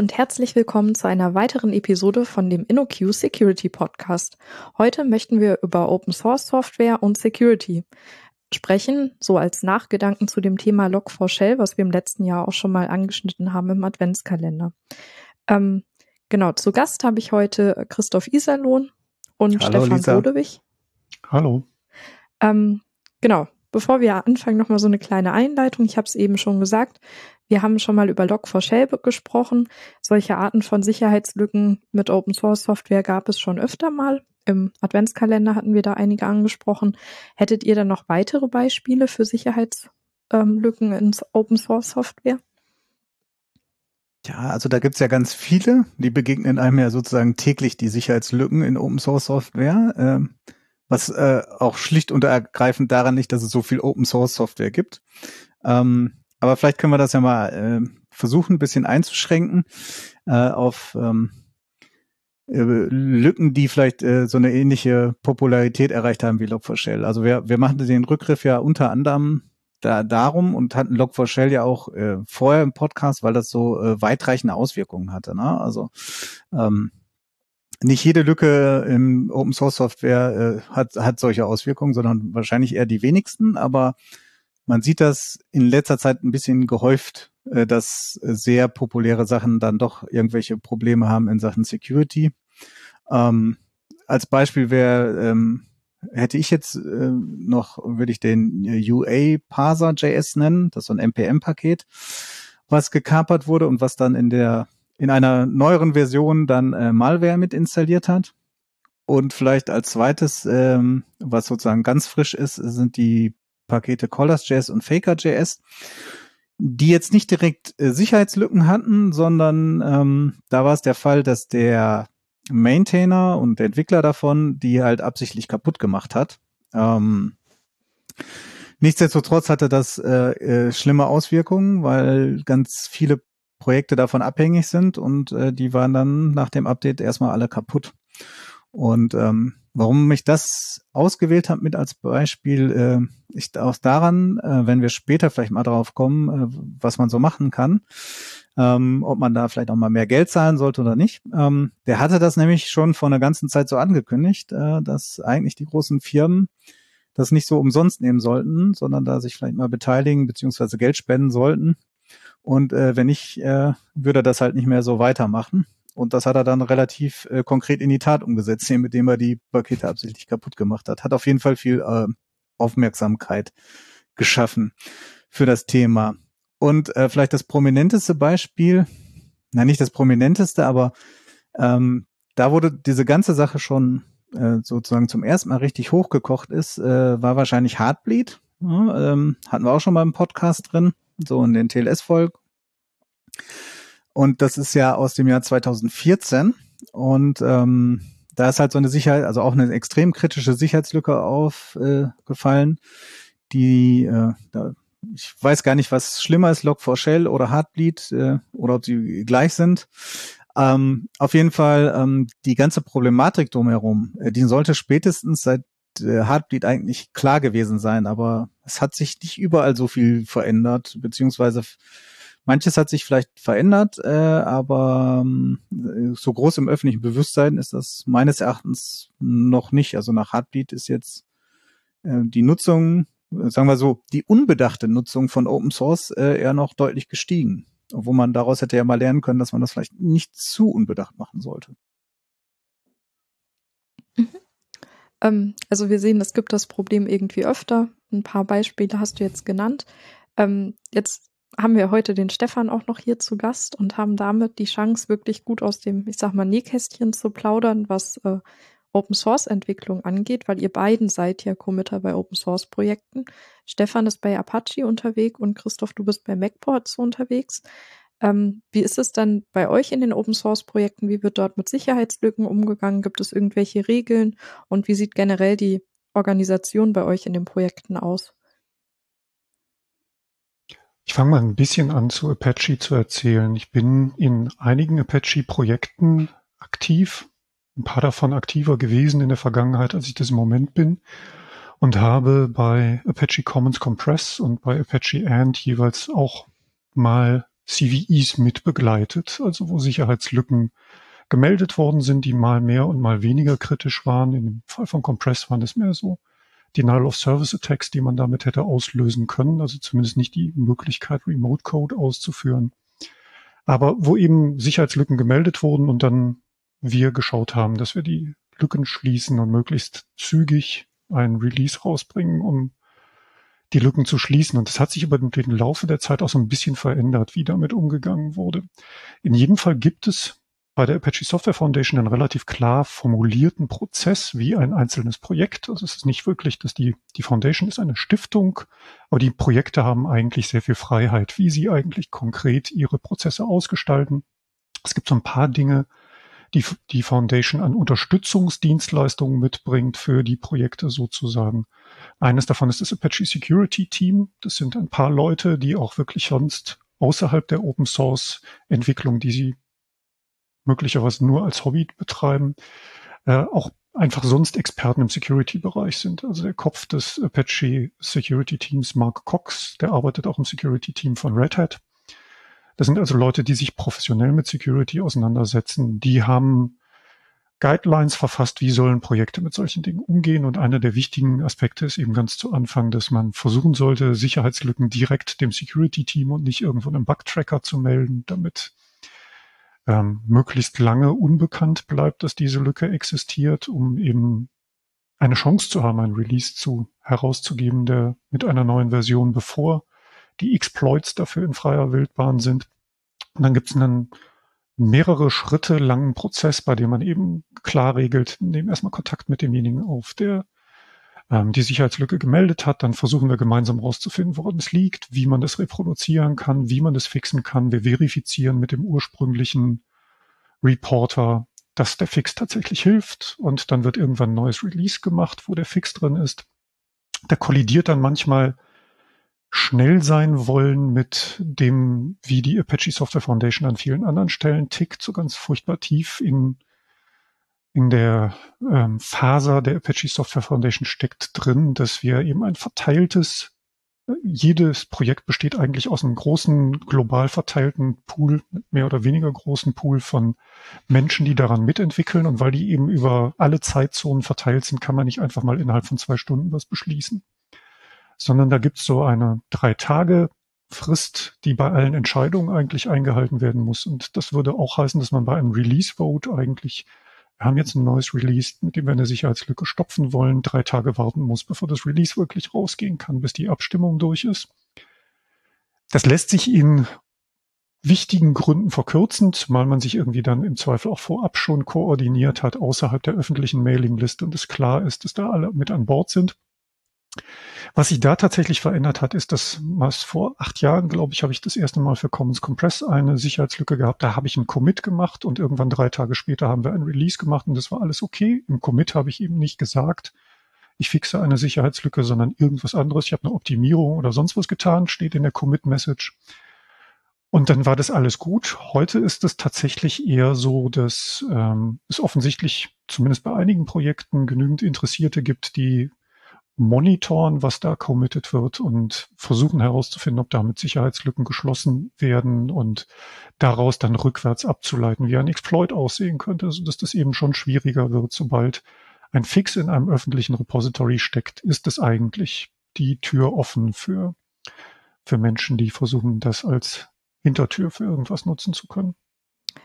Und herzlich willkommen zu einer weiteren Episode von dem InnoQ Security Podcast. Heute möchten wir über Open Source Software und Security sprechen, so als Nachgedanken zu dem Thema Log4Shell, was wir im letzten Jahr auch schon mal angeschnitten haben im Adventskalender. Ähm, genau, zu Gast habe ich heute Christoph Iserlohn und Hallo, Stefan Lisa. Bodewig. Hallo. Ähm, genau, bevor wir anfangen, nochmal so eine kleine Einleitung. Ich habe es eben schon gesagt. Wir haben schon mal über Log4Shell gesprochen. Solche Arten von Sicherheitslücken mit Open Source Software gab es schon öfter mal. Im Adventskalender hatten wir da einige angesprochen. Hättet ihr dann noch weitere Beispiele für Sicherheitslücken in Open Source Software? Ja, also da gibt's ja ganz viele, die begegnen einem ja sozusagen täglich die Sicherheitslücken in Open Source Software. Ähm, was äh, auch schlicht und ergreifend daran liegt, dass es so viel Open Source Software gibt. Ähm, aber vielleicht können wir das ja mal äh, versuchen, ein bisschen einzuschränken äh, auf ähm, äh, Lücken, die vielleicht äh, so eine ähnliche Popularität erreicht haben wie Log4Shell. Also wir, wir machen den Rückgriff ja unter anderem da, darum und hatten Log4Shell ja auch äh, vorher im Podcast, weil das so äh, weitreichende Auswirkungen hatte. Ne? Also ähm, nicht jede Lücke im Open Source Software äh, hat, hat solche Auswirkungen, sondern wahrscheinlich eher die wenigsten. Aber man sieht das in letzter Zeit ein bisschen gehäuft, äh, dass sehr populäre Sachen dann doch irgendwelche Probleme haben in Sachen Security. Ähm, als Beispiel wäre, ähm, hätte ich jetzt äh, noch, würde ich den UA Parser JS nennen, das ist so ein NPM-Paket, was gekapert wurde und was dann in der in einer neueren Version dann äh, Malware mit installiert hat. Und vielleicht als zweites, ähm, was sozusagen ganz frisch ist, sind die Pakete Collars.js und Faker.js, die jetzt nicht direkt äh, Sicherheitslücken hatten, sondern ähm, da war es der Fall, dass der Maintainer und der Entwickler davon die halt absichtlich kaputt gemacht hat. Ähm, nichtsdestotrotz hatte das äh, äh, schlimme Auswirkungen, weil ganz viele Projekte davon abhängig sind und äh, die waren dann nach dem Update erstmal alle kaputt. Und ähm, warum ich das ausgewählt habe mit als Beispiel, äh, ich auch daran, äh, wenn wir später vielleicht mal drauf kommen, äh, was man so machen kann, ähm, ob man da vielleicht auch mal mehr Geld zahlen sollte oder nicht. Ähm, der hatte das nämlich schon vor einer ganzen Zeit so angekündigt, äh, dass eigentlich die großen Firmen das nicht so umsonst nehmen sollten, sondern da sich vielleicht mal beteiligen beziehungsweise Geld spenden sollten, und äh, wenn nicht, äh, würde das halt nicht mehr so weitermachen. Und das hat er dann relativ äh, konkret in die Tat umgesetzt, mit dem er die Pakete absichtlich kaputt gemacht hat. Hat auf jeden Fall viel äh, Aufmerksamkeit geschaffen für das Thema. Und äh, vielleicht das prominenteste Beispiel, na nicht das prominenteste, aber ähm, da wurde diese ganze Sache schon äh, sozusagen zum ersten Mal richtig hochgekocht ist, äh, war wahrscheinlich Heartbleed. Ja, ähm, hatten wir auch schon mal im Podcast drin so in den TLS-Folgen. Und das ist ja aus dem Jahr 2014. Und ähm, da ist halt so eine Sicherheit, also auch eine extrem kritische Sicherheitslücke aufgefallen, äh, die, äh, da, ich weiß gar nicht, was schlimmer ist, Log4Shell oder Heartbleed äh, oder ob sie gleich sind. Ähm, auf jeden Fall ähm, die ganze Problematik drumherum, äh, die sollte spätestens seit äh, Heartbleed eigentlich klar gewesen sein, aber es hat sich nicht überall so viel verändert, beziehungsweise manches hat sich vielleicht verändert, äh, aber äh, so groß im öffentlichen Bewusstsein ist das meines Erachtens noch nicht. Also nach Heartbleed ist jetzt äh, die Nutzung, sagen wir so, die unbedachte Nutzung von Open Source äh, eher noch deutlich gestiegen. Obwohl man daraus hätte ja mal lernen können, dass man das vielleicht nicht zu unbedacht machen sollte. Mhm. Ähm, also wir sehen, es gibt das Problem irgendwie öfter. Ein paar Beispiele hast du jetzt genannt. Ähm, jetzt haben wir heute den Stefan auch noch hier zu Gast und haben damit die Chance, wirklich gut aus dem, ich sag mal, Nähkästchen zu plaudern, was äh, Open Source Entwicklung angeht, weil ihr beiden seid ja Committer bei Open Source Projekten. Stefan ist bei Apache unterwegs und Christoph, du bist bei MacPorts unterwegs. Ähm, wie ist es dann bei euch in den Open Source Projekten? Wie wird dort mit Sicherheitslücken umgegangen? Gibt es irgendwelche Regeln? Und wie sieht generell die Organisation bei euch in den Projekten aus? Ich fange mal ein bisschen an zu Apache zu erzählen. Ich bin in einigen Apache-Projekten aktiv, ein paar davon aktiver gewesen in der Vergangenheit, als ich das im Moment bin und habe bei Apache Commons Compress und bei Apache Ant jeweils auch mal CVEs mit begleitet, also wo Sicherheitslücken gemeldet worden sind, die mal mehr und mal weniger kritisch waren. In dem Fall von Compress waren es mehr so Denial of Service Attacks, die man damit hätte auslösen können, also zumindest nicht die Möglichkeit, Remote Code auszuführen. Aber wo eben Sicherheitslücken gemeldet wurden und dann wir geschaut haben, dass wir die Lücken schließen und möglichst zügig ein Release rausbringen, um die Lücken zu schließen. Und das hat sich über den Laufe der Zeit auch so ein bisschen verändert, wie damit umgegangen wurde. In jedem Fall gibt es bei der Apache Software Foundation einen relativ klar formulierten Prozess wie ein einzelnes Projekt. Also es ist nicht wirklich, dass die, die Foundation ist eine Stiftung, aber die Projekte haben eigentlich sehr viel Freiheit, wie sie eigentlich konkret ihre Prozesse ausgestalten. Es gibt so ein paar Dinge, die die Foundation an Unterstützungsdienstleistungen mitbringt für die Projekte sozusagen. Eines davon ist das Apache Security Team. Das sind ein paar Leute, die auch wirklich sonst außerhalb der Open Source Entwicklung, die sie möglicherweise nur als Hobby betreiben, äh, auch einfach sonst Experten im Security-Bereich sind. Also der Kopf des Apache Security Teams, Mark Cox, der arbeitet auch im Security-Team von Red Hat. Das sind also Leute, die sich professionell mit Security auseinandersetzen. Die haben Guidelines verfasst, wie sollen Projekte mit solchen Dingen umgehen. Und einer der wichtigen Aspekte ist eben ganz zu Anfang, dass man versuchen sollte, Sicherheitslücken direkt dem Security-Team und nicht irgendwo einem Bug-Tracker zu melden, damit ähm, möglichst lange unbekannt bleibt, dass diese Lücke existiert, um eben eine Chance zu haben, ein Release zu herauszugeben, der mit einer neuen Version, bevor die Exploits dafür in freier Wildbahn sind. Und dann gibt es einen mehrere Schritte langen Prozess, bei dem man eben klar regelt, nehmen erstmal Kontakt mit demjenigen auf, der ähm, die Sicherheitslücke gemeldet hat. Dann versuchen wir gemeinsam herauszufinden, woran es liegt, wie man das reproduzieren kann, wie man das fixen kann. Wir verifizieren mit dem ursprünglichen Reporter, dass der Fix tatsächlich hilft und dann wird irgendwann ein neues Release gemacht, wo der Fix drin ist. Der kollidiert dann manchmal schnell sein wollen mit dem, wie die Apache Software Foundation an vielen anderen Stellen tickt, so ganz furchtbar tief in in der ähm, Faser der Apache Software Foundation steckt drin, dass wir eben ein verteiltes, äh, jedes Projekt besteht eigentlich aus einem großen, global verteilten Pool, mehr oder weniger großen Pool von Menschen, die daran mitentwickeln. Und weil die eben über alle Zeitzonen verteilt sind, kann man nicht einfach mal innerhalb von zwei Stunden was beschließen. Sondern da gibt's so eine drei Tage Frist, die bei allen Entscheidungen eigentlich eingehalten werden muss. Und das würde auch heißen, dass man bei einem Release Vote eigentlich wir haben jetzt ein neues Release, mit dem wir eine Sicherheitslücke stopfen wollen, drei Tage warten muss, bevor das Release wirklich rausgehen kann, bis die Abstimmung durch ist. Das lässt sich in wichtigen Gründen verkürzen, zumal man sich irgendwie dann im Zweifel auch vorab schon koordiniert hat außerhalb der öffentlichen Mailingliste und es klar ist, dass da alle mit an Bord sind. Was sich da tatsächlich verändert hat, ist, dass was vor acht Jahren, glaube ich, habe ich das erste Mal für Commons Compress eine Sicherheitslücke gehabt. Da habe ich einen Commit gemacht und irgendwann drei Tage später haben wir ein Release gemacht und das war alles okay. Im Commit habe ich eben nicht gesagt, ich fixe eine Sicherheitslücke, sondern irgendwas anderes. Ich habe eine Optimierung oder sonst was getan, steht in der Commit-Message. Und dann war das alles gut. Heute ist es tatsächlich eher so, dass ähm, es offensichtlich zumindest bei einigen Projekten genügend Interessierte gibt, die monitoren, was da committed wird und versuchen herauszufinden, ob damit Sicherheitslücken geschlossen werden und daraus dann rückwärts abzuleiten, wie ein Exploit aussehen könnte, sodass das eben schon schwieriger wird, sobald ein Fix in einem öffentlichen Repository steckt, ist es eigentlich die Tür offen für, für Menschen, die versuchen, das als Hintertür für irgendwas nutzen zu können.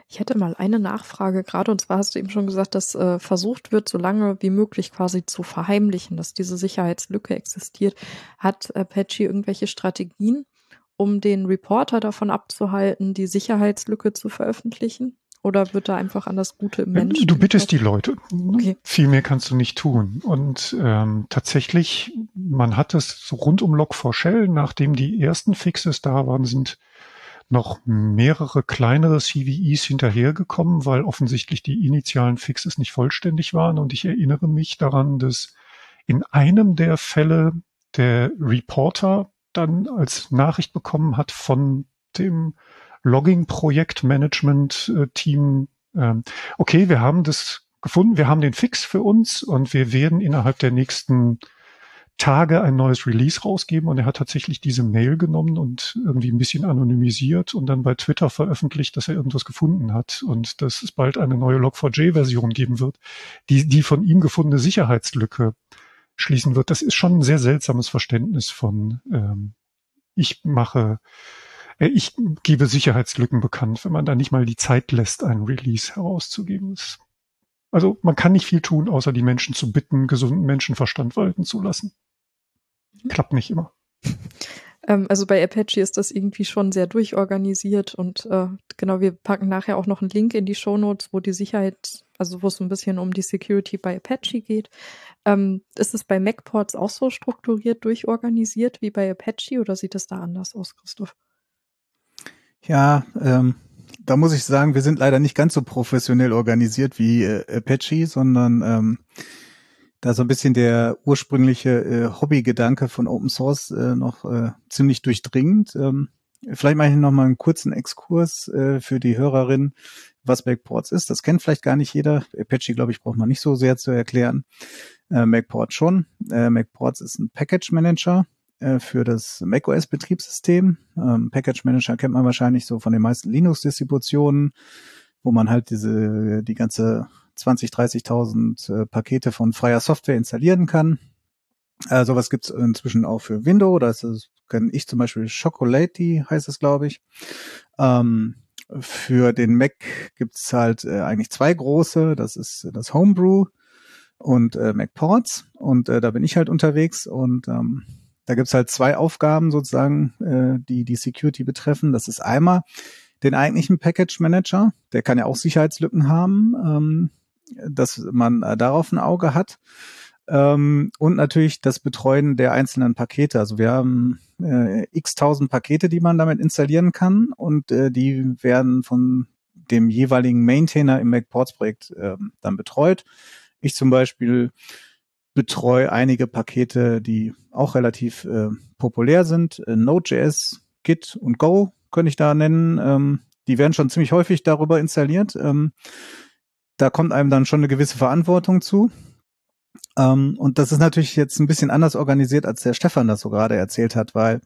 Ich hätte mal eine Nachfrage gerade, und zwar hast du eben schon gesagt, dass äh, versucht wird, so lange wie möglich quasi zu verheimlichen, dass diese Sicherheitslücke existiert. Hat Apache irgendwelche Strategien, um den Reporter davon abzuhalten, die Sicherheitslücke zu veröffentlichen? Oder wird da einfach an das Gute im Menschen? Du bittest die Leute. Okay. Viel mehr kannst du nicht tun. Und ähm, tatsächlich, man hat es so rund um Log4Shell, nachdem die ersten Fixes da waren, sind noch mehrere kleinere CVEs hinterhergekommen, weil offensichtlich die initialen Fixes nicht vollständig waren. Und ich erinnere mich daran, dass in einem der Fälle der Reporter dann als Nachricht bekommen hat von dem Logging-Projekt-Management-Team, ähm, okay, wir haben das gefunden, wir haben den Fix für uns und wir werden innerhalb der nächsten Tage ein neues Release rausgeben und er hat tatsächlich diese Mail genommen und irgendwie ein bisschen anonymisiert und dann bei Twitter veröffentlicht, dass er irgendwas gefunden hat und dass es bald eine neue Log4j-Version geben wird, die die von ihm gefundene Sicherheitslücke schließen wird. Das ist schon ein sehr seltsames Verständnis von ähm, ich mache äh, ich gebe Sicherheitslücken bekannt, wenn man da nicht mal die Zeit lässt, einen Release herauszugeben. Also man kann nicht viel tun, außer die Menschen zu bitten, gesunden Menschenverstand walten zu lassen. Mhm. Klappt nicht immer. Ähm, also bei Apache ist das irgendwie schon sehr durchorganisiert und äh, genau, wir packen nachher auch noch einen Link in die Show Notes, wo die Sicherheit, also wo es ein bisschen um die Security bei Apache geht. Ähm, ist es bei MacPorts auch so strukturiert durchorganisiert wie bei Apache oder sieht es da anders aus, Christoph? Ja, ähm, da muss ich sagen, wir sind leider nicht ganz so professionell organisiert wie äh, Apache, sondern ähm, da so ein bisschen der ursprüngliche äh, Hobbygedanke von Open Source äh, noch äh, ziemlich durchdringend. Ähm, vielleicht mache ich noch mal einen kurzen Exkurs äh, für die Hörerin, was Backports ist. Das kennt vielleicht gar nicht jeder. Apache, glaube ich, braucht man nicht so sehr zu erklären. Äh, MacPort schon. Äh, MacPorts ist ein Package Manager äh, für das macOS Betriebssystem. Ähm, Package Manager kennt man wahrscheinlich so von den meisten Linux-Distributionen, wo man halt diese die ganze 20, 30.000 äh, Pakete von freier Software installieren kann. Äh, sowas gibt's inzwischen auch für Windows. Das, das kenne ich zum Beispiel Chocolate, heißt es, glaube ich. Ähm, für den Mac gibt's halt äh, eigentlich zwei große. Das ist das Homebrew und äh, Mac Ports. Und äh, da bin ich halt unterwegs. Und ähm, da gibt's halt zwei Aufgaben sozusagen, äh, die die Security betreffen. Das ist einmal den eigentlichen Package Manager. Der kann ja auch Sicherheitslücken haben. Ähm, dass man äh, darauf ein Auge hat. Ähm, und natürlich das Betreuen der einzelnen Pakete. Also wir haben äh, x tausend Pakete, die man damit installieren kann und äh, die werden von dem jeweiligen Maintainer im MacPorts-Projekt äh, dann betreut. Ich zum Beispiel betreue einige Pakete, die auch relativ äh, populär sind. Äh, Node.js, Git und Go könnte ich da nennen. Ähm, die werden schon ziemlich häufig darüber installiert. Ähm, da kommt einem dann schon eine gewisse Verantwortung zu. Ähm, und das ist natürlich jetzt ein bisschen anders organisiert, als der Stefan das so gerade erzählt hat, weil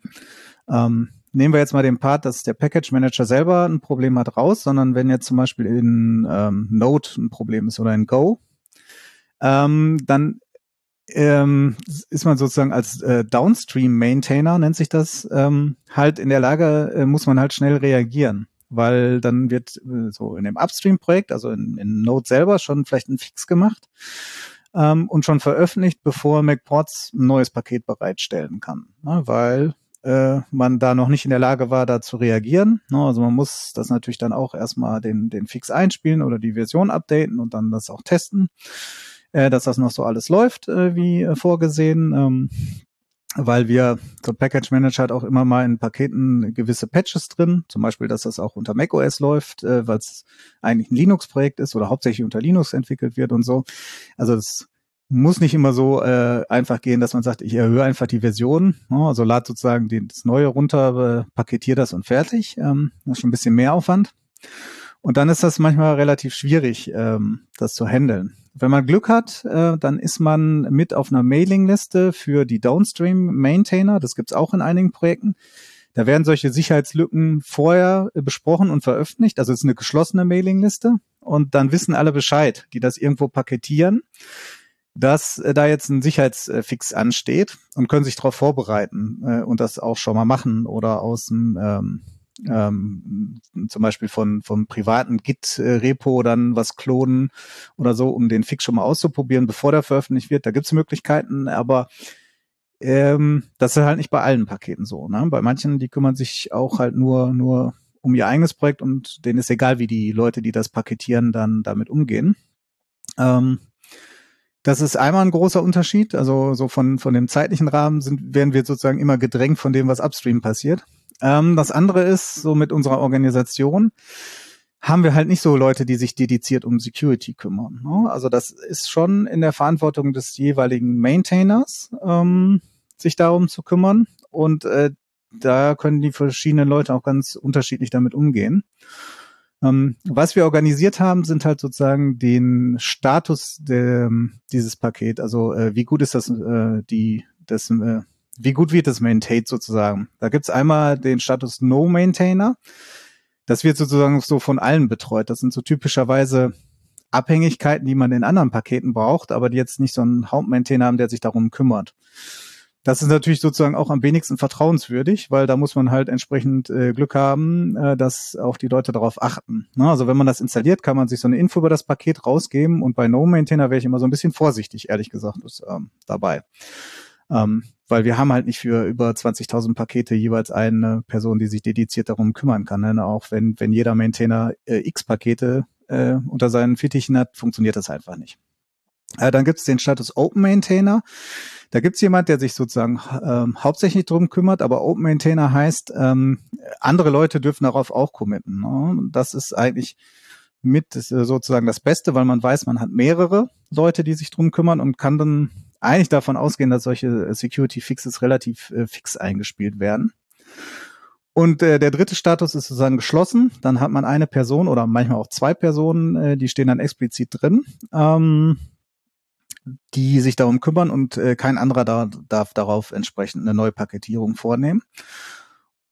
ähm, nehmen wir jetzt mal den Part, dass der Package Manager selber ein Problem hat, raus, sondern wenn jetzt zum Beispiel in ähm, Node ein Problem ist oder in Go, ähm, dann ähm, ist man sozusagen als äh, Downstream Maintainer, nennt sich das, ähm, halt in der Lage, äh, muss man halt schnell reagieren weil dann wird äh, so in dem Upstream-Projekt, also in, in Node selber, schon vielleicht ein Fix gemacht ähm, und schon veröffentlicht, bevor MacPorts ein neues Paket bereitstellen kann, ne, weil äh, man da noch nicht in der Lage war, da zu reagieren. Ne, also man muss das natürlich dann auch erstmal den, den Fix einspielen oder die Version updaten und dann das auch testen, äh, dass das noch so alles läuft, wie vorgesehen. Ähm, weil wir, so Package Manager hat auch immer mal in Paketen gewisse Patches drin, zum Beispiel, dass das auch unter macOS läuft, äh, weil es eigentlich ein Linux-Projekt ist oder hauptsächlich unter Linux entwickelt wird und so. Also es muss nicht immer so äh, einfach gehen, dass man sagt, ich erhöhe einfach die Version, ne? also lad sozusagen den, das Neue runter, äh, paketiere das und fertig. Ähm, das ist schon ein bisschen mehr Aufwand. Und dann ist das manchmal relativ schwierig, ähm, das zu handeln. Wenn man Glück hat, äh, dann ist man mit auf einer Mailingliste für die Downstream Maintainer. Das gibt's auch in einigen Projekten. Da werden solche Sicherheitslücken vorher besprochen und veröffentlicht. Also es ist eine geschlossene Mailingliste. Und dann wissen alle Bescheid, die das irgendwo paketieren, dass äh, da jetzt ein Sicherheitsfix ansteht und können sich darauf vorbereiten äh, und das auch schon mal machen oder aus dem ähm, ähm, zum Beispiel von vom privaten Git-Repo dann was klonen oder so, um den Fix schon mal auszuprobieren, bevor der veröffentlicht wird. Da gibt's Möglichkeiten, aber ähm, das ist halt nicht bei allen Paketen so. Ne? Bei manchen, die kümmern sich auch halt nur nur um ihr eigenes Projekt und denen ist egal, wie die Leute, die das paketieren, dann damit umgehen. Ähm, das ist einmal ein großer Unterschied. Also so von, von dem zeitlichen Rahmen sind, werden wir sozusagen immer gedrängt von dem, was upstream passiert. Ähm, das andere ist, so mit unserer Organisation haben wir halt nicht so Leute, die sich dediziert um Security kümmern. Ne? Also das ist schon in der Verantwortung des jeweiligen Maintainers, ähm, sich darum zu kümmern. Und äh, da können die verschiedenen Leute auch ganz unterschiedlich damit umgehen. Ähm, was wir organisiert haben, sind halt sozusagen den Status der, dieses Paket. Also äh, wie gut ist das äh, die das, äh, wie gut wird das maintained sozusagen. Da gibt's einmal den Status No Maintainer. Das wird sozusagen so von allen betreut. Das sind so typischerweise Abhängigkeiten, die man in anderen Paketen braucht, aber die jetzt nicht so einen Hauptmaintainer haben, der sich darum kümmert. Das ist natürlich sozusagen auch am wenigsten vertrauenswürdig, weil da muss man halt entsprechend äh, Glück haben, äh, dass auch die Leute darauf achten. Ne? Also wenn man das installiert, kann man sich so eine Info über das Paket rausgeben und bei No Maintainer wäre ich immer so ein bisschen vorsichtig, ehrlich gesagt, ist, ähm, dabei. Ähm, weil wir haben halt nicht für über 20.000 Pakete jeweils eine Person, die sich dediziert darum kümmern kann. Ne? Auch wenn, wenn jeder Maintainer äh, x Pakete äh, unter seinen Fittichen hat, funktioniert das einfach nicht. Äh, dann gibt es den Status Open Maintainer. Da gibt es jemand, der sich sozusagen ähm, hauptsächlich drum kümmert, aber Open Maintainer heißt, ähm, andere Leute dürfen darauf auch committen. Ne? Das ist eigentlich mit äh, sozusagen das Beste, weil man weiß, man hat mehrere Leute, die sich drum kümmern und kann dann eigentlich davon ausgehen, dass solche Security Fixes relativ äh, fix eingespielt werden. Und äh, der dritte Status ist sozusagen geschlossen. Dann hat man eine Person oder manchmal auch zwei Personen, äh, die stehen dann explizit drin. Ähm, die sich darum kümmern und äh, kein anderer da, darf darauf entsprechend eine neue Paketierung vornehmen.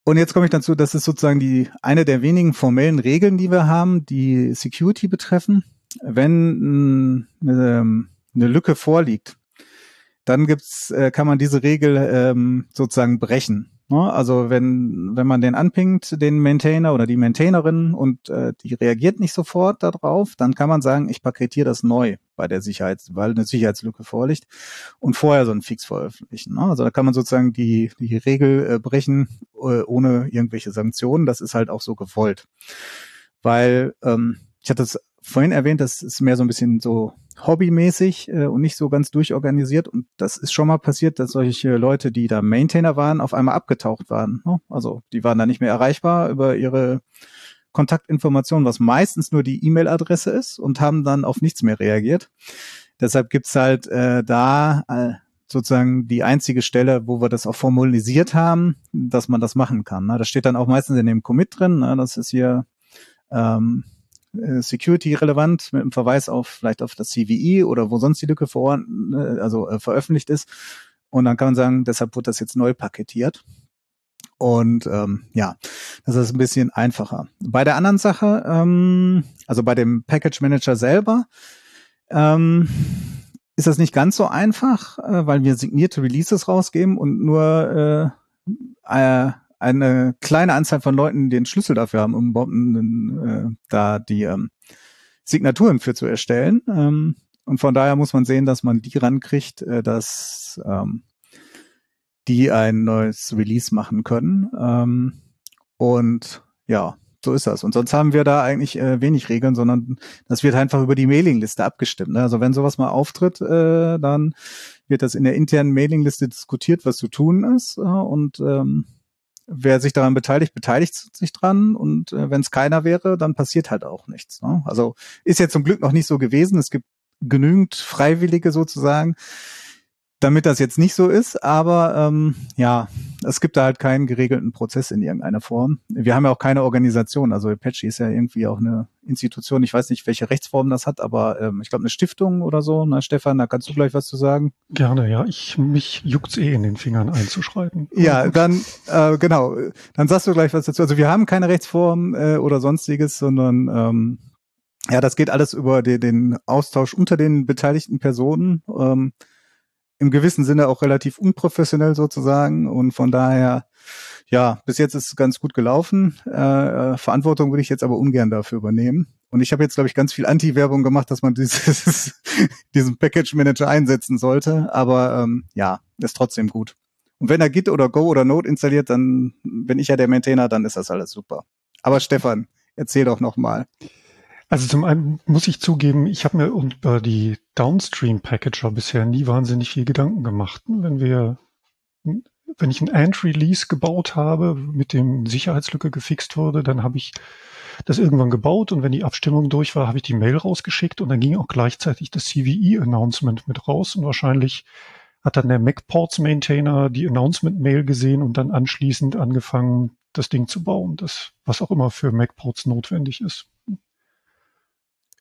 Und jetzt komme ich dazu, das ist sozusagen die eine der wenigen formellen Regeln, die wir haben, die Security betreffen. Wenn eine, eine Lücke vorliegt, dann gibt's, äh, kann man diese Regel ähm, sozusagen brechen. Ne? Also wenn, wenn man den anpingt, den Maintainer oder die Maintainerin und äh, die reagiert nicht sofort darauf, dann kann man sagen, ich paketiere das neu bei der Sicherheit, weil eine Sicherheitslücke vorliegt und vorher so einen Fix veröffentlichen. Ne? Also da kann man sozusagen die, die Regel äh, brechen äh, ohne irgendwelche Sanktionen. Das ist halt auch so gewollt. Weil ähm, ich hatte es vorhin erwähnt, das ist mehr so ein bisschen so hobbymäßig äh, und nicht so ganz durchorganisiert. Und das ist schon mal passiert, dass solche Leute, die da Maintainer waren, auf einmal abgetaucht waren. Ne? Also die waren da nicht mehr erreichbar über ihre Kontaktinformationen, was meistens nur die E-Mail-Adresse ist und haben dann auf nichts mehr reagiert. Deshalb gibt's halt äh, da äh, sozusagen die einzige Stelle, wo wir das auch formalisiert haben, dass man das machen kann. Ne? Das steht dann auch meistens in dem Commit drin. Ne? Das ist hier ähm, äh, Security relevant mit einem Verweis auf vielleicht auf das CVE oder wo sonst die Lücke vor, ne, also äh, veröffentlicht ist. Und dann kann man sagen, deshalb wird das jetzt neu paketiert. Und ähm, ja, das ist ein bisschen einfacher. Bei der anderen Sache, ähm, also bei dem Package Manager selber, ähm, ist das nicht ganz so einfach, äh, weil wir signierte Releases rausgeben und nur äh, äh, eine kleine Anzahl von Leuten den Schlüssel dafür haben, um überhaupt äh, da die ähm, Signaturen für zu erstellen. Ähm, und von daher muss man sehen, dass man die rankriegt, äh, dass ähm, die ein neues Release machen können. Ähm, und ja, so ist das. Und sonst haben wir da eigentlich äh, wenig Regeln, sondern das wird einfach über die Mailingliste abgestimmt. Ne? Also wenn sowas mal auftritt, äh, dann wird das in der internen Mailingliste diskutiert, was zu tun ist. Äh, und ähm, wer sich daran beteiligt, beteiligt sich dran und äh, wenn es keiner wäre, dann passiert halt auch nichts. Ne? Also ist jetzt zum Glück noch nicht so gewesen. Es gibt genügend Freiwillige sozusagen, damit das jetzt nicht so ist, aber ähm, ja, es gibt da halt keinen geregelten Prozess in irgendeiner Form. Wir haben ja auch keine Organisation, also Apache ist ja irgendwie auch eine Institution, ich weiß nicht, welche Rechtsform das hat, aber ähm, ich glaube eine Stiftung oder so. Na Stefan, da kannst du gleich was zu sagen. Gerne, ja, ich mich juckt's eh in den Fingern einzuschreiten. Ja, dann äh, genau, dann sagst du gleich was dazu. Also wir haben keine Rechtsform äh, oder sonstiges, sondern ähm, ja, das geht alles über den, den Austausch unter den beteiligten Personen. Ähm, im gewissen Sinne auch relativ unprofessionell sozusagen und von daher, ja, bis jetzt ist es ganz gut gelaufen. Äh, äh Verantwortung würde ich jetzt aber ungern dafür übernehmen. Und ich habe jetzt, glaube ich, ganz viel Anti-Werbung gemacht, dass man dieses, diesen Package Manager einsetzen sollte. Aber ähm, ja, ist trotzdem gut. Und wenn er Git oder Go oder Node installiert, dann bin ich ja der Maintainer, dann ist das alles super. Aber Stefan, erzähl doch noch mal. Also zum einen muss ich zugeben, ich habe mir über die Downstream-Packager bisher nie wahnsinnig viel Gedanken gemacht. Wenn wir, wenn ich ein Ant-Release gebaut habe, mit dem Sicherheitslücke gefixt wurde, dann habe ich das irgendwann gebaut und wenn die Abstimmung durch war, habe ich die Mail rausgeschickt und dann ging auch gleichzeitig das CVE-Announcement mit raus und wahrscheinlich hat dann der MacPorts-Maintainer die Announcement-Mail gesehen und dann anschließend angefangen, das Ding zu bauen, das, was auch immer für MacPorts notwendig ist.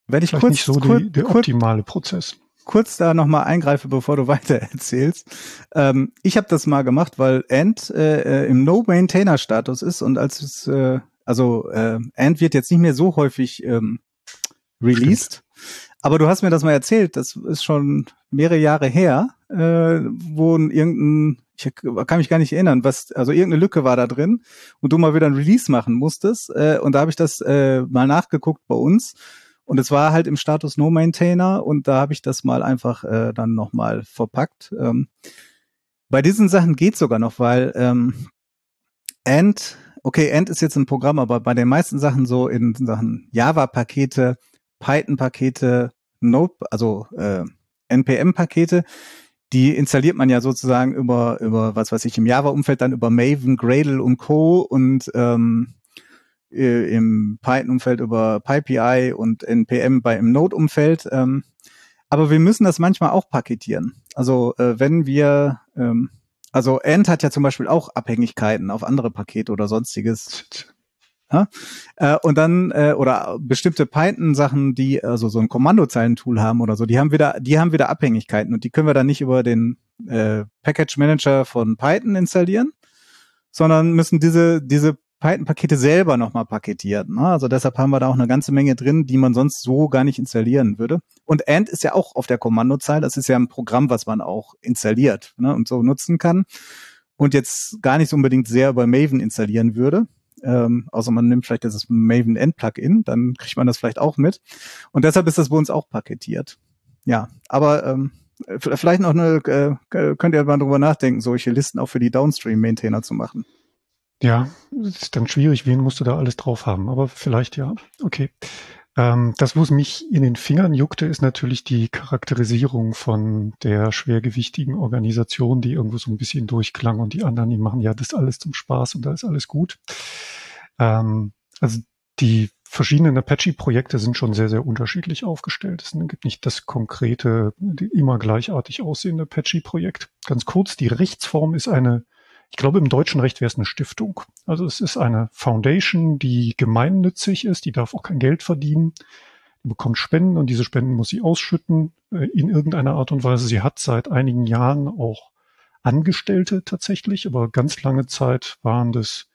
Wenn ich kurz, nicht so kurz, die, der optimale Prozess. kurz da nochmal eingreife, bevor du weiter erzählst. Ähm, ich habe das mal gemacht, weil Ant äh, äh, im No-Maintainer-Status ist und als es, äh, also äh, Ant wird jetzt nicht mehr so häufig ähm, released. Stimmt. Aber du hast mir das mal erzählt, das ist schon mehrere Jahre her, äh, wo irgendein, ich kann mich gar nicht erinnern, was, also irgendeine Lücke war da drin und du mal wieder ein Release machen musstest. Äh, und da habe ich das äh, mal nachgeguckt bei uns. Und es war halt im Status No Maintainer und da habe ich das mal einfach äh, dann nochmal verpackt. Ähm, bei diesen Sachen geht sogar noch, weil ähm, Ant, okay, Ant ist jetzt ein Programm, aber bei den meisten Sachen so in Sachen Java-Pakete, Python-Pakete, Node, also äh, NPM-Pakete, die installiert man ja sozusagen über, über, was weiß ich, im Java-Umfeld dann über Maven, Gradle und Co. und ähm, äh, im Python-Umfeld über PyPI und NPM bei im Node-Umfeld. Ähm, aber wir müssen das manchmal auch paketieren. Also äh, wenn wir, ähm, also End hat ja zum Beispiel auch Abhängigkeiten auf andere Pakete oder sonstiges. Ja? Äh, und dann, äh, oder bestimmte Python-Sachen, die also so ein Kommandozeilentool haben oder so, die haben wieder, die haben wieder Abhängigkeiten und die können wir dann nicht über den äh, Package Manager von Python installieren, sondern müssen diese, diese Python-Pakete selber nochmal paketieren. Ne? Also deshalb haben wir da auch eine ganze Menge drin, die man sonst so gar nicht installieren würde. Und Ant ist ja auch auf der Kommandozeile. Das ist ja ein Programm, was man auch installiert ne? und so nutzen kann. Und jetzt gar nicht unbedingt sehr über Maven installieren würde. Ähm, außer man nimmt vielleicht das Maven End Plugin, dann kriegt man das vielleicht auch mit. Und deshalb ist das bei uns auch paketiert. Ja, aber ähm, vielleicht noch eine, äh, könnt ihr mal drüber nachdenken, solche Listen auch für die Downstream-Maintainer zu machen. Ja, ist dann schwierig, wen musst du da alles drauf haben, aber vielleicht ja. Okay. Ähm, das, wo es mich in den Fingern juckte, ist natürlich die Charakterisierung von der schwergewichtigen Organisation, die irgendwo so ein bisschen durchklang und die anderen, die machen ja das alles zum Spaß und da ist alles gut. Ähm, also die verschiedenen Apache-Projekte sind schon sehr, sehr unterschiedlich aufgestellt. Es gibt nicht das konkrete, immer gleichartig aussehende Apache-Projekt. Ganz kurz, die Rechtsform ist eine ich glaube, im deutschen Recht wäre es eine Stiftung. Also es ist eine Foundation, die gemeinnützig ist, die darf auch kein Geld verdienen, die bekommt Spenden und diese Spenden muss sie ausschütten äh, in irgendeiner Art und Weise. Sie hat seit einigen Jahren auch Angestellte tatsächlich, aber ganz lange Zeit waren das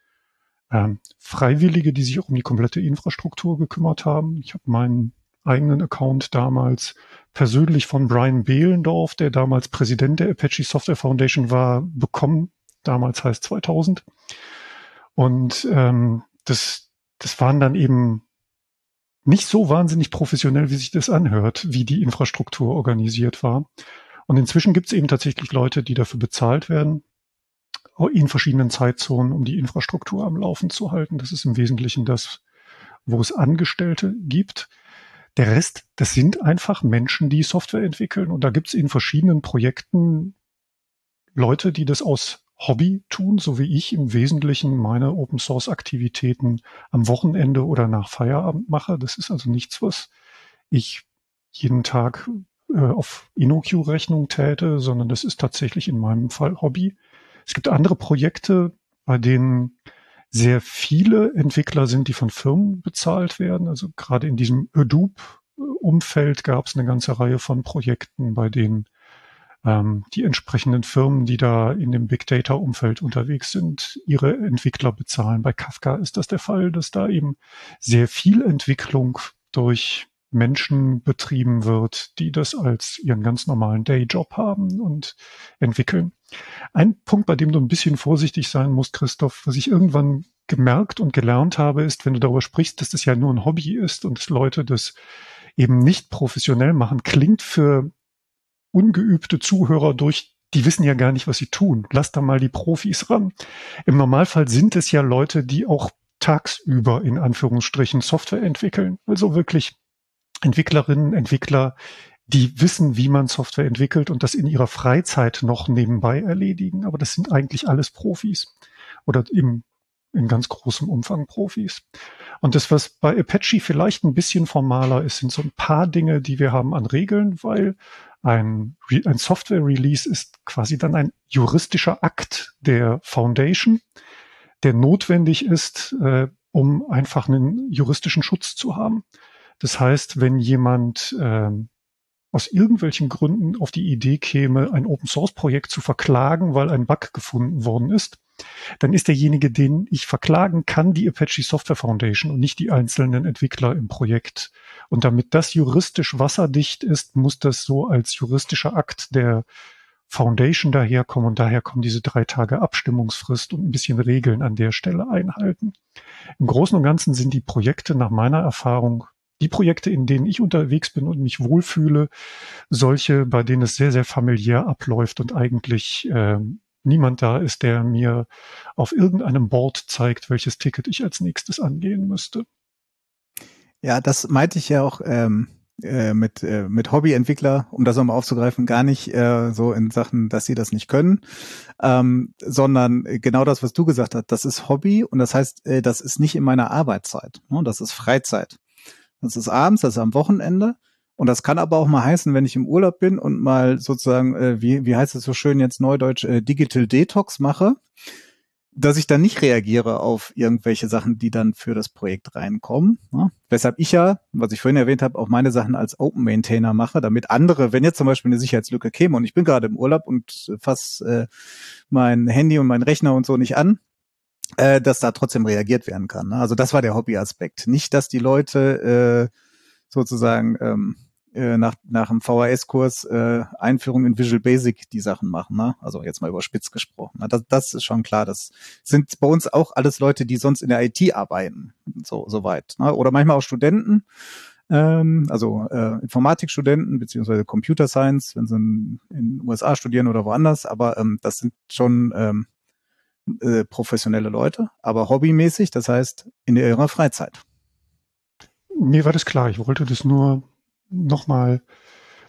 ähm, Freiwillige, die sich auch um die komplette Infrastruktur gekümmert haben. Ich habe meinen eigenen Account damals persönlich von Brian Behlendorf, der damals Präsident der Apache Software Foundation war, bekommen damals heißt 2000. Und ähm, das, das waren dann eben nicht so wahnsinnig professionell, wie sich das anhört, wie die Infrastruktur organisiert war. Und inzwischen gibt es eben tatsächlich Leute, die dafür bezahlt werden, in verschiedenen Zeitzonen, um die Infrastruktur am Laufen zu halten. Das ist im Wesentlichen das, wo es Angestellte gibt. Der Rest, das sind einfach Menschen, die Software entwickeln. Und da gibt es in verschiedenen Projekten Leute, die das aus Hobby tun, so wie ich im Wesentlichen meine Open Source Aktivitäten am Wochenende oder nach Feierabend mache. Das ist also nichts, was ich jeden Tag äh, auf InnoQ-Rechnung täte, sondern das ist tatsächlich in meinem Fall Hobby. Es gibt andere Projekte, bei denen sehr viele Entwickler sind, die von Firmen bezahlt werden. Also gerade in diesem Hadoop-Umfeld gab es eine ganze Reihe von Projekten, bei denen ähm, die entsprechenden Firmen, die da in dem Big Data Umfeld unterwegs sind, ihre Entwickler bezahlen. Bei Kafka ist das der Fall, dass da eben sehr viel Entwicklung durch Menschen betrieben wird, die das als ihren ganz normalen Dayjob haben und entwickeln. Ein Punkt, bei dem du ein bisschen vorsichtig sein musst, Christoph, was ich irgendwann gemerkt und gelernt habe, ist, wenn du darüber sprichst, dass das ja nur ein Hobby ist und dass Leute das eben nicht professionell machen, klingt für ungeübte Zuhörer durch, die wissen ja gar nicht, was sie tun. Lass da mal die Profis ran. Im Normalfall sind es ja Leute, die auch tagsüber in Anführungsstrichen Software entwickeln. Also wirklich Entwicklerinnen, Entwickler, die wissen, wie man Software entwickelt und das in ihrer Freizeit noch nebenbei erledigen. Aber das sind eigentlich alles Profis oder im, in ganz großem Umfang Profis. Und das, was bei Apache vielleicht ein bisschen formaler ist, sind so ein paar Dinge, die wir haben an Regeln, weil ein, ein Software-Release ist quasi dann ein juristischer Akt der Foundation, der notwendig ist, äh, um einfach einen juristischen Schutz zu haben. Das heißt, wenn jemand äh, aus irgendwelchen Gründen auf die Idee käme, ein Open Source Projekt zu verklagen, weil ein Bug gefunden worden ist, dann ist derjenige, den ich verklagen kann, die Apache Software Foundation und nicht die einzelnen Entwickler im Projekt. Und damit das juristisch wasserdicht ist, muss das so als juristischer Akt der Foundation daherkommen und daher kommen diese drei Tage Abstimmungsfrist und ein bisschen Regeln an der Stelle einhalten. Im Großen und Ganzen sind die Projekte nach meiner Erfahrung die Projekte, in denen ich unterwegs bin und mich wohlfühle, solche, bei denen es sehr, sehr familiär abläuft und eigentlich äh, niemand da ist, der mir auf irgendeinem Board zeigt, welches Ticket ich als nächstes angehen müsste. Ja, das meinte ich ja auch ähm, äh, mit, äh, mit Hobbyentwickler, um das nochmal aufzugreifen, gar nicht äh, so in Sachen, dass sie das nicht können, ähm, sondern genau das, was du gesagt hast, das ist Hobby und das heißt, äh, das ist nicht in meiner Arbeitszeit, ne? das ist Freizeit. Das ist abends, das ist am Wochenende. Und das kann aber auch mal heißen, wenn ich im Urlaub bin und mal sozusagen, äh, wie, wie heißt es so schön jetzt neudeutsch, äh, Digital Detox mache, dass ich dann nicht reagiere auf irgendwelche Sachen, die dann für das Projekt reinkommen. Ne? Weshalb ich ja, was ich vorhin erwähnt habe, auch meine Sachen als Open Maintainer mache, damit andere, wenn jetzt zum Beispiel eine Sicherheitslücke käme und ich bin gerade im Urlaub und fasse äh, mein Handy und mein Rechner und so nicht an, äh, dass da trotzdem reagiert werden kann. Ne? Also das war der Hobbyaspekt. Nicht, dass die Leute äh, sozusagen ähm, äh, nach, nach dem VHS-Kurs äh, Einführung in Visual Basic die Sachen machen. Ne? Also jetzt mal überspitzt gesprochen. Ne? Das, das ist schon klar. Das sind bei uns auch alles Leute, die sonst in der IT arbeiten. So, so weit. Ne? Oder manchmal auch Studenten ähm, also äh, Informatikstudenten beziehungsweise Computer Science, wenn sie in, in den USA studieren oder woanders, aber ähm, das sind schon ähm, äh, professionelle Leute, aber hobbymäßig, das heißt in ihrer Freizeit. Mir war das klar, ich wollte das nur nochmal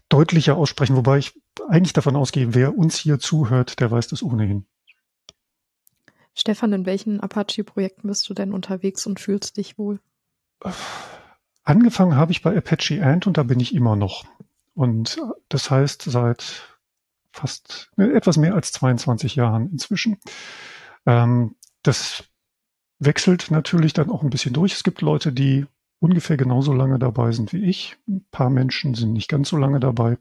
deutlicher aussprechen, wobei ich eigentlich davon ausgehe, wer uns hier zuhört, der weiß das ohnehin. Stefan, in welchen Apache-Projekten bist du denn unterwegs und fühlst dich wohl? Angefangen habe ich bei Apache Ant und da bin ich immer noch. Und das heißt seit fast ne, etwas mehr als 22 Jahren inzwischen. Ähm, das wechselt natürlich dann auch ein bisschen durch. Es gibt Leute, die ungefähr genauso lange dabei sind wie ich. Ein paar Menschen sind nicht ganz so lange dabei.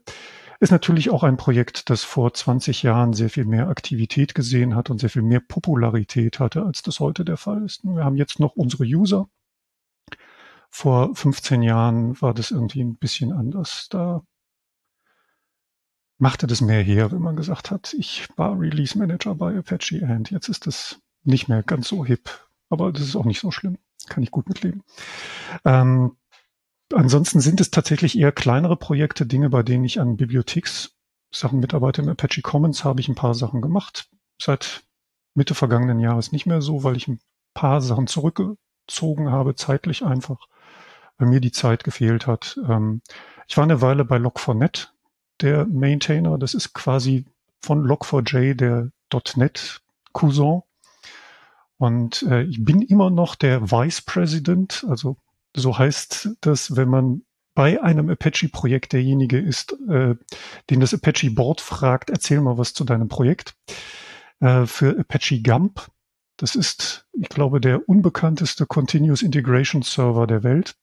Ist natürlich auch ein Projekt, das vor 20 Jahren sehr viel mehr Aktivität gesehen hat und sehr viel mehr Popularität hatte, als das heute der Fall ist. Wir haben jetzt noch unsere User. Vor 15 Jahren war das irgendwie ein bisschen anders. Da machte das mehr her, wenn man gesagt hat, ich war Release Manager bei Apache and jetzt ist das nicht mehr ganz so hip. Aber das ist auch nicht so schlimm. Kann ich gut mitleben. Ähm, ansonsten sind es tatsächlich eher kleinere Projekte, Dinge, bei denen ich an Bibliothekssachen mitarbeite. Im Apache Commons habe ich ein paar Sachen gemacht. Seit Mitte vergangenen Jahres nicht mehr so, weil ich ein paar Sachen zurückgezogen habe, zeitlich einfach, weil mir die Zeit gefehlt hat. Ähm, ich war eine Weile bei Log4net, der Maintainer. Das ist quasi von Log4j der .NET Cousin. Und äh, ich bin immer noch der Vice President, also so heißt das, wenn man bei einem Apache-Projekt derjenige ist, äh, den das Apache-Board fragt, erzähl mal was zu deinem Projekt. Äh, für Apache Gump, das ist, ich glaube, der unbekannteste Continuous Integration Server der Welt.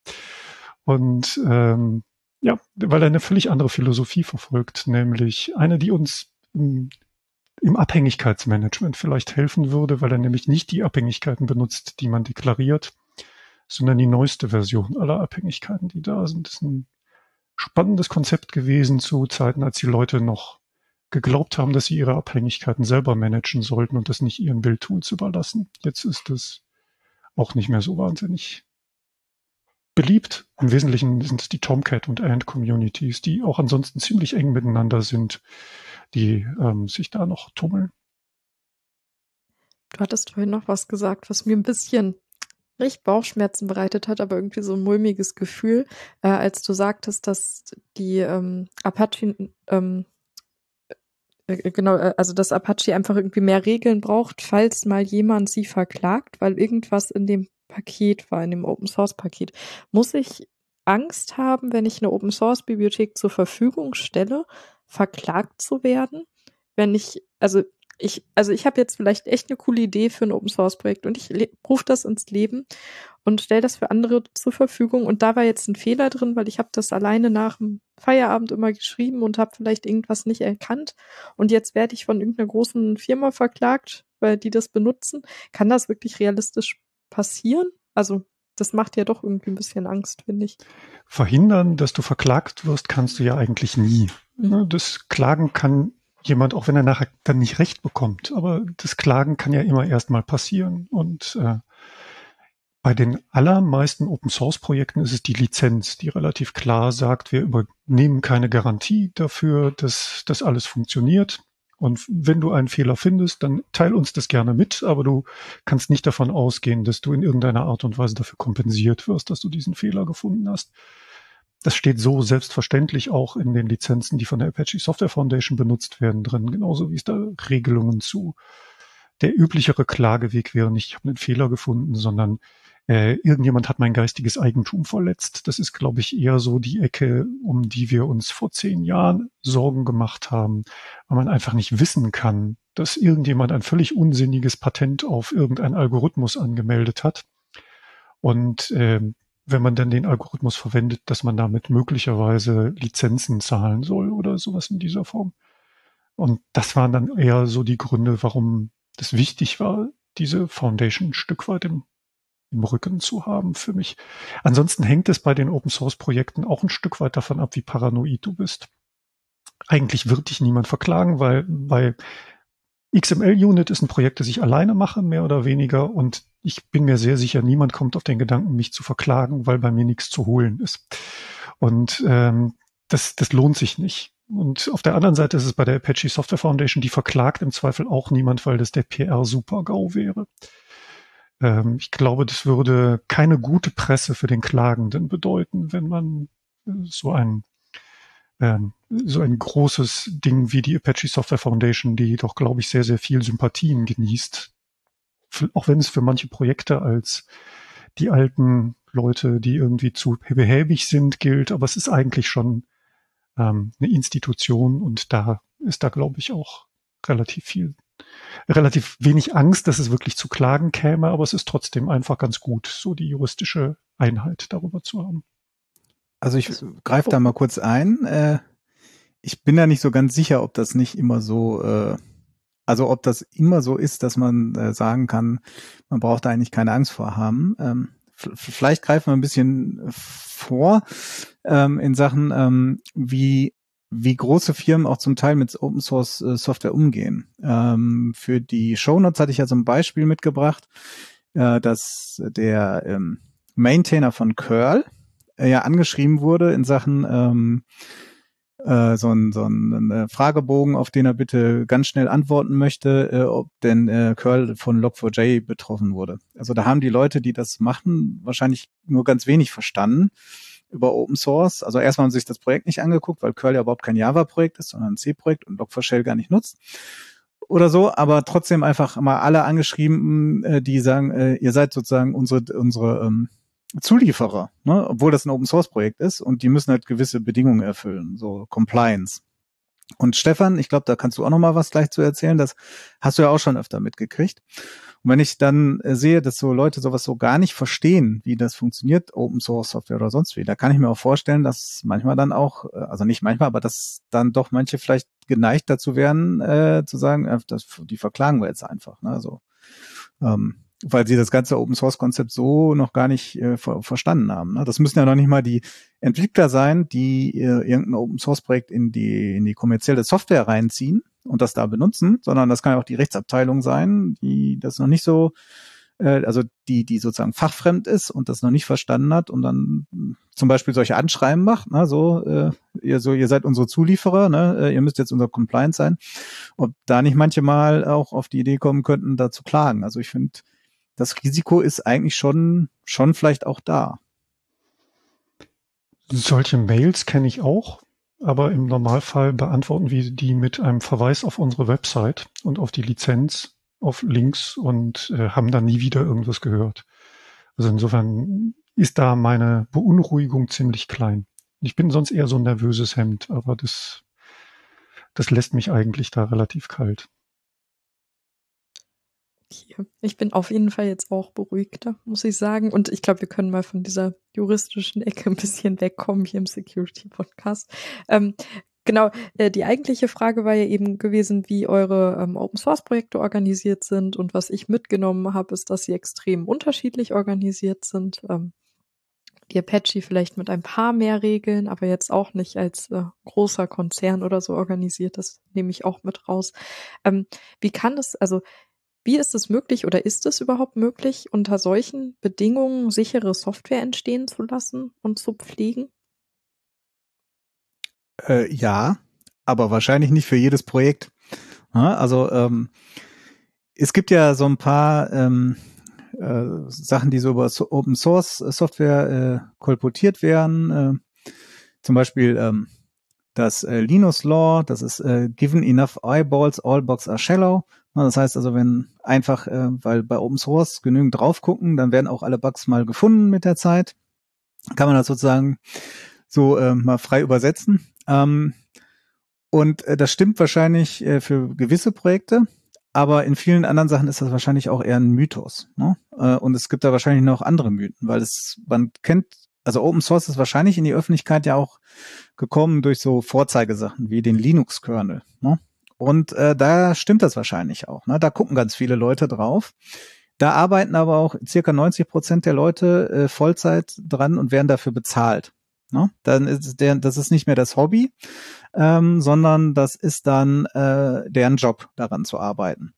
Und ähm, ja, weil er eine völlig andere Philosophie verfolgt, nämlich eine, die uns im, im Abhängigkeitsmanagement vielleicht helfen würde, weil er nämlich nicht die Abhängigkeiten benutzt, die man deklariert, sondern die neueste Version aller Abhängigkeiten, die da sind. Das ist ein spannendes Konzept gewesen zu Zeiten, als die Leute noch geglaubt haben, dass sie ihre Abhängigkeiten selber managen sollten und das nicht ihren Bildtools überlassen. Jetzt ist es auch nicht mehr so wahnsinnig beliebt. Im Wesentlichen sind es die Tomcat und Ant Communities, die auch ansonsten ziemlich eng miteinander sind, die ähm, sich da noch tummeln. Du hattest vorhin noch was gesagt, was mir ein bisschen nicht Bauchschmerzen bereitet hat, aber irgendwie so ein mulmiges Gefühl, äh, als du sagtest, dass die ähm, Apache ähm, äh, äh genau, äh, also dass Apache einfach irgendwie mehr Regeln braucht, falls mal jemand sie verklagt, weil irgendwas in dem Paket war, in dem Open Source Paket. Muss ich Angst haben, wenn ich eine Open Source Bibliothek zur Verfügung stelle, verklagt zu werden? Wenn ich, also ich, also ich habe jetzt vielleicht echt eine coole Idee für ein Open Source Projekt und ich rufe das ins Leben und stelle das für andere zur Verfügung. Und da war jetzt ein Fehler drin, weil ich habe das alleine nach dem Feierabend immer geschrieben und habe vielleicht irgendwas nicht erkannt. Und jetzt werde ich von irgendeiner großen Firma verklagt, weil die das benutzen. Kann das wirklich realistisch passieren? Also das macht ja doch irgendwie ein bisschen Angst, finde ich. Verhindern, dass du verklagt wirst, kannst du ja eigentlich nie. Mhm. Das Klagen kann jemand, auch wenn er nachher dann nicht recht bekommt. Aber das Klagen kann ja immer erstmal passieren. Und äh, bei den allermeisten Open Source Projekten ist es die Lizenz, die relativ klar sagt, wir übernehmen keine Garantie dafür, dass das alles funktioniert. Und wenn du einen Fehler findest, dann teil uns das gerne mit, aber du kannst nicht davon ausgehen, dass du in irgendeiner Art und Weise dafür kompensiert wirst, dass du diesen Fehler gefunden hast. Das steht so selbstverständlich auch in den Lizenzen, die von der Apache Software Foundation benutzt werden, drin, genauso wie es da Regelungen zu. Der üblichere Klageweg wäre nicht, ich habe einen Fehler gefunden, sondern äh, irgendjemand hat mein geistiges Eigentum verletzt. Das ist, glaube ich, eher so die Ecke, um die wir uns vor zehn Jahren Sorgen gemacht haben, weil man einfach nicht wissen kann, dass irgendjemand ein völlig unsinniges Patent auf irgendeinen Algorithmus angemeldet hat. Und äh, wenn man dann den Algorithmus verwendet, dass man damit möglicherweise Lizenzen zahlen soll oder sowas in dieser Form. Und das waren dann eher so die Gründe, warum das wichtig war, diese Foundation ein Stück weit im, im Rücken zu haben für mich. Ansonsten hängt es bei den Open Source Projekten auch ein Stück weit davon ab, wie paranoid du bist. Eigentlich wird dich niemand verklagen, weil bei XML-Unit ist ein Projekt, das ich alleine mache, mehr oder weniger. Und ich bin mir sehr sicher, niemand kommt auf den Gedanken, mich zu verklagen, weil bei mir nichts zu holen ist. Und ähm, das, das lohnt sich nicht. Und auf der anderen Seite ist es bei der Apache Software Foundation, die verklagt im Zweifel auch niemand, weil das der PR-Super-GAU wäre. Ähm, ich glaube, das würde keine gute Presse für den Klagenden bedeuten, wenn man äh, so ein ähm, so ein großes Ding wie die Apache Software Foundation, die doch, glaube ich, sehr, sehr viel Sympathien genießt. Auch wenn es für manche Projekte als die alten Leute, die irgendwie zu behäbig sind, gilt, aber es ist eigentlich schon ähm, eine Institution und da ist da, glaube ich, auch relativ viel, relativ wenig Angst, dass es wirklich zu Klagen käme, aber es ist trotzdem einfach ganz gut, so die juristische Einheit darüber zu haben. Also ich greife da mal kurz ein. Äh, ich bin da nicht so ganz sicher, ob das nicht immer so, äh, also ob das immer so ist, dass man äh, sagen kann, man braucht da eigentlich keine Angst vor haben. Ähm, vielleicht greifen wir ein bisschen vor ähm, in Sachen, ähm, wie wie große Firmen auch zum Teil mit Open Source äh, Software umgehen. Ähm, für die Show Notes hatte ich ja so ein Beispiel mitgebracht, äh, dass der ähm, Maintainer von Curl, äh, ja angeschrieben wurde in Sachen ähm, äh, so ein, so ein äh, Fragebogen, auf den er bitte ganz schnell antworten möchte, äh, ob denn Curl von Log4j betroffen wurde. Also da haben die Leute, die das machen, wahrscheinlich nur ganz wenig verstanden über Open Source. Also erstmal haben sie sich das Projekt nicht angeguckt, weil Curl ja überhaupt kein Java-Projekt ist, sondern ein C-Projekt und Log4Shell gar nicht nutzt oder so, aber trotzdem einfach mal alle angeschrieben, äh, die sagen, äh, ihr seid sozusagen unsere unsere ähm, Zulieferer, ne? obwohl das ein Open Source Projekt ist und die müssen halt gewisse Bedingungen erfüllen, so Compliance. Und Stefan, ich glaube, da kannst du auch noch mal was gleich zu erzählen. Das hast du ja auch schon öfter mitgekriegt. Und wenn ich dann äh, sehe, dass so Leute sowas so gar nicht verstehen, wie das funktioniert, Open Source Software oder sonst wie, da kann ich mir auch vorstellen, dass manchmal dann auch, äh, also nicht manchmal, aber dass dann doch manche vielleicht geneigt dazu wären, äh, zu sagen, äh, das, die verklagen wir jetzt einfach. Ne? So, ähm, weil sie das ganze Open Source Konzept so noch gar nicht äh, ver verstanden haben. Ne? Das müssen ja noch nicht mal die Entwickler sein, die äh, irgendein Open Source Projekt in die in die kommerzielle Software reinziehen und das da benutzen, sondern das kann ja auch die Rechtsabteilung sein, die das noch nicht so äh, also die, die sozusagen fachfremd ist und das noch nicht verstanden hat und dann zum Beispiel solche Anschreiben macht, ne, so, äh, ihr, so, ihr seid unsere Zulieferer, ne, äh, ihr müsst jetzt unser Compliance sein, ob da nicht manche mal auch auf die Idee kommen könnten, da zu klagen. Also ich finde, das Risiko ist eigentlich schon, schon vielleicht auch da. Solche Mails kenne ich auch, aber im Normalfall beantworten wir die mit einem Verweis auf unsere Website und auf die Lizenz, auf Links und äh, haben dann nie wieder irgendwas gehört. Also insofern ist da meine Beunruhigung ziemlich klein. Ich bin sonst eher so ein nervöses Hemd, aber das, das lässt mich eigentlich da relativ kalt. Ich bin auf jeden Fall jetzt auch beruhigter, muss ich sagen. Und ich glaube, wir können mal von dieser juristischen Ecke ein bisschen wegkommen hier im Security-Podcast. Ähm, genau, äh, die eigentliche Frage war ja eben gewesen, wie eure ähm, Open-Source-Projekte organisiert sind. Und was ich mitgenommen habe, ist, dass sie extrem unterschiedlich organisiert sind. Ähm, die Apache vielleicht mit ein paar mehr Regeln, aber jetzt auch nicht als äh, großer Konzern oder so organisiert. Das nehme ich auch mit raus. Ähm, wie kann es, also wie ist es möglich oder ist es überhaupt möglich, unter solchen Bedingungen sichere Software entstehen zu lassen und zu pflegen? Äh, ja, aber wahrscheinlich nicht für jedes Projekt. Also ähm, es gibt ja so ein paar ähm, äh, Sachen, die so über so Open Source Software äh, kolportiert werden. Äh, zum Beispiel ähm, das äh, Linus Law, das ist äh, Given enough eyeballs, all box are shallow. Das heißt also, wenn einfach, äh, weil bei Open Source genügend drauf gucken, dann werden auch alle Bugs mal gefunden mit der Zeit. Kann man das sozusagen so äh, mal frei übersetzen. Ähm, und äh, das stimmt wahrscheinlich äh, für gewisse Projekte, aber in vielen anderen Sachen ist das wahrscheinlich auch eher ein Mythos. Ne? Äh, und es gibt da wahrscheinlich noch andere Mythen, weil es, man kennt, also Open Source ist wahrscheinlich in die Öffentlichkeit ja auch gekommen durch so Vorzeigesachen wie den Linux-Kernel. Ne? Und äh, da stimmt das wahrscheinlich auch. Ne? Da gucken ganz viele Leute drauf. Da arbeiten aber auch circa 90 Prozent der Leute äh, Vollzeit dran und werden dafür bezahlt. Ne? Dann ist der, das ist nicht mehr das Hobby, ähm, sondern das ist dann äh, deren Job, daran zu arbeiten.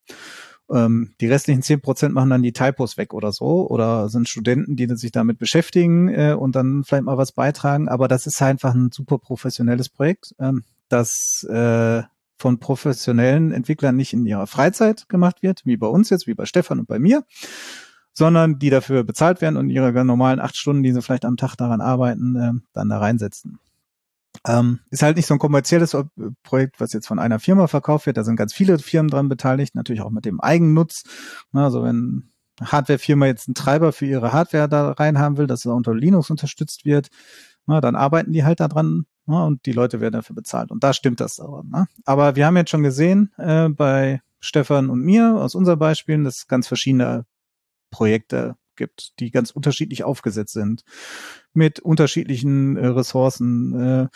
Ähm, die restlichen zehn Prozent machen dann die Typos weg oder so oder sind Studenten, die sich damit beschäftigen äh, und dann vielleicht mal was beitragen. Aber das ist einfach ein super professionelles Projekt, ähm, das äh, von professionellen Entwicklern nicht in ihrer Freizeit gemacht wird, wie bei uns jetzt, wie bei Stefan und bei mir, sondern die dafür bezahlt werden und ihre normalen acht Stunden, die sie vielleicht am Tag daran arbeiten, äh, dann da reinsetzen. Ähm, ist halt nicht so ein kommerzielles Projekt, was jetzt von einer Firma verkauft wird. Da sind ganz viele Firmen dran beteiligt, natürlich auch mit dem Eigennutz. Also wenn eine Hardwarefirma jetzt einen Treiber für ihre Hardware da rein haben will, dass es unter Linux unterstützt wird, na, dann arbeiten die halt daran na, und die Leute werden dafür bezahlt. Und da stimmt das aber. Na. Aber wir haben jetzt schon gesehen äh, bei Stefan und mir aus unseren Beispielen, dass ganz verschiedene Projekte gibt, die ganz unterschiedlich aufgesetzt sind, mit unterschiedlichen äh, Ressourcen, äh,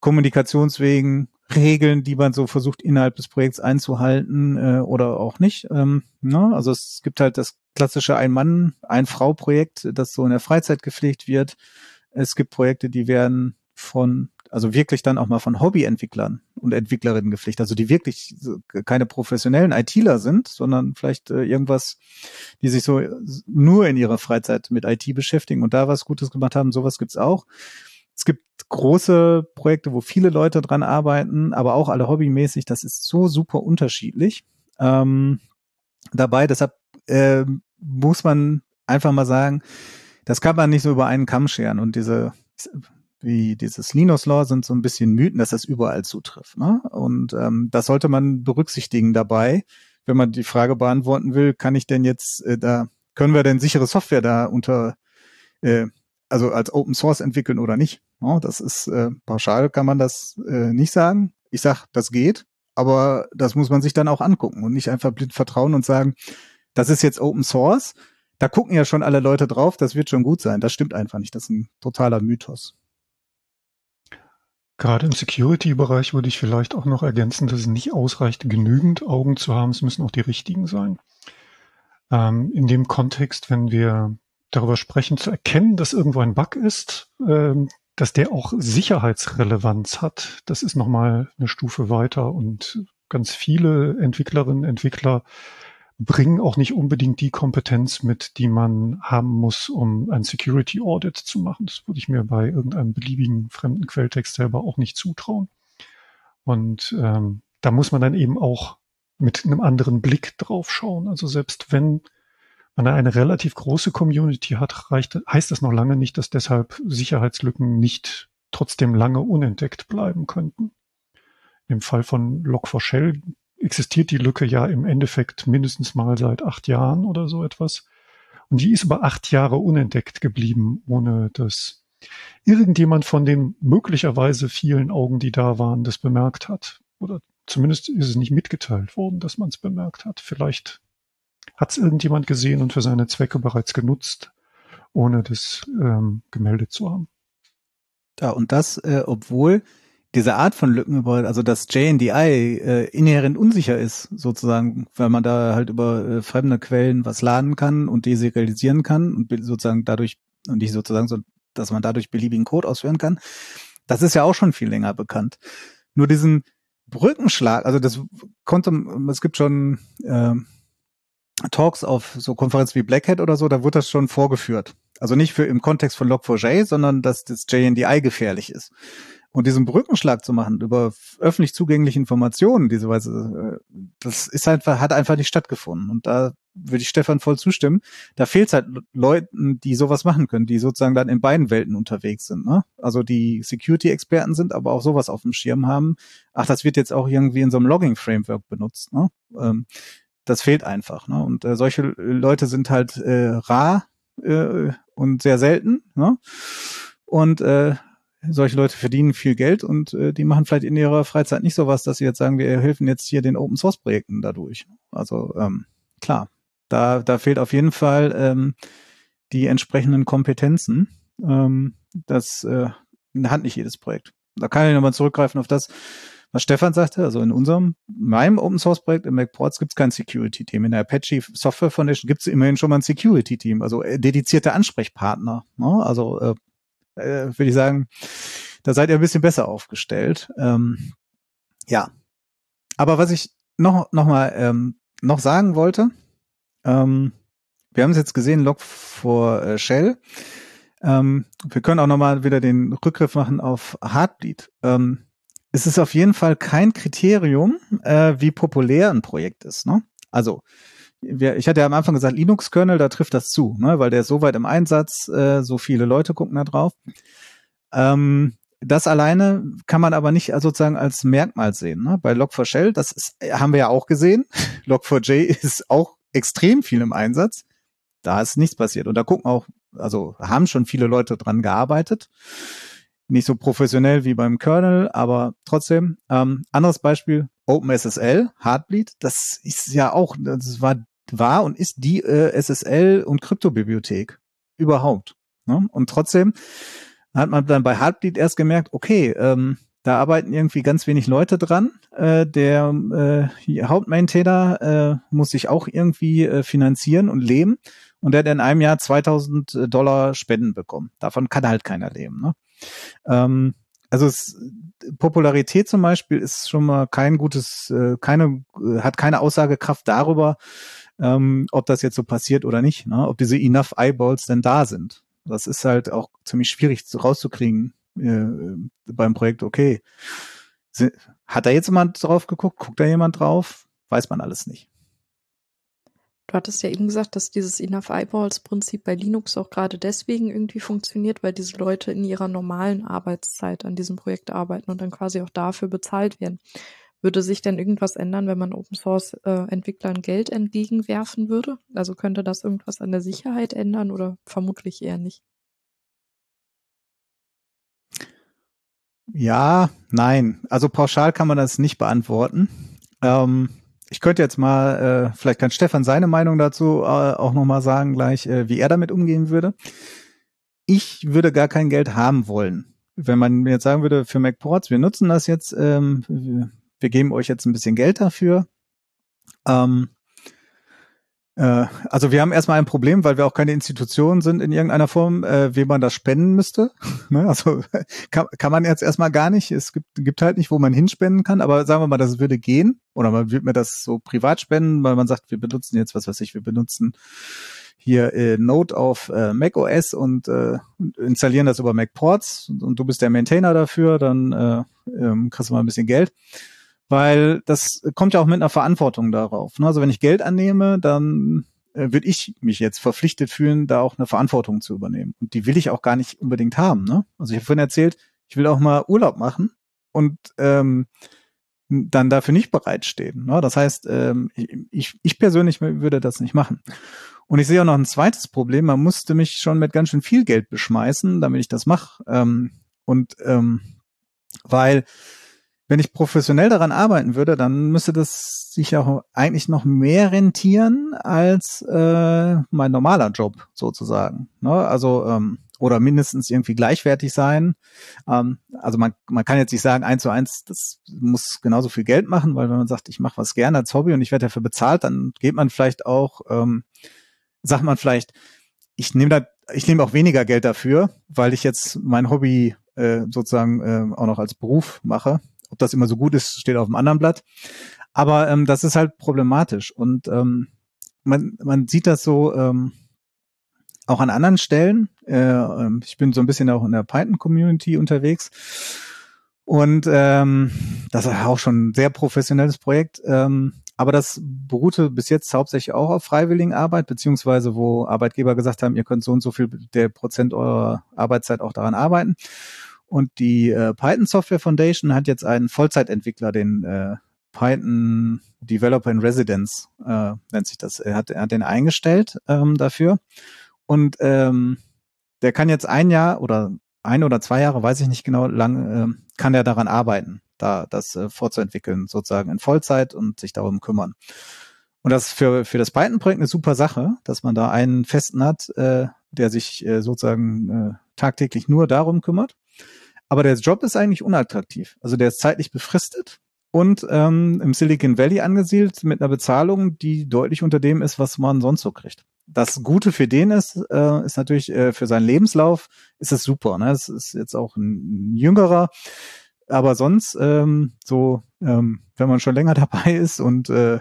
Kommunikationswegen, Regeln, die man so versucht innerhalb des Projekts einzuhalten äh, oder auch nicht. Ähm, ne? Also es gibt halt das klassische Ein-Mann, Ein-Frau-Projekt, das so in der Freizeit gepflegt wird. Es gibt Projekte, die werden von also wirklich dann auch mal von Hobbyentwicklern und Entwicklerinnen gepflegt, also die wirklich keine professionellen ITler sind, sondern vielleicht äh, irgendwas, die sich so nur in ihrer Freizeit mit IT beschäftigen und da was Gutes gemacht haben, sowas gibt's auch. Es gibt große Projekte, wo viele Leute dran arbeiten, aber auch alle hobbymäßig. Das ist so super unterschiedlich ähm, dabei. Deshalb äh, muss man einfach mal sagen, das kann man nicht so über einen Kamm scheren und diese wie dieses Linus Law sind so ein bisschen Mythen, dass das überall zutrifft. Ne? Und ähm, das sollte man berücksichtigen dabei, wenn man die Frage beantworten will, kann ich denn jetzt äh, da, können wir denn sichere Software da unter, äh, also als Open Source entwickeln oder nicht? Ja, das ist äh, pauschal kann man das äh, nicht sagen. Ich sag, das geht, aber das muss man sich dann auch angucken und nicht einfach blind vertrauen und sagen, das ist jetzt Open Source. Da gucken ja schon alle Leute drauf, das wird schon gut sein. Das stimmt einfach nicht. Das ist ein totaler Mythos. Gerade im Security-Bereich würde ich vielleicht auch noch ergänzen, dass es nicht ausreicht, genügend Augen zu haben. Es müssen auch die richtigen sein. Ähm, in dem Kontext, wenn wir darüber sprechen, zu erkennen, dass irgendwo ein Bug ist, ähm, dass der auch Sicherheitsrelevanz hat, das ist nochmal eine Stufe weiter und ganz viele Entwicklerinnen, Entwickler bringen auch nicht unbedingt die Kompetenz mit, die man haben muss, um ein Security Audit zu machen. Das würde ich mir bei irgendeinem beliebigen fremden Quelltext selber auch nicht zutrauen. Und ähm, da muss man dann eben auch mit einem anderen Blick drauf schauen. Also selbst wenn man eine relativ große Community hat, reicht, heißt das noch lange nicht, dass deshalb Sicherheitslücken nicht trotzdem lange unentdeckt bleiben könnten. Im Fall von Log4Shell existiert die Lücke ja im Endeffekt mindestens mal seit acht Jahren oder so etwas. Und die ist über acht Jahre unentdeckt geblieben, ohne dass irgendjemand von den möglicherweise vielen Augen, die da waren, das bemerkt hat. Oder zumindest ist es nicht mitgeteilt worden, dass man es bemerkt hat. Vielleicht hat es irgendjemand gesehen und für seine Zwecke bereits genutzt, ohne das ähm, gemeldet zu haben. Ja, und das, äh, obwohl diese Art von Lücken, also das JNDI äh, inhärent unsicher ist, sozusagen, weil man da halt über äh, fremde Quellen was laden kann und deserialisieren kann und sozusagen dadurch, und nicht sozusagen so, dass man dadurch beliebigen Code ausführen kann. Das ist ja auch schon viel länger bekannt. Nur diesen Brückenschlag, also das konnte, es gibt schon äh, Talks auf so Konferenzen wie Black Hat oder so, da wurde das schon vorgeführt. Also nicht für im Kontext von Log4j, sondern dass das JNDI gefährlich ist. Und diesen Brückenschlag zu machen über öffentlich zugängliche Informationen, diese Weise, äh, das ist einfach, hat einfach nicht stattgefunden. Und da würde ich Stefan voll zustimmen. Da fehlt es halt Leuten, die sowas machen können, die sozusagen dann in beiden Welten unterwegs sind. Ne? Also die Security-Experten sind, aber auch sowas auf dem Schirm haben. Ach, das wird jetzt auch irgendwie in so einem Logging-Framework benutzt. Ne? Ähm, das fehlt einfach. Ne? Und äh, solche Leute sind halt äh, rar äh, und sehr selten. Ne? Und äh, solche Leute verdienen viel Geld und äh, die machen vielleicht in ihrer Freizeit nicht sowas, dass sie jetzt sagen, wir helfen jetzt hier den Open Source Projekten dadurch. Also ähm, klar, da, da fehlt auf jeden Fall ähm, die entsprechenden Kompetenzen. Ähm, das äh, hat nicht jedes Projekt. Da kann ich nochmal zurückgreifen auf das, was Stefan sagte. Also in unserem, meinem Open Source Projekt im MacPorts gibt es kein Security Team. In der Apache Software Foundation gibt es immerhin schon mal ein Security Team, also äh, dedizierte Ansprechpartner. Ne? Also äh, äh, würde ich sagen, da seid ihr ein bisschen besser aufgestellt. Ähm, ja. Aber was ich noch, noch mal ähm, noch sagen wollte, ähm, wir haben es jetzt gesehen, Log for äh, Shell. Ähm, wir können auch noch mal wieder den Rückgriff machen auf Heartbleed. Ähm, es ist auf jeden Fall kein Kriterium, äh, wie populär ein Projekt ist. Ne? Also ich hatte ja am Anfang gesagt, Linux-Kernel, da trifft das zu, ne? weil der ist so weit im Einsatz, äh, so viele Leute gucken da drauf. Ähm, das alleine kann man aber nicht sozusagen als Merkmal sehen. Ne? Bei Log4Shell, das ist, haben wir ja auch gesehen. Log4j ist auch extrem viel im Einsatz. Da ist nichts passiert. Und da gucken auch, also haben schon viele Leute dran gearbeitet. Nicht so professionell wie beim Kernel, aber trotzdem. Ähm, anderes Beispiel, OpenSSL, Heartbleed, das ist ja auch, das war, war und ist die äh, SSL- und Kryptobibliothek überhaupt. Ne? Und trotzdem hat man dann bei Heartbleed erst gemerkt, okay, ähm, da arbeiten irgendwie ganz wenig Leute dran. Äh, der äh, Hauptmaintainer äh, muss sich auch irgendwie äh, finanzieren und leben. Und der hat in einem Jahr 2000 Dollar Spenden bekommen. Davon kann halt keiner leben. Ne? Ähm, also es, Popularität zum Beispiel ist schon mal kein gutes, äh, keine, äh, hat keine Aussagekraft darüber, ähm, ob das jetzt so passiert oder nicht, ne? ob diese Enough Eyeballs denn da sind. Das ist halt auch ziemlich schwierig rauszukriegen äh, beim Projekt. Okay, hat da jetzt jemand drauf geguckt? Guckt da jemand drauf? Weiß man alles nicht. Du hattest ja eben gesagt, dass dieses Enough Eyeballs Prinzip bei Linux auch gerade deswegen irgendwie funktioniert, weil diese Leute in ihrer normalen Arbeitszeit an diesem Projekt arbeiten und dann quasi auch dafür bezahlt werden. Würde sich denn irgendwas ändern, wenn man Open Source äh, Entwicklern Geld entgegenwerfen würde? Also könnte das irgendwas an der Sicherheit ändern oder vermutlich eher nicht? Ja, nein. Also pauschal kann man das nicht beantworten. Ähm, ich könnte jetzt mal, äh, vielleicht kann Stefan seine Meinung dazu äh, auch nochmal sagen gleich, äh, wie er damit umgehen würde. Ich würde gar kein Geld haben wollen. Wenn man jetzt sagen würde, für MacPorts, wir nutzen das jetzt, ähm, wir, geben euch jetzt ein bisschen Geld dafür. Ähm, äh, also wir haben erstmal ein Problem, weil wir auch keine Institution sind in irgendeiner Form, äh, wem man das spenden müsste. ne? Also kann, kann man jetzt erstmal gar nicht. Es gibt, gibt halt nicht, wo man hinspenden kann, aber sagen wir mal, das würde gehen. Oder man würde mir das so privat spenden, weil man sagt, wir benutzen jetzt, was weiß ich, wir benutzen hier äh, Node auf äh, Mac OS und äh, installieren das über Mac Ports und, und du bist der Maintainer dafür, dann äh, ähm, kriegst du mal ein bisschen Geld weil das kommt ja auch mit einer Verantwortung darauf. Ne? Also wenn ich Geld annehme, dann äh, würde ich mich jetzt verpflichtet fühlen, da auch eine Verantwortung zu übernehmen. Und die will ich auch gar nicht unbedingt haben. Ne? Also ich habe vorhin erzählt, ich will auch mal Urlaub machen und ähm, dann dafür nicht bereitstehen. Ne? Das heißt, ähm, ich, ich persönlich würde das nicht machen. Und ich sehe auch noch ein zweites Problem. Man musste mich schon mit ganz schön viel Geld beschmeißen, damit ich das mache. Ähm, und ähm, weil wenn ich professionell daran arbeiten würde, dann müsste das sich auch eigentlich noch mehr rentieren als äh, mein normaler Job sozusagen. Ne? Also ähm, oder mindestens irgendwie gleichwertig sein. Ähm, also man, man kann jetzt nicht sagen, eins zu eins, das muss genauso viel Geld machen, weil wenn man sagt, ich mache was gerne als Hobby und ich werde dafür bezahlt, dann geht man vielleicht auch, ähm, sagt man vielleicht, ich nehme da, ich nehme auch weniger Geld dafür, weil ich jetzt mein Hobby äh, sozusagen äh, auch noch als Beruf mache. Ob das immer so gut ist, steht auf dem anderen Blatt. Aber ähm, das ist halt problematisch und ähm, man, man sieht das so, ähm, auch an anderen Stellen. Äh, ähm, ich bin so ein bisschen auch in der Python-Community unterwegs. Und ähm, das ist auch schon ein sehr professionelles Projekt. Ähm, aber das beruhte bis jetzt hauptsächlich auch auf freiwilligen Arbeit, beziehungsweise wo Arbeitgeber gesagt haben, ihr könnt so und so viel der Prozent eurer Arbeitszeit auch daran arbeiten. Und die äh, Python Software Foundation hat jetzt einen Vollzeitentwickler, den äh, Python Developer in Residence, äh, nennt sich das. Er hat, er hat den eingestellt ähm, dafür. Und ähm, der kann jetzt ein Jahr oder ein oder zwei Jahre, weiß ich nicht genau, lang, äh, kann er daran arbeiten, da das äh, vorzuentwickeln, sozusagen in Vollzeit und sich darum kümmern. Und das für, für das Python-Projekt eine super Sache, dass man da einen Festen hat, äh, der sich äh, sozusagen äh, tagtäglich nur darum kümmert. Aber der Job ist eigentlich unattraktiv. Also der ist zeitlich befristet und ähm, im Silicon Valley angesiedelt mit einer Bezahlung, die deutlich unter dem ist, was man sonst so kriegt das Gute für den ist, äh, ist natürlich äh, für seinen Lebenslauf ist es super. Ne? Es ist jetzt auch ein, ein jüngerer, aber sonst ähm, so, ähm, wenn man schon länger dabei ist und äh,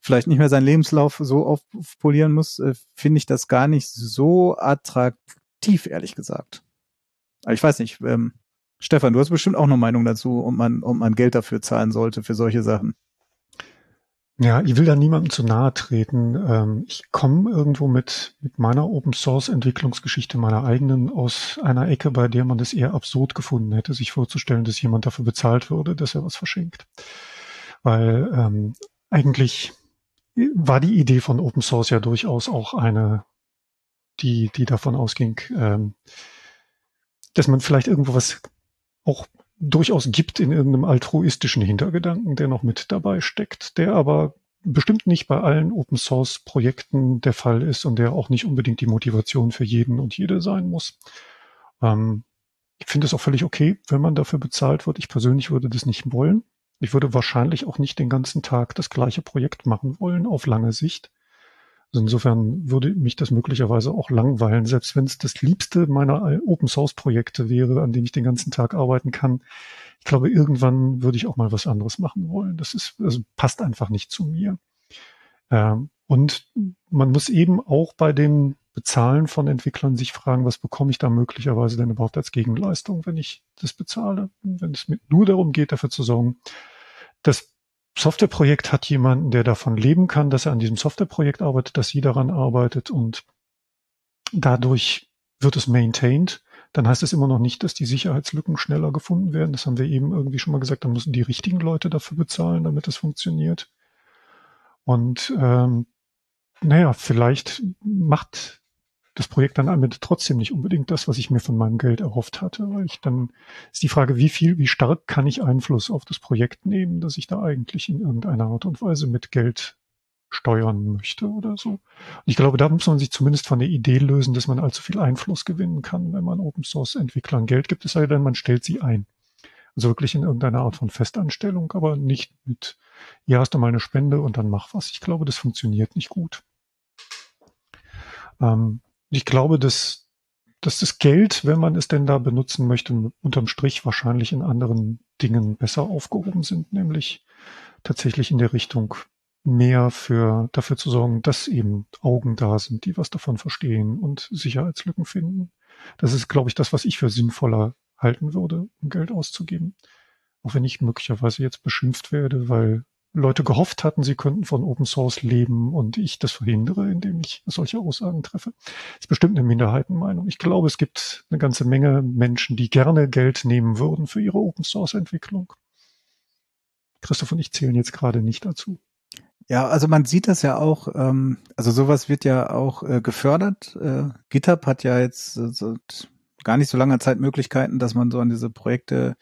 vielleicht nicht mehr seinen Lebenslauf so aufpolieren muss, äh, finde ich das gar nicht so attraktiv, ehrlich gesagt. Aber ich weiß nicht, ähm, Stefan, du hast bestimmt auch eine Meinung dazu, ob man, ob man Geld dafür zahlen sollte für solche Sachen. Ja, ich will da niemandem zu nahe treten. Ähm, ich komme irgendwo mit, mit meiner Open Source Entwicklungsgeschichte meiner eigenen aus einer Ecke, bei der man das eher absurd gefunden hätte, sich vorzustellen, dass jemand dafür bezahlt würde, dass er was verschenkt. Weil ähm, eigentlich war die Idee von Open Source ja durchaus auch eine, die, die davon ausging, ähm, dass man vielleicht irgendwo was auch durchaus gibt in irgendeinem altruistischen Hintergedanken, der noch mit dabei steckt, der aber bestimmt nicht bei allen Open Source Projekten der Fall ist und der auch nicht unbedingt die Motivation für jeden und jede sein muss. Ähm, ich finde es auch völlig okay, wenn man dafür bezahlt wird. Ich persönlich würde das nicht wollen. Ich würde wahrscheinlich auch nicht den ganzen Tag das gleiche Projekt machen wollen auf lange Sicht. Also insofern würde mich das möglicherweise auch langweilen, selbst wenn es das liebste meiner Open Source Projekte wäre, an dem ich den ganzen Tag arbeiten kann. Ich glaube, irgendwann würde ich auch mal was anderes machen wollen. Das ist, also passt einfach nicht zu mir. Ähm, und man muss eben auch bei dem Bezahlen von Entwicklern sich fragen, was bekomme ich da möglicherweise denn überhaupt als Gegenleistung, wenn ich das bezahle? Wenn es nur darum geht, dafür zu sorgen, dass Softwareprojekt hat jemanden, der davon leben kann, dass er an diesem Softwareprojekt arbeitet, dass sie daran arbeitet und dadurch wird es maintained. Dann heißt es immer noch nicht, dass die Sicherheitslücken schneller gefunden werden. Das haben wir eben irgendwie schon mal gesagt. Dann müssen die richtigen Leute dafür bezahlen, damit es funktioniert. Und ähm, naja, vielleicht macht das Projekt dann am Ende trotzdem nicht unbedingt das, was ich mir von meinem Geld erhofft hatte, weil ich dann ist die Frage, wie viel, wie stark kann ich Einfluss auf das Projekt nehmen, dass ich da eigentlich in irgendeiner Art und Weise mit Geld steuern möchte oder so. Und ich glaube, da muss man sich zumindest von der Idee lösen, dass man allzu viel Einfluss gewinnen kann, wenn man Open Source Entwicklern Geld gibt, es sei denn, man stellt sie ein. Also wirklich in irgendeiner Art von Festanstellung, aber nicht mit, hier hast du mal eine Spende und dann mach was. Ich glaube, das funktioniert nicht gut. Ähm, ich glaube, dass, dass das Geld, wenn man es denn da benutzen möchte, unterm Strich wahrscheinlich in anderen Dingen besser aufgehoben sind, nämlich tatsächlich in der Richtung mehr für dafür zu sorgen, dass eben Augen da sind, die was davon verstehen und Sicherheitslücken finden. Das ist, glaube ich, das, was ich für sinnvoller halten würde, um Geld auszugeben. Auch wenn ich möglicherweise jetzt beschimpft werde, weil Leute gehofft hatten, sie könnten von Open Source leben und ich das verhindere, indem ich solche Aussagen treffe. Das ist bestimmt eine Minderheitenmeinung. Ich glaube, es gibt eine ganze Menge Menschen, die gerne Geld nehmen würden für ihre Open Source Entwicklung. Christoph und ich zählen jetzt gerade nicht dazu. Ja, also man sieht das ja auch, ähm, also sowas wird ja auch äh, gefördert. Äh, GitHub hat ja jetzt äh, so gar nicht so langer Zeit Möglichkeiten, dass man so an diese Projekte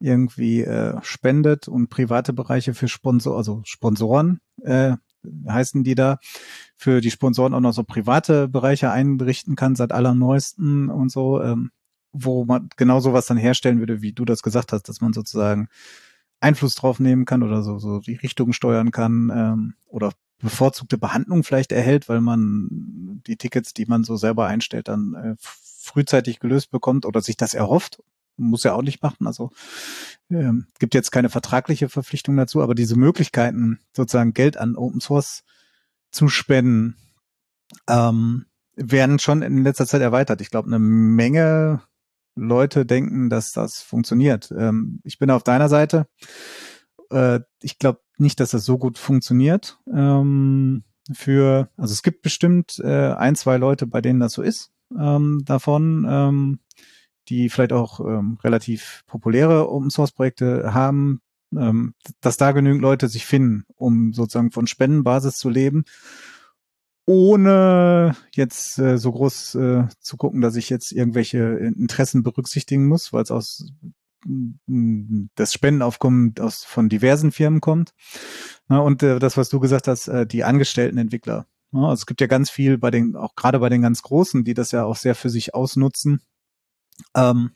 irgendwie äh, spendet und private Bereiche für Sponsor, also Sponsoren äh, heißen die da, für die Sponsoren auch noch so private Bereiche einrichten kann, seit allerneuesten und so, ähm, wo man genau sowas dann herstellen würde, wie du das gesagt hast, dass man sozusagen Einfluss drauf nehmen kann oder so, so die Richtung steuern kann ähm, oder bevorzugte Behandlung vielleicht erhält, weil man die Tickets, die man so selber einstellt, dann äh, frühzeitig gelöst bekommt oder sich das erhofft. Muss ja auch nicht machen. Also ähm, gibt jetzt keine vertragliche Verpflichtung dazu, aber diese Möglichkeiten, sozusagen Geld an Open Source zu spenden, ähm, werden schon in letzter Zeit erweitert. Ich glaube, eine Menge Leute denken, dass das funktioniert. Ähm, ich bin auf deiner Seite. Äh, ich glaube nicht, dass das so gut funktioniert. Ähm, für, also es gibt bestimmt äh, ein, zwei Leute, bei denen das so ist, ähm, davon, ähm, die vielleicht auch ähm, relativ populäre Open Source Projekte haben, ähm, dass da genügend Leute sich finden, um sozusagen von Spendenbasis zu leben ohne jetzt äh, so groß äh, zu gucken, dass ich jetzt irgendwelche Interessen berücksichtigen muss, weil es aus mm, das Spendenaufkommen aus von diversen Firmen kommt. Na, und äh, das, was du gesagt hast, äh, die angestellten Entwickler. Ja, also es gibt ja ganz viel bei den, auch gerade bei den ganz Großen, die das ja auch sehr für sich ausnutzen, ähm,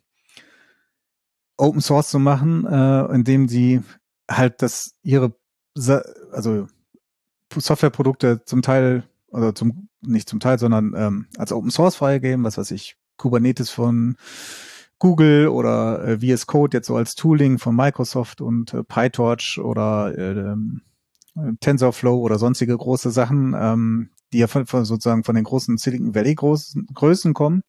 Open Source zu machen, äh, indem sie halt das ihre, also Softwareprodukte zum Teil oder zum, nicht zum Teil, sondern ähm, als Open Source freigeben, was weiß ich, Kubernetes von Google oder äh, VS Code jetzt so als Tooling von Microsoft und äh, PyTorch oder äh, TensorFlow oder sonstige große Sachen, ähm, die ja von, von sozusagen von den großen Silicon Valley Größen kommen,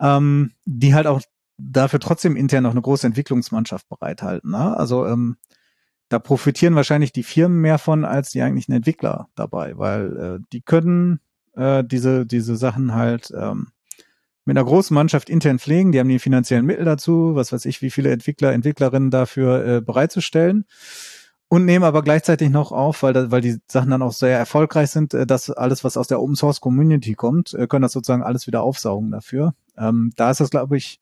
ähm, die halt auch dafür trotzdem intern noch eine große Entwicklungsmannschaft bereithalten. Ne? Also ähm, da profitieren wahrscheinlich die Firmen mehr von als die eigentlichen Entwickler dabei, weil äh, die können äh, diese, diese Sachen halt ähm, mit einer großen Mannschaft intern pflegen, die haben die finanziellen Mittel dazu, was weiß ich, wie viele Entwickler, Entwicklerinnen dafür äh, bereitzustellen und nehmen aber gleichzeitig noch auf, weil, da, weil die Sachen dann auch sehr erfolgreich sind, äh, dass alles, was aus der Open Source Community kommt, äh, können das sozusagen alles wieder aufsaugen dafür. Ähm, da ist das, glaube ich,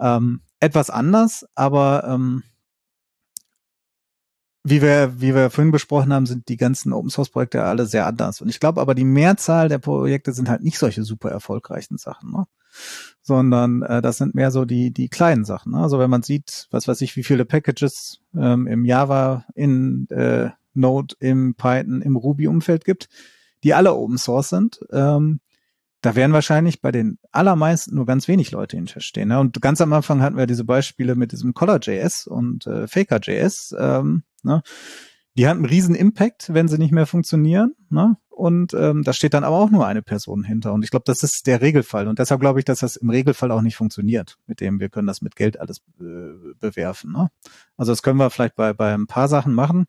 ähm, etwas anders, aber ähm, wie wir, wie wir vorhin besprochen haben, sind die ganzen Open Source Projekte alle sehr anders. Und ich glaube aber, die Mehrzahl der Projekte sind halt nicht solche super erfolgreichen Sachen, ne? Sondern äh, das sind mehr so die, die kleinen Sachen. Ne? Also wenn man sieht, was weiß ich, wie viele Packages ähm, im Java, in äh, Node, im Python, im Ruby-Umfeld gibt, die alle Open Source sind, ähm, da werden wahrscheinlich bei den allermeisten nur ganz wenig Leute hinterstehen. Ne? Und ganz am Anfang hatten wir diese Beispiele mit diesem Collar.js und äh, Faker.js. Ähm, ne? Die haben einen riesen Impact, wenn sie nicht mehr funktionieren. Ne? Und ähm, da steht dann aber auch nur eine Person hinter. Und ich glaube, das ist der Regelfall. Und deshalb glaube ich, dass das im Regelfall auch nicht funktioniert, mit dem wir können das mit Geld alles äh, bewerfen. Ne? Also das können wir vielleicht bei, bei ein paar Sachen machen.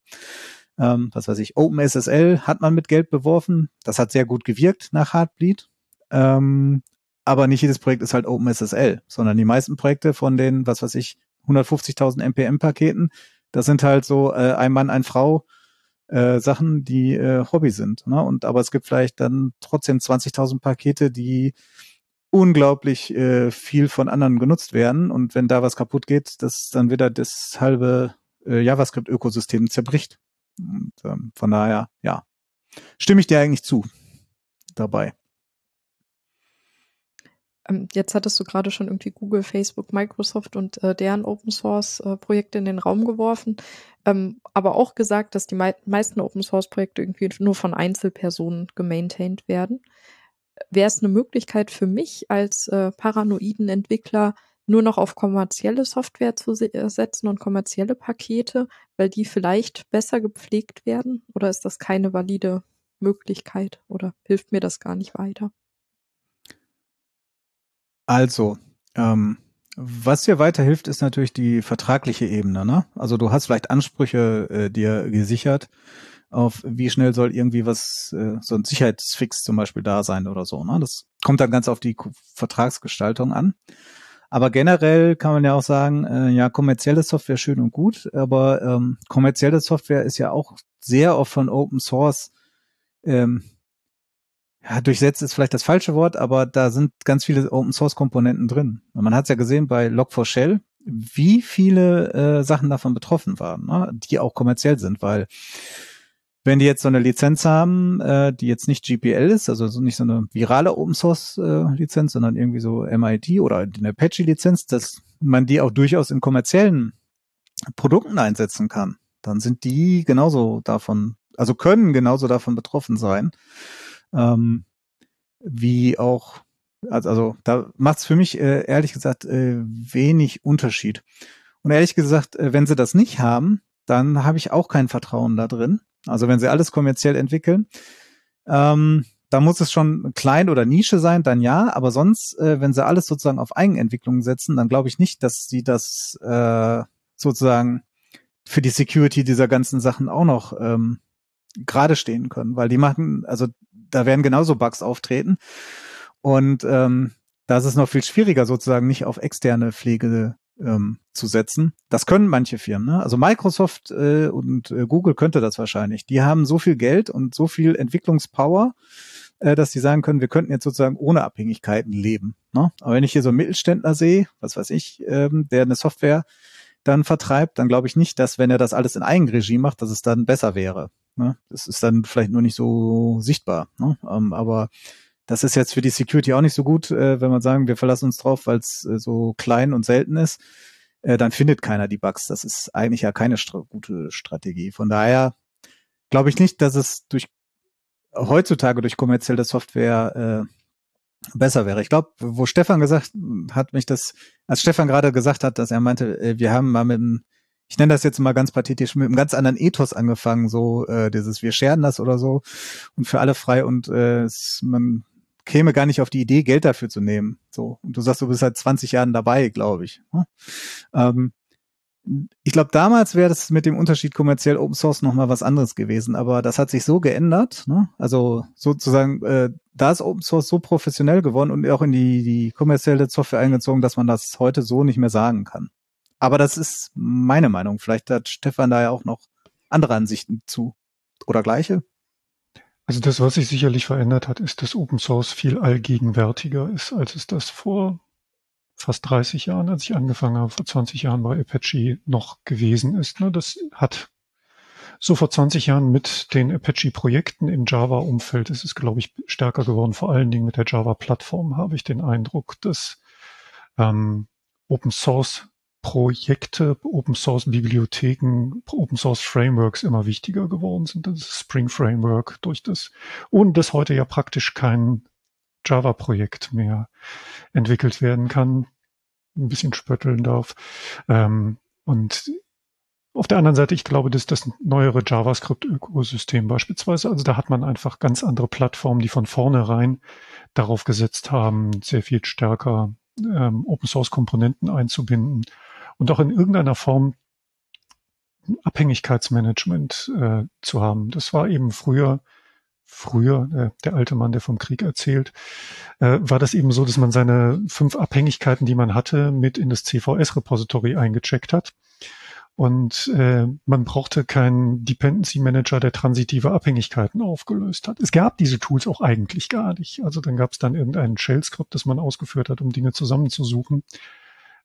Ähm, was weiß ich, OpenSSL hat man mit Geld beworfen. Das hat sehr gut gewirkt nach Heartbleed. Ähm, aber nicht jedes Projekt ist halt OpenSSL, sondern die meisten Projekte von den, was weiß ich, 150.000 NPM-Paketen, das sind halt so äh, ein Mann, ein Frau äh, Sachen, die äh, Hobby sind. Ne? Und aber es gibt vielleicht dann trotzdem 20.000 Pakete, die unglaublich äh, viel von anderen genutzt werden. Und wenn da was kaputt geht, dass dann wieder das halbe äh, JavaScript-Ökosystem zerbricht. Und, ähm, von daher, ja, stimme ich dir eigentlich zu dabei. Ähm, jetzt hattest du gerade schon irgendwie Google, Facebook, Microsoft und äh, deren Open Source äh, Projekte in den Raum geworfen, ähm, aber auch gesagt, dass die mei meisten Open Source Projekte irgendwie nur von Einzelpersonen gemaintained werden. Wäre es eine Möglichkeit für mich als äh, paranoiden Entwickler, nur noch auf kommerzielle Software zu se äh, setzen und kommerzielle Pakete, weil die vielleicht besser gepflegt werden? Oder ist das keine valide Möglichkeit oder hilft mir das gar nicht weiter? Also, ähm, was dir weiterhilft, ist natürlich die vertragliche Ebene. Ne? Also du hast vielleicht Ansprüche äh, dir gesichert, auf wie schnell soll irgendwie was, äh, so ein Sicherheitsfix zum Beispiel da sein oder so. Ne? Das kommt dann ganz auf die Vertragsgestaltung an. Aber generell kann man ja auch sagen, äh, ja, kommerzielle Software schön und gut, aber ähm, kommerzielle Software ist ja auch sehr oft von Open Source ähm, ja, durchsetzt ist vielleicht das falsche Wort, aber da sind ganz viele Open Source Komponenten drin. Und man hat es ja gesehen bei Log4Shell, wie viele äh, Sachen davon betroffen waren, ne? die auch kommerziell sind, weil wenn die jetzt so eine Lizenz haben, äh, die jetzt nicht GPL ist, also so nicht so eine virale Open Source äh, Lizenz, sondern irgendwie so MIT oder eine Apache Lizenz, dass man die auch durchaus in kommerziellen Produkten einsetzen kann, dann sind die genauso davon, also können genauso davon betroffen sein, ähm, wie auch, also, also da macht es für mich äh, ehrlich gesagt äh, wenig Unterschied. Und ehrlich gesagt, äh, wenn sie das nicht haben, dann habe ich auch kein Vertrauen da drin, also wenn sie alles kommerziell entwickeln, ähm, da muss es schon klein oder Nische sein, dann ja. Aber sonst, äh, wenn sie alles sozusagen auf Eigenentwicklung setzen, dann glaube ich nicht, dass sie das äh, sozusagen für die Security dieser ganzen Sachen auch noch ähm, gerade stehen können, weil die machen, also da werden genauso Bugs auftreten. Und ähm, da ist es noch viel schwieriger, sozusagen nicht auf externe Pflege ähm, zu setzen. Das können manche Firmen. Ne? Also Microsoft äh, und äh, Google könnte das wahrscheinlich. Die haben so viel Geld und so viel Entwicklungspower, äh, dass sie sagen können, wir könnten jetzt sozusagen ohne Abhängigkeiten leben. Ne? Aber wenn ich hier so einen Mittelständler sehe, was weiß ich, ähm, der eine Software dann vertreibt, dann glaube ich nicht, dass wenn er das alles in Eigenregie macht, dass es dann besser wäre. Ne? Das ist dann vielleicht nur nicht so sichtbar. Ne? Ähm, aber das ist jetzt für die Security auch nicht so gut, äh, wenn man sagen, wir verlassen uns drauf, weil es äh, so klein und selten ist. Äh, dann findet keiner die Bugs. Das ist eigentlich ja keine stra gute Strategie. Von daher glaube ich nicht, dass es durch heutzutage durch kommerzielle Software äh, besser wäre. Ich glaube, wo Stefan gesagt hat, mich das, als Stefan gerade gesagt hat, dass er meinte, äh, wir haben mal mit einem, ich nenne das jetzt mal ganz pathetisch, mit einem ganz anderen Ethos angefangen, so äh, dieses, wir scheren das oder so und für alle frei und äh, man käme gar nicht auf die Idee, Geld dafür zu nehmen. So. Und du sagst, du bist seit 20 Jahren dabei, glaube ich. Hm? Ähm, ich glaube, damals wäre das mit dem Unterschied kommerziell Open Source nochmal was anderes gewesen, aber das hat sich so geändert. Ne? Also sozusagen, äh, da ist Open Source so professionell geworden und auch in die, die kommerzielle Software eingezogen, dass man das heute so nicht mehr sagen kann. Aber das ist meine Meinung. Vielleicht hat Stefan da ja auch noch andere Ansichten zu. Oder gleiche? Also das, was sich sicherlich verändert hat, ist, dass Open Source viel allgegenwärtiger ist, als es das vor fast 30 Jahren, als ich angefangen habe, vor 20 Jahren bei Apache noch gewesen ist. Ne? Das hat so vor 20 Jahren mit den Apache-Projekten im Java-Umfeld ist es, glaube ich, stärker geworden. Vor allen Dingen mit der Java-Plattform habe ich den Eindruck, dass ähm, Open Source Projekte, Open Source Bibliotheken, Open Source Frameworks immer wichtiger geworden sind. Das Spring Framework durch das und dass heute ja praktisch kein Java-Projekt mehr entwickelt werden kann. Ein bisschen spötteln darf. Ähm, und auf der anderen Seite, ich glaube, dass das neuere JavaScript-Ökosystem beispielsweise, also da hat man einfach ganz andere Plattformen, die von vornherein darauf gesetzt haben, sehr viel stärker ähm, Open-Source-Komponenten einzubinden und auch in irgendeiner Form Abhängigkeitsmanagement äh, zu haben. Das war eben früher, früher, äh, der alte Mann, der vom Krieg erzählt, äh, war das eben so, dass man seine fünf Abhängigkeiten, die man hatte, mit in das CVS-Repository eingecheckt hat. Und äh, man brauchte keinen Dependency Manager, der transitive Abhängigkeiten aufgelöst hat. Es gab diese Tools auch eigentlich gar nicht. Also dann gab es dann irgendein Shell-Skript, das man ausgeführt hat, um Dinge zusammenzusuchen.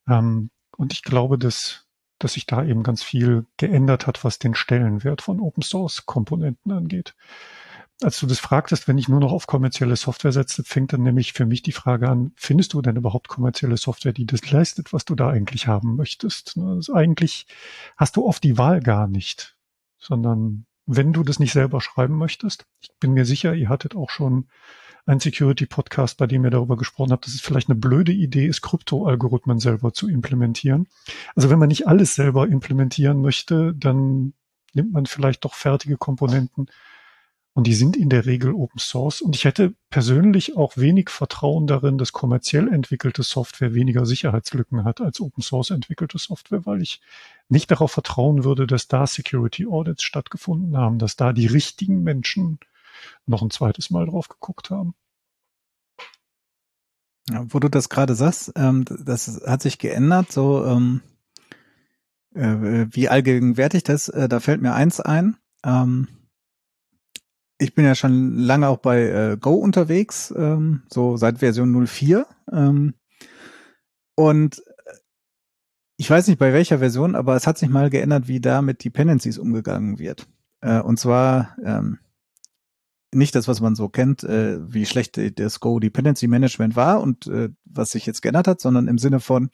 Ähm, und ich glaube, dass, dass sich da eben ganz viel geändert hat, was den Stellenwert von Open Source Komponenten angeht. Als du das fragtest, wenn ich nur noch auf kommerzielle Software setze, fängt dann nämlich für mich die Frage an, findest du denn überhaupt kommerzielle Software, die das leistet, was du da eigentlich haben möchtest? Also eigentlich hast du oft die Wahl gar nicht, sondern wenn du das nicht selber schreiben möchtest, ich bin mir sicher, ihr hattet auch schon ein Security-Podcast, bei dem ihr darüber gesprochen habt, dass es vielleicht eine blöde Idee ist, Krypto-Algorithmen selber zu implementieren. Also wenn man nicht alles selber implementieren möchte, dann nimmt man vielleicht doch fertige Komponenten und die sind in der Regel Open Source. Und ich hätte persönlich auch wenig Vertrauen darin, dass kommerziell entwickelte Software weniger Sicherheitslücken hat als Open Source entwickelte Software, weil ich nicht darauf vertrauen würde, dass da Security Audits stattgefunden haben, dass da die richtigen Menschen noch ein zweites Mal drauf geguckt haben. Ja, wo du das gerade sagst, ähm, das hat sich geändert, so ähm, äh, wie allgegenwärtig das, äh, da fällt mir eins ein. Ähm, ich bin ja schon lange auch bei äh, Go unterwegs, ähm, so seit Version 04. Ähm, und ich weiß nicht bei welcher Version, aber es hat sich mal geändert, wie da mit Dependencies umgegangen wird. Äh, und zwar ähm, nicht das, was man so kennt, äh, wie schlecht das Go Dependency Management war und äh, was sich jetzt geändert hat, sondern im Sinne von,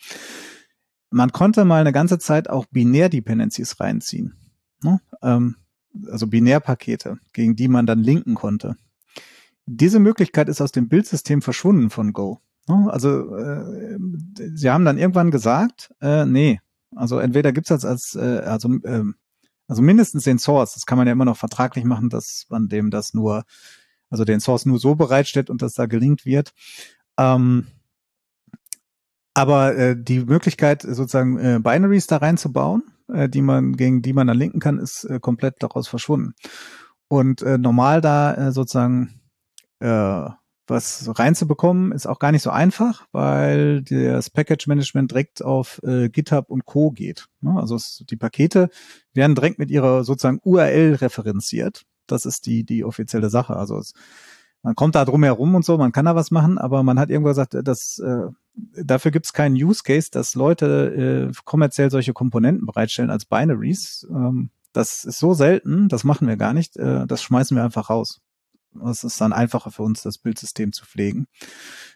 man konnte mal eine ganze Zeit auch Binär-Dependencies reinziehen. Ne? Ähm, also Binärpakete, gegen die man dann linken konnte. Diese Möglichkeit ist aus dem Bildsystem verschwunden von Go. Ne? Also äh, sie haben dann irgendwann gesagt, äh, nee, also entweder gibt's das als, äh, also, äh, also mindestens den Source, das kann man ja immer noch vertraglich machen, dass man dem das nur, also den Source nur so bereitstellt und dass da gelingt wird. Ähm, aber äh, die Möglichkeit, sozusagen äh, Binaries da reinzubauen, äh, die man, gegen die man dann linken kann, ist äh, komplett daraus verschwunden. Und äh, normal da äh, sozusagen äh, was reinzubekommen, ist auch gar nicht so einfach, weil das Package Management direkt auf äh, GitHub und Co. geht. Ne? Also es, die Pakete werden direkt mit ihrer sozusagen URL referenziert. Das ist die, die offizielle Sache. Also es, man kommt da drum herum und so, man kann da was machen, aber man hat irgendwo gesagt, dass äh, dafür gibt es keinen Use Case, dass Leute äh, kommerziell solche Komponenten bereitstellen als Binaries. Ähm, das ist so selten, das machen wir gar nicht, äh, das schmeißen wir einfach raus. Es ist dann einfacher für uns, das Bildsystem zu pflegen,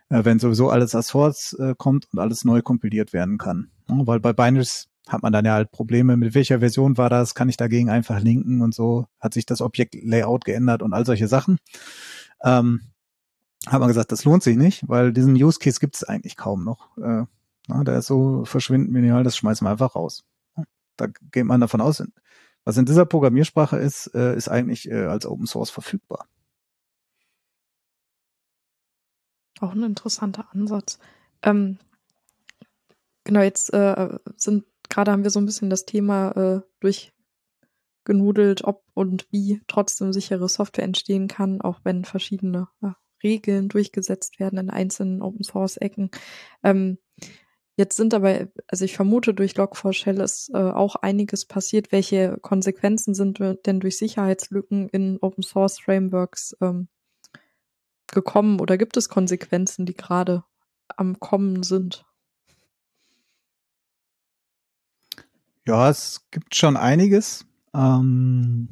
äh, wenn sowieso alles als Source äh, kommt und alles neu kompiliert werden kann. Ja, weil bei Binaries hat man dann ja halt Probleme, mit welcher Version war das, kann ich dagegen einfach linken und so, hat sich das Objekt-Layout geändert und all solche Sachen. Ähm, hat man gesagt, das lohnt sich nicht, weil diesen Use Case gibt es eigentlich kaum noch. Äh, na, der ist so verschwindend minimal, das schmeißen wir einfach raus. Da geht man davon aus, was in dieser Programmiersprache ist, äh, ist eigentlich äh, als Open Source verfügbar. Auch ein interessanter Ansatz. Ähm, genau, jetzt äh, sind gerade haben wir so ein bisschen das Thema äh, durchgenudelt, ob und wie trotzdem sichere Software entstehen kann, auch wenn verschiedene ja, Regeln durchgesetzt werden in einzelnen Open Source Ecken. Ähm, jetzt sind aber, also ich vermute, durch Log4Shell ist äh, auch einiges passiert. Welche Konsequenzen sind denn durch Sicherheitslücken in Open Source Frameworks ähm, gekommen oder gibt es Konsequenzen, die gerade am Kommen sind? Ja, es gibt schon einiges. Ähm,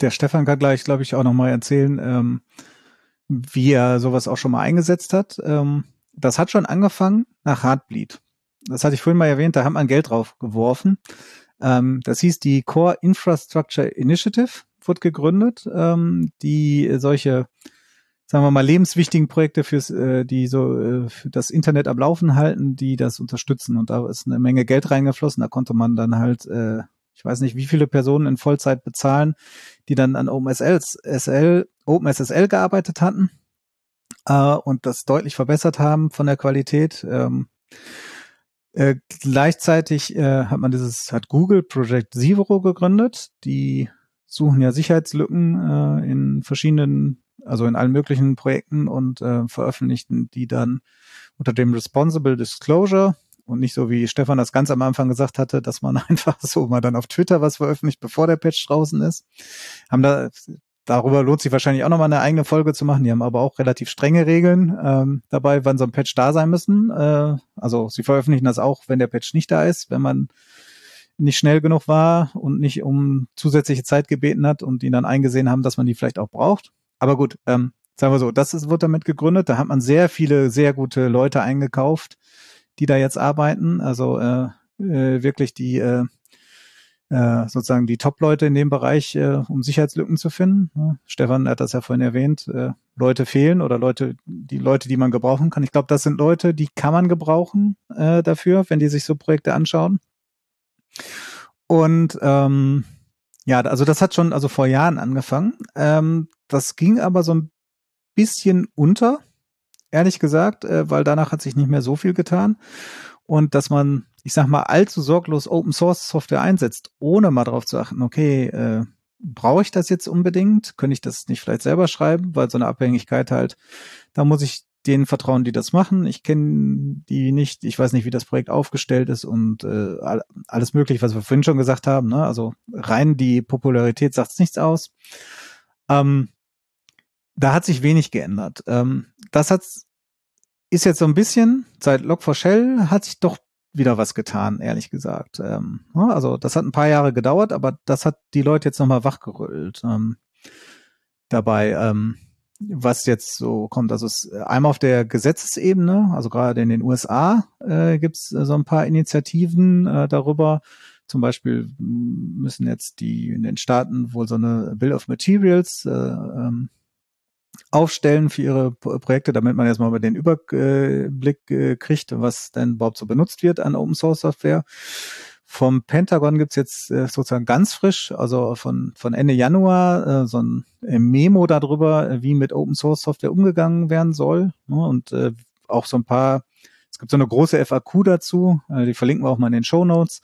der Stefan kann gleich, glaube ich, auch nochmal erzählen, ähm, wie er sowas auch schon mal eingesetzt hat. Ähm, das hat schon angefangen nach Heartbleed. Das hatte ich vorhin mal erwähnt, da hat man Geld drauf geworfen. Ähm, das hieß die Core Infrastructure Initiative, wurde gegründet, ähm, die solche sagen wir mal, lebenswichtigen Projekte fürs, äh, die so äh, für das Internet am Laufen halten, die das unterstützen. Und da ist eine Menge Geld reingeflossen. Da konnte man dann halt, äh, ich weiß nicht, wie viele Personen in Vollzeit bezahlen, die dann an OpenSL, OpenSSL gearbeitet hatten äh, und das deutlich verbessert haben von der Qualität. Ähm, äh, gleichzeitig äh, hat man dieses, hat Google Project Zero gegründet. Die suchen ja Sicherheitslücken äh, in verschiedenen also in allen möglichen Projekten und äh, veröffentlichten die dann unter dem Responsible Disclosure und nicht so wie Stefan das ganz am Anfang gesagt hatte, dass man einfach so mal dann auf Twitter was veröffentlicht, bevor der Patch draußen ist. Haben da darüber lohnt sich wahrscheinlich auch nochmal eine eigene Folge zu machen. Die haben aber auch relativ strenge Regeln ähm, dabei, wann so ein Patch da sein müssen. Äh, also sie veröffentlichen das auch, wenn der Patch nicht da ist, wenn man nicht schnell genug war und nicht um zusätzliche Zeit gebeten hat und die dann eingesehen haben, dass man die vielleicht auch braucht. Aber gut, ähm, sagen wir so, das ist, wird damit gegründet. Da hat man sehr viele, sehr gute Leute eingekauft, die da jetzt arbeiten. Also äh, äh, wirklich die äh, äh, sozusagen die Top-Leute in dem Bereich, äh, um Sicherheitslücken zu finden. Ja, Stefan hat das ja vorhin erwähnt, äh, Leute fehlen oder Leute, die Leute, die man gebrauchen kann. Ich glaube, das sind Leute, die kann man gebrauchen äh, dafür, wenn die sich so Projekte anschauen. Und ähm, ja, also das hat schon also vor Jahren angefangen. Ähm, das ging aber so ein bisschen unter, ehrlich gesagt, äh, weil danach hat sich nicht mehr so viel getan. Und dass man, ich sag mal, allzu sorglos Open Source Software einsetzt, ohne mal darauf zu achten, okay, äh, brauche ich das jetzt unbedingt? Könnte ich das nicht vielleicht selber schreiben? Weil so eine Abhängigkeit halt, da muss ich denen vertrauen, die das machen. Ich kenne die nicht, ich weiß nicht, wie das Projekt aufgestellt ist und äh, alles mögliche, was wir vorhin schon gesagt haben. Ne? Also rein die Popularität sagt nichts aus. Ähm, da hat sich wenig geändert. Ähm, das hat, ist jetzt so ein bisschen, seit Log4Shell hat sich doch wieder was getan, ehrlich gesagt. Ähm, also das hat ein paar Jahre gedauert, aber das hat die Leute jetzt nochmal wachgerüttelt. Ähm, dabei, ähm, was jetzt so kommt, also es einmal auf der Gesetzesebene, also gerade in den USA äh, gibt es so ein paar Initiativen äh, darüber. Zum Beispiel müssen jetzt die in den Staaten wohl so eine Bill of Materials äh, ähm, aufstellen für ihre Projekte, damit man erstmal den Überblick äh, kriegt, was denn überhaupt so benutzt wird an Open Source Software. Vom Pentagon gibt's jetzt äh, sozusagen ganz frisch, also von, von Ende Januar, äh, so ein Memo darüber, wie mit Open Source Software umgegangen werden soll. Ne? Und äh, auch so ein paar, es gibt so eine große FAQ dazu, äh, die verlinken wir auch mal in den Show Notes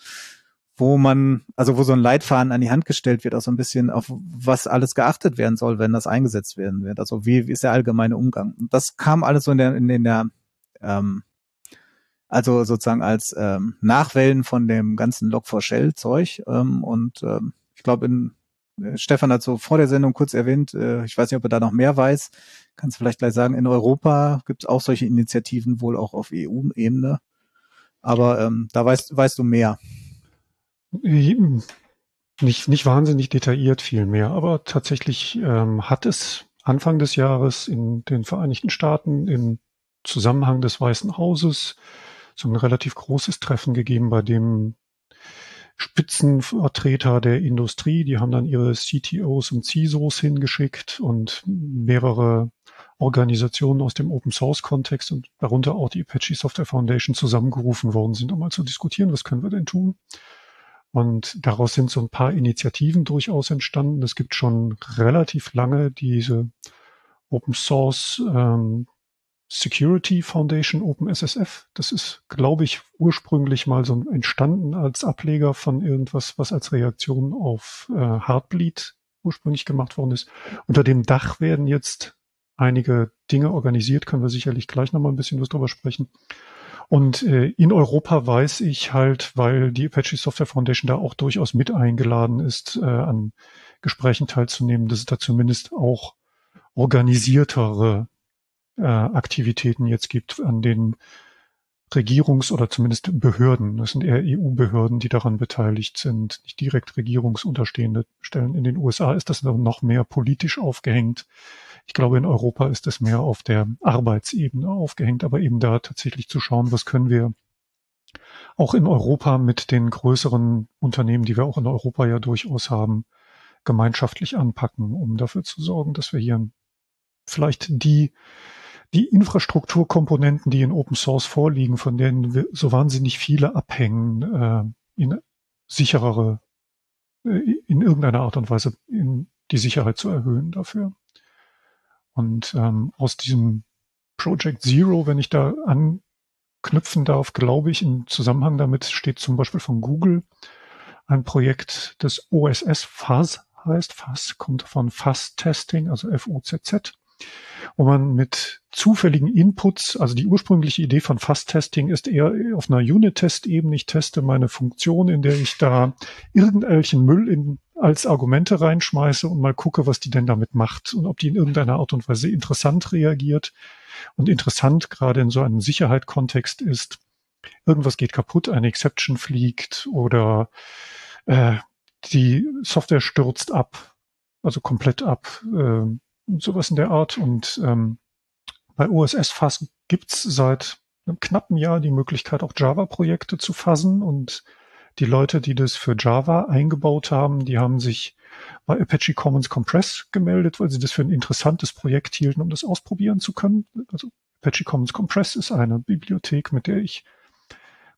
wo man, also wo so ein Leitfaden an die Hand gestellt wird, auch so ein bisschen auf was alles geachtet werden soll, wenn das eingesetzt werden wird. Also wie, wie ist der allgemeine Umgang? Das kam alles so in der, in, in der ähm, also sozusagen als ähm, Nachwellen von dem ganzen Log4Shell-Zeug. Ähm, und ähm, ich glaube, in äh, Stefan hat so vor der Sendung kurz erwähnt, äh, ich weiß nicht, ob er da noch mehr weiß, kannst vielleicht gleich sagen, in Europa gibt es auch solche Initiativen, wohl auch auf EU-Ebene. Aber ähm, da weißt, weißt du mehr. Nicht, nicht wahnsinnig detailliert viel mehr, aber tatsächlich ähm, hat es Anfang des Jahres in den Vereinigten Staaten im Zusammenhang des Weißen Hauses so ein relativ großes Treffen gegeben, bei dem Spitzenvertreter der Industrie, die haben dann ihre CTOs und CISOs hingeschickt und mehrere Organisationen aus dem Open Source Kontext und darunter auch die Apache Software Foundation zusammengerufen worden sind, um mal zu diskutieren, was können wir denn tun. Und daraus sind so ein paar Initiativen durchaus entstanden. Es gibt schon relativ lange diese Open Source ähm, Security Foundation OpenSSF. Das ist, glaube ich, ursprünglich mal so entstanden als Ableger von irgendwas, was als Reaktion auf äh, Heartbleed ursprünglich gemacht worden ist. Unter dem Dach werden jetzt einige Dinge organisiert, können wir sicherlich gleich nochmal ein bisschen was drüber sprechen. Und äh, in Europa weiß ich halt, weil die Apache Software Foundation da auch durchaus mit eingeladen ist, äh, an Gesprächen teilzunehmen, dass es da zumindest auch organisiertere äh, Aktivitäten jetzt gibt, an denen Regierungs- oder zumindest Behörden, das sind eher EU-Behörden, die daran beteiligt sind, nicht direkt regierungsunterstehende Stellen. In den USA ist das noch mehr politisch aufgehängt. Ich glaube, in Europa ist es mehr auf der Arbeitsebene aufgehängt, aber eben da tatsächlich zu schauen, was können wir auch in Europa mit den größeren Unternehmen, die wir auch in Europa ja durchaus haben, gemeinschaftlich anpacken, um dafür zu sorgen, dass wir hier vielleicht die die Infrastrukturkomponenten, die in Open Source vorliegen, von denen so wahnsinnig viele abhängen, äh, in sicherere, äh, in irgendeiner Art und Weise in die Sicherheit zu erhöhen dafür. Und ähm, aus diesem Project Zero, wenn ich da anknüpfen darf, glaube ich, im Zusammenhang damit steht zum Beispiel von Google ein Projekt, das OSS Fuzz heißt. Fuzz kommt von Fuzz Testing, also F-U-Z-Z wo man mit zufälligen Inputs, also die ursprüngliche Idee von Fast-Testing ist eher auf einer Unit-Test-Ebene. Ich teste meine Funktion, in der ich da irgendwelchen Müll in, als Argumente reinschmeiße und mal gucke, was die denn damit macht und ob die in irgendeiner Art und Weise interessant reagiert. Und interessant gerade in so einem Sicherheitskontext ist, irgendwas geht kaputt, eine Exception fliegt oder äh, die Software stürzt ab, also komplett ab. Äh, sowas in der Art. Und ähm, bei OSS Fass gibt's seit einem knappen Jahr die Möglichkeit, auch Java-Projekte zu fassen. Und die Leute, die das für Java eingebaut haben, die haben sich bei Apache Commons Compress gemeldet, weil sie das für ein interessantes Projekt hielten, um das ausprobieren zu können. Also Apache Commons Compress ist eine Bibliothek, mit der ich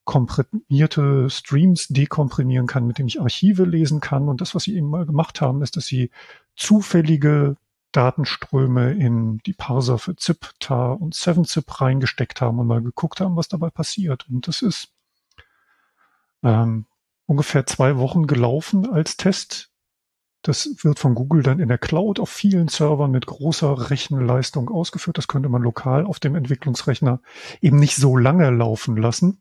komprimierte Streams dekomprimieren kann, mit dem ich Archive lesen kann. Und das, was sie eben mal gemacht haben, ist, dass sie zufällige Datenströme in die Parser für ZIP, TAR und 7-ZIP reingesteckt haben und mal geguckt haben, was dabei passiert. Und das ist ähm, ungefähr zwei Wochen gelaufen als Test. Das wird von Google dann in der Cloud auf vielen Servern mit großer Rechenleistung ausgeführt. Das könnte man lokal auf dem Entwicklungsrechner eben nicht so lange laufen lassen.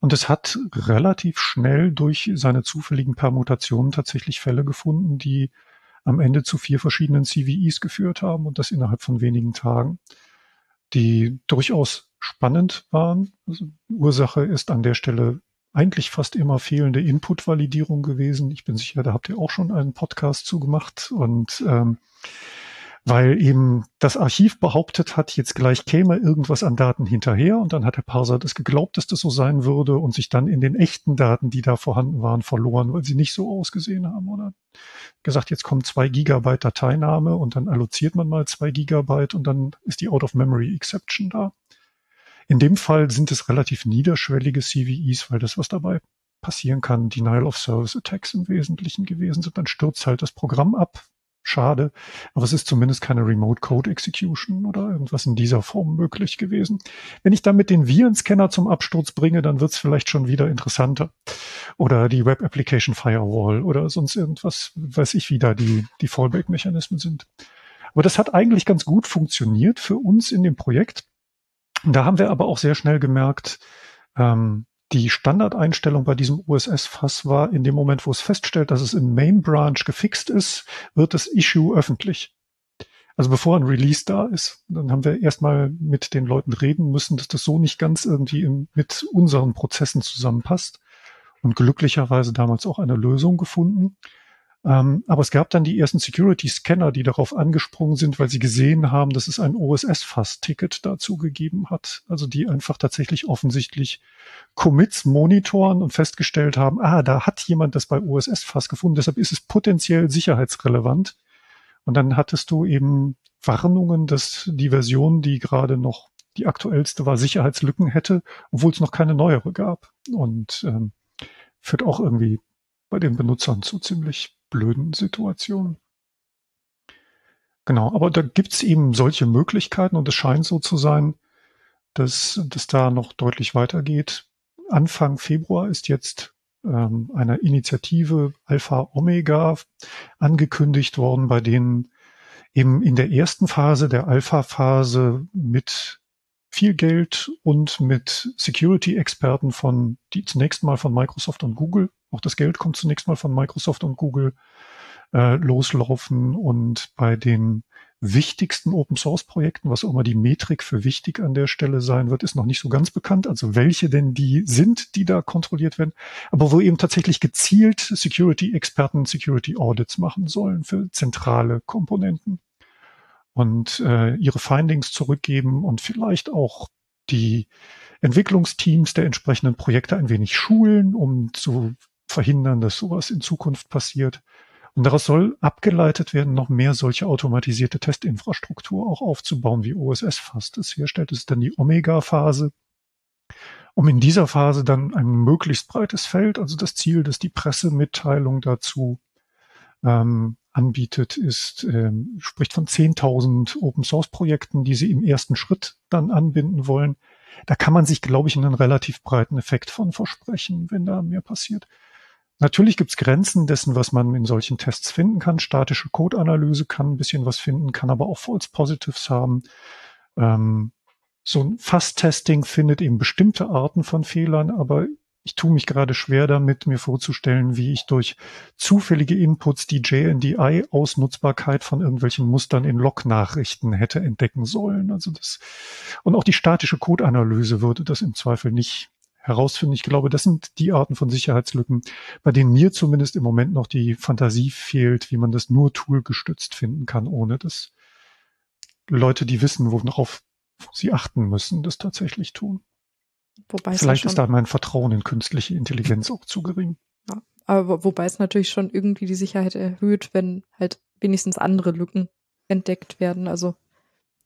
Und es hat relativ schnell durch seine zufälligen Permutationen tatsächlich Fälle gefunden, die am Ende zu vier verschiedenen CVEs geführt haben und das innerhalb von wenigen Tagen, die durchaus spannend waren. Also Ursache ist an der Stelle eigentlich fast immer fehlende Input-Validierung gewesen. Ich bin sicher, da habt ihr auch schon einen Podcast zugemacht und ähm, weil eben das Archiv behauptet hat, jetzt gleich käme irgendwas an Daten hinterher und dann hat der Parser das geglaubt, dass das so sein würde und sich dann in den echten Daten, die da vorhanden waren, verloren, weil sie nicht so ausgesehen haben oder gesagt, jetzt kommen zwei Gigabyte Dateiname und dann alloziert man mal zwei Gigabyte und dann ist die Out-of-Memory-Exception da. In dem Fall sind es relativ niederschwellige CVEs, weil das, was dabei passieren kann, Denial of Service Attacks im Wesentlichen gewesen sind. Dann stürzt halt das Programm ab, Schade, aber es ist zumindest keine Remote Code Execution oder irgendwas in dieser Form möglich gewesen. Wenn ich damit den Virenscanner zum Absturz bringe, dann wird es vielleicht schon wieder interessanter. Oder die Web Application Firewall oder sonst irgendwas, weiß ich, wie da die, die Fallback-Mechanismen sind. Aber das hat eigentlich ganz gut funktioniert für uns in dem Projekt. Da haben wir aber auch sehr schnell gemerkt, ähm, die Standardeinstellung bei diesem OSS-Fass war, in dem Moment, wo es feststellt, dass es im Main Branch gefixt ist, wird das Issue öffentlich. Also bevor ein Release da ist, dann haben wir erstmal mit den Leuten reden müssen, dass das so nicht ganz irgendwie in, mit unseren Prozessen zusammenpasst. Und glücklicherweise damals auch eine Lösung gefunden. Ähm, aber es gab dann die ersten Security-Scanner, die darauf angesprungen sind, weil sie gesehen haben, dass es ein OSS-Fass-Ticket dazu gegeben hat. Also die einfach tatsächlich offensichtlich Commits monitoren und festgestellt haben, ah, da hat jemand das bei OSS-Fass gefunden, deshalb ist es potenziell sicherheitsrelevant. Und dann hattest du eben Warnungen, dass die Version, die gerade noch die aktuellste war, Sicherheitslücken hätte, obwohl es noch keine neuere gab. Und ähm, führt auch irgendwie bei den Benutzern zu ziemlich blöden Situationen. Genau, aber da gibt's eben solche Möglichkeiten und es scheint so zu sein, dass das da noch deutlich weitergeht. Anfang Februar ist jetzt ähm, eine Initiative Alpha Omega angekündigt worden, bei denen eben in der ersten Phase, der Alpha-Phase mit viel Geld und mit Security-Experten von, die zunächst mal von Microsoft und Google auch das Geld kommt zunächst mal von Microsoft und Google äh, loslaufen und bei den wichtigsten Open Source Projekten, was auch immer die Metrik für wichtig an der Stelle sein wird, ist noch nicht so ganz bekannt. Also welche denn die sind, die da kontrolliert werden, aber wo eben tatsächlich gezielt Security Experten Security Audits machen sollen für zentrale Komponenten und äh, ihre Findings zurückgeben und vielleicht auch die Entwicklungsteams der entsprechenden Projekte ein wenig schulen, um zu verhindern, dass sowas in Zukunft passiert. Und daraus soll abgeleitet werden, noch mehr solche automatisierte Testinfrastruktur auch aufzubauen, wie OSS fast es herstellt. Das ist dann die Omega-Phase, um in dieser Phase dann ein möglichst breites Feld, also das Ziel, dass die Pressemitteilung dazu ähm, anbietet, ist, ähm, spricht von 10.000 Open-Source-Projekten, die sie im ersten Schritt dann anbinden wollen. Da kann man sich, glaube ich, einen relativ breiten Effekt von versprechen, wenn da mehr passiert. Natürlich gibt es Grenzen dessen, was man in solchen Tests finden kann. Statische Code-Analyse kann ein bisschen was finden, kann aber auch False Positives haben. Ähm, so ein Fast-Testing findet eben bestimmte Arten von Fehlern, aber ich tue mich gerade schwer damit, mir vorzustellen, wie ich durch zufällige Inputs die JNDI-Ausnutzbarkeit von irgendwelchen Mustern in Log-Nachrichten hätte entdecken sollen. Also das, und auch die statische Code-Analyse würde das im Zweifel nicht herausfinden. Ich glaube, das sind die Arten von Sicherheitslücken, bei denen mir zumindest im Moment noch die Fantasie fehlt, wie man das nur toolgestützt finden kann, ohne dass Leute, die wissen, worauf sie achten müssen, das tatsächlich tun. Wobei Vielleicht ist da mein Vertrauen in künstliche Intelligenz auch zu gering. Ja, aber wobei es natürlich schon irgendwie die Sicherheit erhöht, wenn halt wenigstens andere Lücken entdeckt werden. Also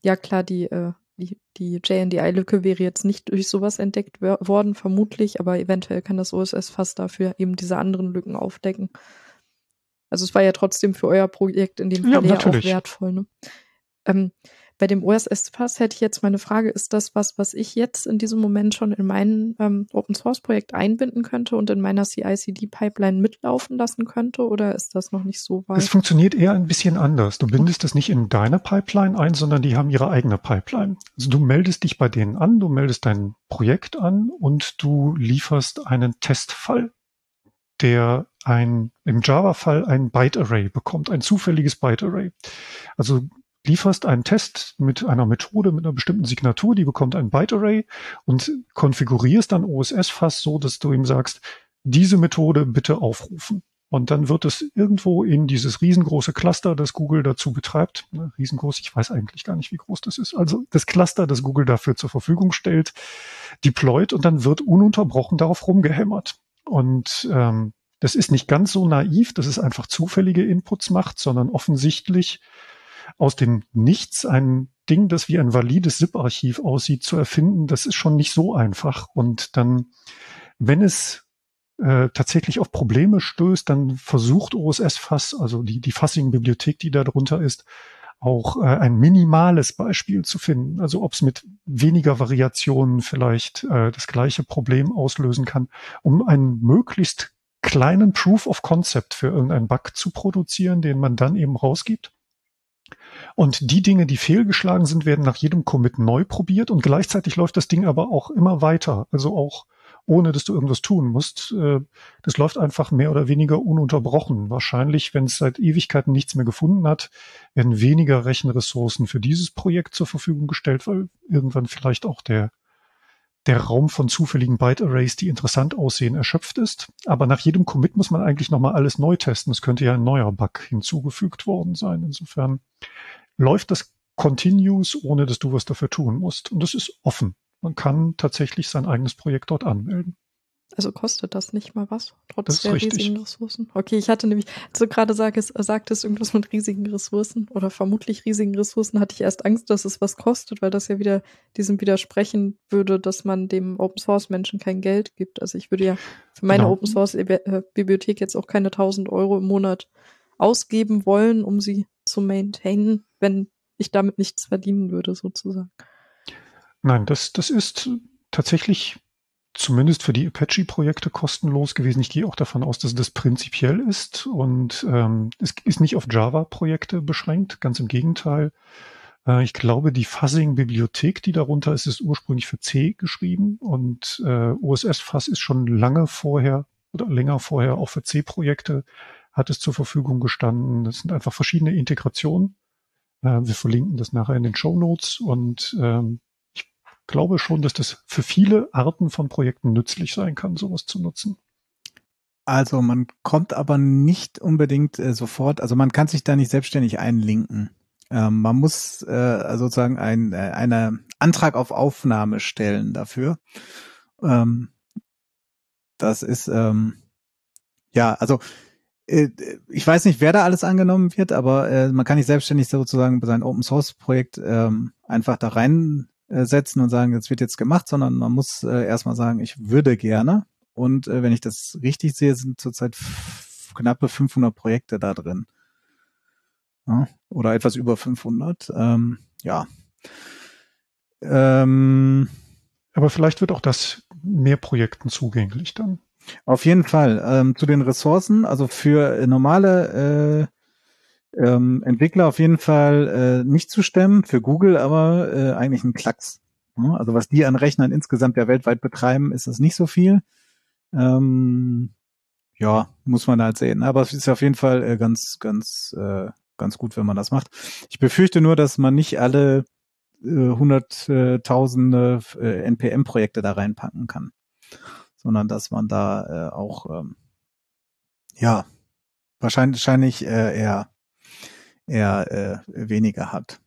ja klar, die äh, die, die JNDI-Lücke wäre jetzt nicht durch sowas entdeckt worden, vermutlich, aber eventuell kann das OSS fast dafür eben diese anderen Lücken aufdecken. Also es war ja trotzdem für euer Projekt in dem Fall ja, auch wertvoll. Ne? Ähm, bei dem OSS-Pass hätte ich jetzt meine Frage, ist das was, was ich jetzt in diesem Moment schon in mein ähm, Open-Source-Projekt einbinden könnte und in meiner CI-CD-Pipeline mitlaufen lassen könnte oder ist das noch nicht so weit? Es funktioniert eher ein bisschen anders. Du bindest das nicht in deine Pipeline ein, sondern die haben ihre eigene Pipeline. Also du meldest dich bei denen an, du meldest dein Projekt an und du lieferst einen Testfall der ein, im Java-Fall ein Byte-Array bekommt, ein zufälliges Byte-Array. Also lieferst einen Test mit einer Methode, mit einer bestimmten Signatur, die bekommt ein Byte-Array und konfigurierst dann OSS fast so, dass du ihm sagst, diese Methode bitte aufrufen. Und dann wird es irgendwo in dieses riesengroße Cluster, das Google dazu betreibt, ne, riesengroß, ich weiß eigentlich gar nicht, wie groß das ist, also das Cluster, das Google dafür zur Verfügung stellt, deployt und dann wird ununterbrochen darauf rumgehämmert. Und ähm, das ist nicht ganz so naiv, dass es einfach zufällige Inputs macht, sondern offensichtlich aus dem Nichts ein Ding, das wie ein valides ZIP-Archiv aussieht, zu erfinden, das ist schon nicht so einfach. Und dann, wenn es äh, tatsächlich auf Probleme stößt, dann versucht OSS Fass, also die, die Fassing-Bibliothek, die da drunter ist, auch äh, ein minimales Beispiel zu finden. Also ob es mit weniger Variationen vielleicht äh, das gleiche Problem auslösen kann, um einen möglichst kleinen Proof of Concept für irgendeinen Bug zu produzieren, den man dann eben rausgibt. Und die Dinge, die fehlgeschlagen sind, werden nach jedem Commit neu probiert und gleichzeitig läuft das Ding aber auch immer weiter. Also auch ohne dass du irgendwas tun musst. Äh, das läuft einfach mehr oder weniger ununterbrochen. Wahrscheinlich, wenn es seit Ewigkeiten nichts mehr gefunden hat, werden weniger Rechenressourcen für dieses Projekt zur Verfügung gestellt, weil irgendwann vielleicht auch der der Raum von zufälligen Byte-Arrays, die interessant aussehen, erschöpft ist. Aber nach jedem Commit muss man eigentlich nochmal alles neu testen. Es könnte ja ein neuer Bug hinzugefügt worden sein. Insofern läuft das continuous, ohne dass du was dafür tun musst. Und das ist offen. Man kann tatsächlich sein eigenes Projekt dort anmelden. Also kostet das nicht mal was, trotz der richtig. riesigen Ressourcen? Okay, ich hatte nämlich, also gerade sag es, sagt es irgendwas mit riesigen Ressourcen oder vermutlich riesigen Ressourcen, hatte ich erst Angst, dass es was kostet, weil das ja wieder diesem widersprechen würde, dass man dem Open Source Menschen kein Geld gibt. Also ich würde ja für meine genau. Open Source äh, Bibliothek jetzt auch keine 1000 Euro im Monat ausgeben wollen, um sie zu maintainen, wenn ich damit nichts verdienen würde, sozusagen. Nein, das, das ist tatsächlich zumindest für die Apache-Projekte kostenlos gewesen. Ich gehe auch davon aus, dass das prinzipiell ist und ähm, es ist nicht auf Java-Projekte beschränkt, ganz im Gegenteil. Äh, ich glaube, die Fuzzing-Bibliothek, die darunter ist, ist ursprünglich für C geschrieben und äh, OSS-Fuzz ist schon lange vorher oder länger vorher auch für C-Projekte hat es zur Verfügung gestanden. Das sind einfach verschiedene Integrationen. Äh, wir verlinken das nachher in den Show Notes und ähm, glaube schon, dass das für viele Arten von Projekten nützlich sein kann, sowas zu nutzen. Also man kommt aber nicht unbedingt äh, sofort, also man kann sich da nicht selbstständig einlinken. Ähm, man muss äh, sozusagen ein, äh, einen Antrag auf Aufnahme stellen dafür. Ähm, das ist ähm, ja, also ich weiß nicht, wer da alles angenommen wird, aber äh, man kann nicht selbstständig sozusagen seinem Open Source Projekt ähm, einfach da rein äh, und sagen, das wird jetzt gemacht, sondern man muss äh, erstmal sagen, ich würde gerne. Und äh, wenn ich das richtig sehe, sind zurzeit knappe 500 Projekte da drin. Ja, oder etwas über 500. Ähm, ja. Ähm, Aber vielleicht wird auch das mehr Projekten zugänglich dann. Auf jeden Fall. Ähm, zu den Ressourcen, also für normale äh, ähm, Entwickler auf jeden Fall äh, nicht zu stemmen, für Google aber äh, eigentlich ein Klacks. Also was die an Rechnern insgesamt ja weltweit betreiben, ist das nicht so viel. Ähm, ja, muss man halt sehen. Aber es ist auf jeden Fall äh, ganz, ganz, äh, ganz gut, wenn man das macht. Ich befürchte nur, dass man nicht alle äh, hunderttausende äh, NPM-Projekte da reinpacken kann, sondern dass man da äh, auch ähm, ja wahrscheinlich, wahrscheinlich äh, eher eher äh, weniger hat.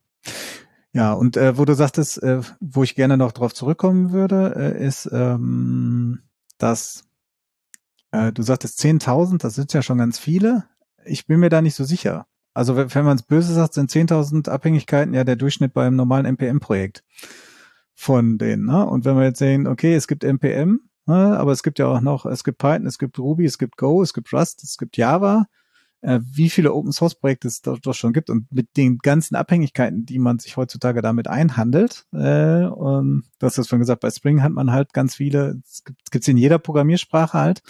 Ja, und äh, wo du sagtest, äh, wo ich gerne noch drauf zurückkommen würde, äh, ist, ähm, dass äh, du sagtest 10.000, das sind ja schon ganz viele. Ich bin mir da nicht so sicher. Also wenn, wenn man es böse sagt, sind 10.000 Abhängigkeiten ja der Durchschnitt beim normalen NPM-Projekt von denen. Ne? Und wenn wir jetzt sehen, okay, es gibt NPM, aber es gibt ja auch noch, es gibt Python, es gibt Ruby, es gibt Go, es gibt Rust, es gibt Java äh, wie viele Open Source Projekte es dort schon gibt und mit den ganzen Abhängigkeiten, die man sich heutzutage damit einhandelt. Äh, und das schon gesagt, bei Spring hat man halt ganz viele, es gibt es in jeder Programmiersprache halt.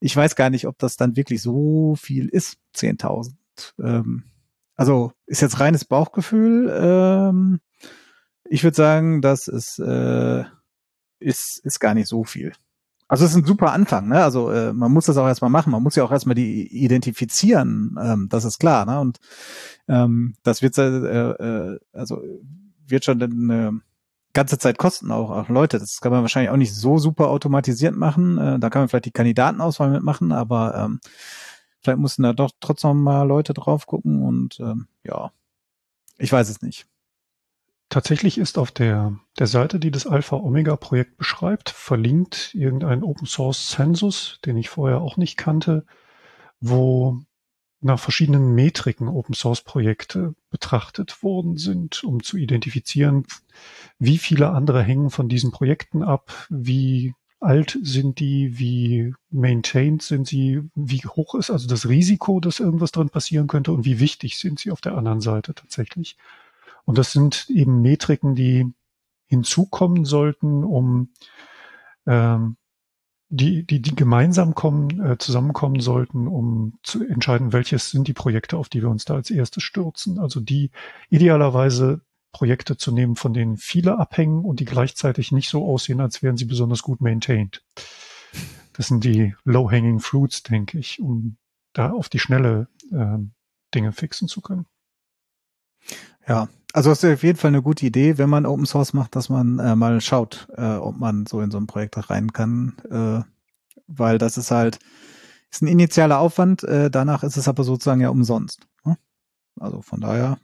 Ich weiß gar nicht, ob das dann wirklich so viel ist, 10.000. Ähm, also ist jetzt reines Bauchgefühl. Ähm, ich würde sagen, das ist, äh, ist, ist gar nicht so viel. Also es ist ein super Anfang, ne? Also äh, man muss das auch erstmal machen, man muss ja auch erstmal die identifizieren, ähm, das ist klar, ne? Und ähm, das wird äh, äh, also wird schon eine ganze Zeit kosten auch, auch Leute. Das kann man wahrscheinlich auch nicht so super automatisiert machen. Äh, da kann man vielleicht die Kandidatenauswahl mitmachen, aber ähm, vielleicht mussten da doch trotzdem mal Leute drauf gucken und ähm, ja, ich weiß es nicht. Tatsächlich ist auf der, der Seite, die das Alpha-Omega-Projekt beschreibt, verlinkt irgendein Open-Source-Census, den ich vorher auch nicht kannte, wo nach verschiedenen Metriken Open-Source-Projekte betrachtet worden sind, um zu identifizieren, wie viele andere hängen von diesen Projekten ab, wie alt sind die, wie maintained sind sie, wie hoch ist also das Risiko, dass irgendwas drin passieren könnte und wie wichtig sind sie auf der anderen Seite tatsächlich. Und das sind eben Metriken, die hinzukommen sollten, um ähm, die, die, die gemeinsam kommen, äh, zusammenkommen sollten, um zu entscheiden, welches sind die Projekte, auf die wir uns da als erstes stürzen. Also die idealerweise Projekte zu nehmen, von denen viele abhängen und die gleichzeitig nicht so aussehen, als wären sie besonders gut maintained. Das sind die low-hanging fruits, denke ich, um da auf die schnelle äh, Dinge fixen zu können. Ja, also das ist auf jeden Fall eine gute Idee, wenn man Open Source macht, dass man äh, mal schaut, äh, ob man so in so ein Projekt rein kann, äh, weil das ist halt ist ein initialer Aufwand. Äh, danach ist es aber sozusagen ja umsonst. Ne? Also von daher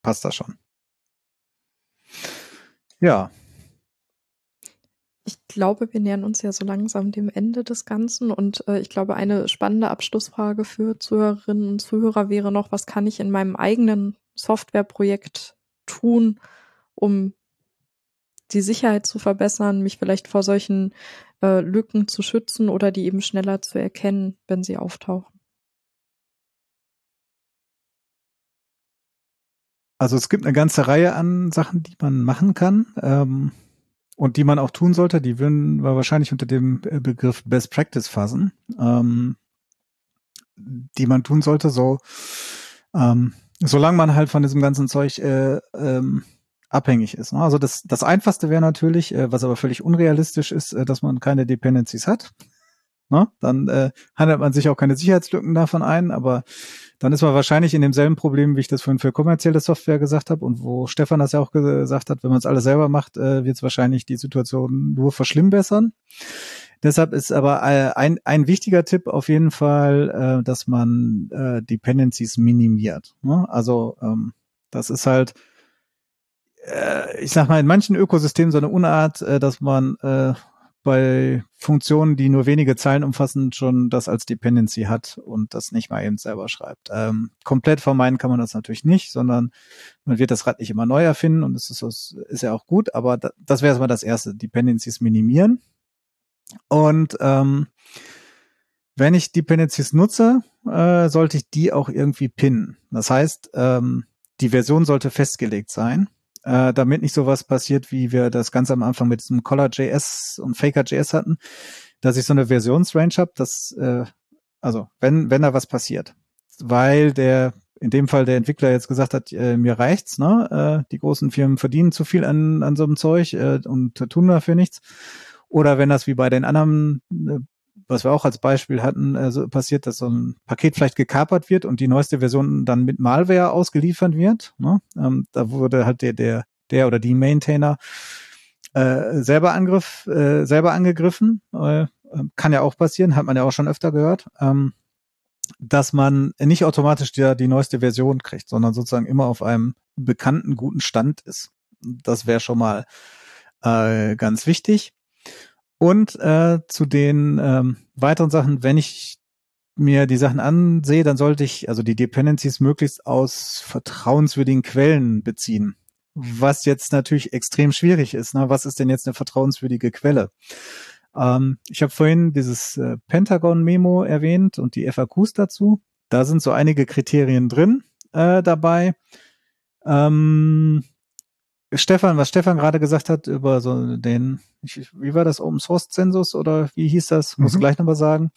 passt das schon. Ja. Ich glaube, wir nähern uns ja so langsam dem Ende des Ganzen und äh, ich glaube, eine spannende Abschlussfrage für Zuhörerinnen und Zuhörer wäre noch, was kann ich in meinem eigenen Softwareprojekt tun, um die Sicherheit zu verbessern, mich vielleicht vor solchen äh, Lücken zu schützen oder die eben schneller zu erkennen, wenn sie auftauchen? Also es gibt eine ganze Reihe an Sachen, die man machen kann ähm, und die man auch tun sollte. Die würden wir wahrscheinlich unter dem äh, Begriff Best Practice fassen, ähm, die man tun sollte. So ähm, Solange man halt von diesem ganzen Zeug äh, ähm, abhängig ist. Ne? Also das, das Einfachste wäre natürlich, äh, was aber völlig unrealistisch ist, äh, dass man keine Dependencies hat. Ne? Dann äh, handelt man sich auch keine Sicherheitslücken davon ein, aber dann ist man wahrscheinlich in demselben Problem, wie ich das vorhin für kommerzielle Software gesagt habe und wo Stefan das ja auch gesagt hat, wenn man es alles selber macht, äh, wird es wahrscheinlich die Situation nur verschlimmbessern. Deshalb ist aber äh, ein, ein wichtiger Tipp auf jeden Fall, äh, dass man äh, Dependencies minimiert. Ne? Also ähm, das ist halt, äh, ich sag mal, in manchen Ökosystemen so eine Unart, äh, dass man äh, bei Funktionen, die nur wenige Zeilen umfassen, schon das als Dependency hat und das nicht mal eben selber schreibt. Ähm, komplett vermeiden kann man das natürlich nicht, sondern man wird das Rad nicht immer neu erfinden und es ist, ist ja auch gut, aber da, das wäre erstmal das erste, Dependencies minimieren. Und ähm, wenn ich Dependencies nutze, äh, sollte ich die auch irgendwie pinnen. Das heißt, ähm, die Version sollte festgelegt sein, äh, damit nicht sowas passiert, wie wir das ganz am Anfang mit diesem Collar.js und Faker.js hatten, dass ich so eine Versionsrange habe, dass äh, also wenn wenn da was passiert, weil der in dem Fall der Entwickler jetzt gesagt hat, äh, mir reicht's, ne? Äh, die großen Firmen verdienen zu viel an, an so einem Zeug äh, und tun dafür nichts. Oder wenn das wie bei den anderen, äh, was wir auch als Beispiel hatten, also passiert, dass so ein Paket vielleicht gekapert wird und die neueste Version dann mit Malware ausgeliefert wird. Ne? Ähm, da wurde halt der, der, der oder die Maintainer äh, selber Angriff, äh, selber angegriffen. Äh, kann ja auch passieren, hat man ja auch schon öfter gehört. Ähm, dass man nicht automatisch die, die neueste Version kriegt, sondern sozusagen immer auf einem bekannten guten Stand ist. Das wäre schon mal äh, ganz wichtig. Und äh, zu den ähm, weiteren Sachen, wenn ich mir die Sachen ansehe, dann sollte ich also die Dependencies möglichst aus vertrauenswürdigen Quellen beziehen. Was jetzt natürlich extrem schwierig ist. Ne? Was ist denn jetzt eine vertrauenswürdige Quelle? Ähm, ich habe vorhin dieses äh, Pentagon-Memo erwähnt und die FAQs dazu. Da sind so einige Kriterien drin äh, dabei. Ähm, Stefan, was Stefan gerade gesagt hat über so den, ich, wie war das, Open Source Zensus oder wie hieß das? Muss mhm. gleich nochmal sagen.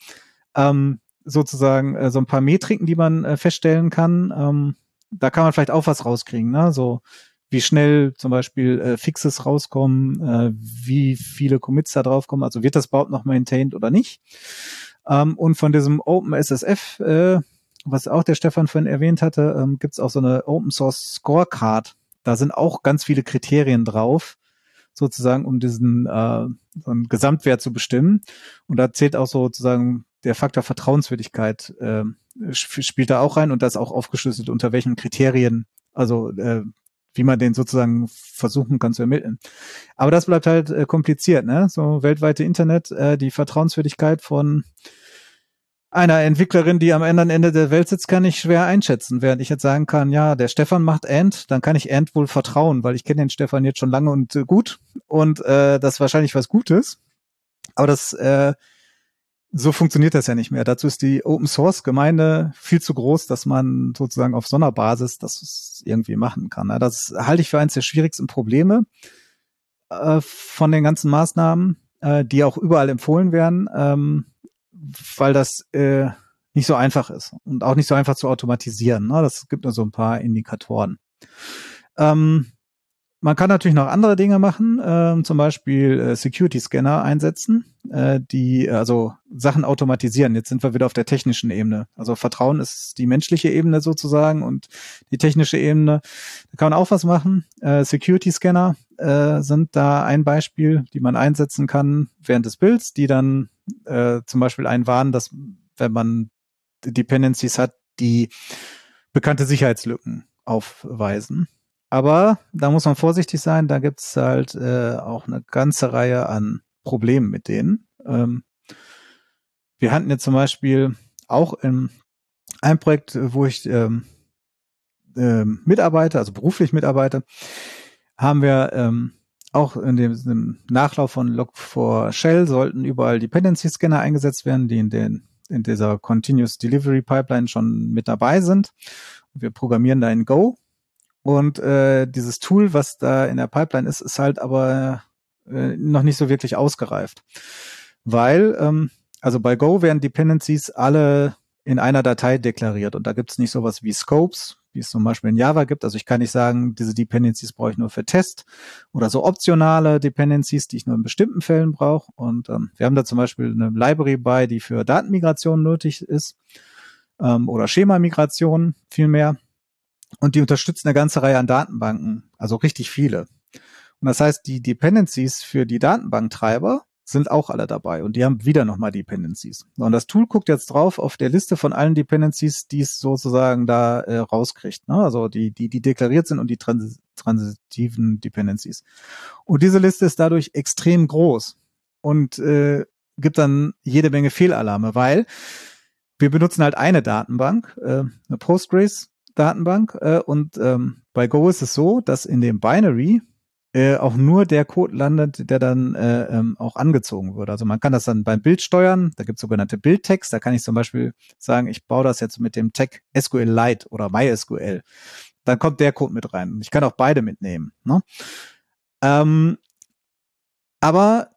Ähm, sozusagen äh, so ein paar Metriken, die man äh, feststellen kann. Ähm, da kann man vielleicht auch was rauskriegen, ne? So wie schnell zum Beispiel äh, Fixes rauskommen, äh, wie viele Commits da draufkommen, also wird das überhaupt noch maintained oder nicht. Ähm, und von diesem OpenSSF, äh, was auch der Stefan vorhin erwähnt hatte, ähm, gibt es auch so eine Open Source Scorecard. Da sind auch ganz viele Kriterien drauf, sozusagen, um diesen äh, so einen Gesamtwert zu bestimmen. Und da zählt auch sozusagen der Faktor Vertrauenswürdigkeit äh, spielt da auch rein und das auch aufgeschlüsselt, unter welchen Kriterien, also äh, wie man den sozusagen versuchen kann zu ermitteln. Aber das bleibt halt äh, kompliziert, ne? So weltweite Internet, äh, die Vertrauenswürdigkeit von einer Entwicklerin, die am anderen Ende der Welt sitzt, kann ich schwer einschätzen. Während ich jetzt sagen kann, ja, der Stefan macht Ant, dann kann ich Ant wohl vertrauen, weil ich kenne den Stefan jetzt schon lange und äh, gut und äh, das ist wahrscheinlich was Gutes. Aber das äh, so funktioniert das ja nicht mehr. Dazu ist die Open Source Gemeinde viel zu groß, dass man sozusagen auf so einer Basis das irgendwie machen kann. Das halte ich für eines der schwierigsten Probleme äh, von den ganzen Maßnahmen, äh, die auch überall empfohlen werden, ähm, weil das äh, nicht so einfach ist und auch nicht so einfach zu automatisieren. Ne? Das gibt nur so ein paar Indikatoren. Ähm, man kann natürlich noch andere Dinge machen, äh, zum Beispiel äh, Security-Scanner einsetzen, äh, die also Sachen automatisieren. Jetzt sind wir wieder auf der technischen Ebene. Also Vertrauen ist die menschliche Ebene sozusagen und die technische Ebene. Da kann man auch was machen. Äh, Security-Scanner äh, sind da ein Beispiel, die man einsetzen kann während des Builds, die dann äh, zum Beispiel einen warnen, dass wenn man Dependencies hat, die bekannte Sicherheitslücken aufweisen. Aber da muss man vorsichtig sein, da gibt's halt äh, auch eine ganze Reihe an Problemen mit denen. Ähm, wir hatten jetzt zum Beispiel auch in einem Projekt, wo ich ähm, äh, mitarbeite, also beruflich mitarbeite, haben wir ähm, auch in dem, dem Nachlauf von Log4Shell sollten überall Dependency Scanner eingesetzt werden, die in den in dieser Continuous Delivery Pipeline schon mit dabei sind. Wir programmieren da in Go und äh, dieses Tool, was da in der Pipeline ist, ist halt aber äh, noch nicht so wirklich ausgereift. Weil, ähm, also bei Go werden Dependencies alle in einer Datei deklariert und da gibt es nicht sowas wie Scopes, wie es zum Beispiel in Java gibt. Also ich kann nicht sagen, diese Dependencies brauche ich nur für Test oder so optionale Dependencies, die ich nur in bestimmten Fällen brauche. Und ähm, wir haben da zum Beispiel eine Library bei, die für Datenmigration nötig ist ähm, oder Schema-Migration vielmehr. Und die unterstützen eine ganze Reihe an Datenbanken, also richtig viele. Und das heißt, die Dependencies für die Datenbanktreiber sind auch alle dabei und die haben wieder nochmal Dependencies. Und das Tool guckt jetzt drauf auf der Liste von allen Dependencies, die es sozusagen da äh, rauskriegt. Ne? Also die, die, die deklariert sind und die trans transitiven Dependencies. Und diese Liste ist dadurch extrem groß und äh, gibt dann jede Menge Fehlalarme, weil wir benutzen halt eine Datenbank, äh, eine Postgres Datenbank. Äh, und ähm, bei Go ist es so, dass in dem Binary äh, auch nur der Code landet, der dann äh, ähm, auch angezogen wird. Also man kann das dann beim Bild steuern. Da gibt es sogenannte Bildtext. Da kann ich zum Beispiel sagen, ich baue das jetzt mit dem Tag SQLite oder MySQL. Dann kommt der Code mit rein. Ich kann auch beide mitnehmen. Ne? Ähm, aber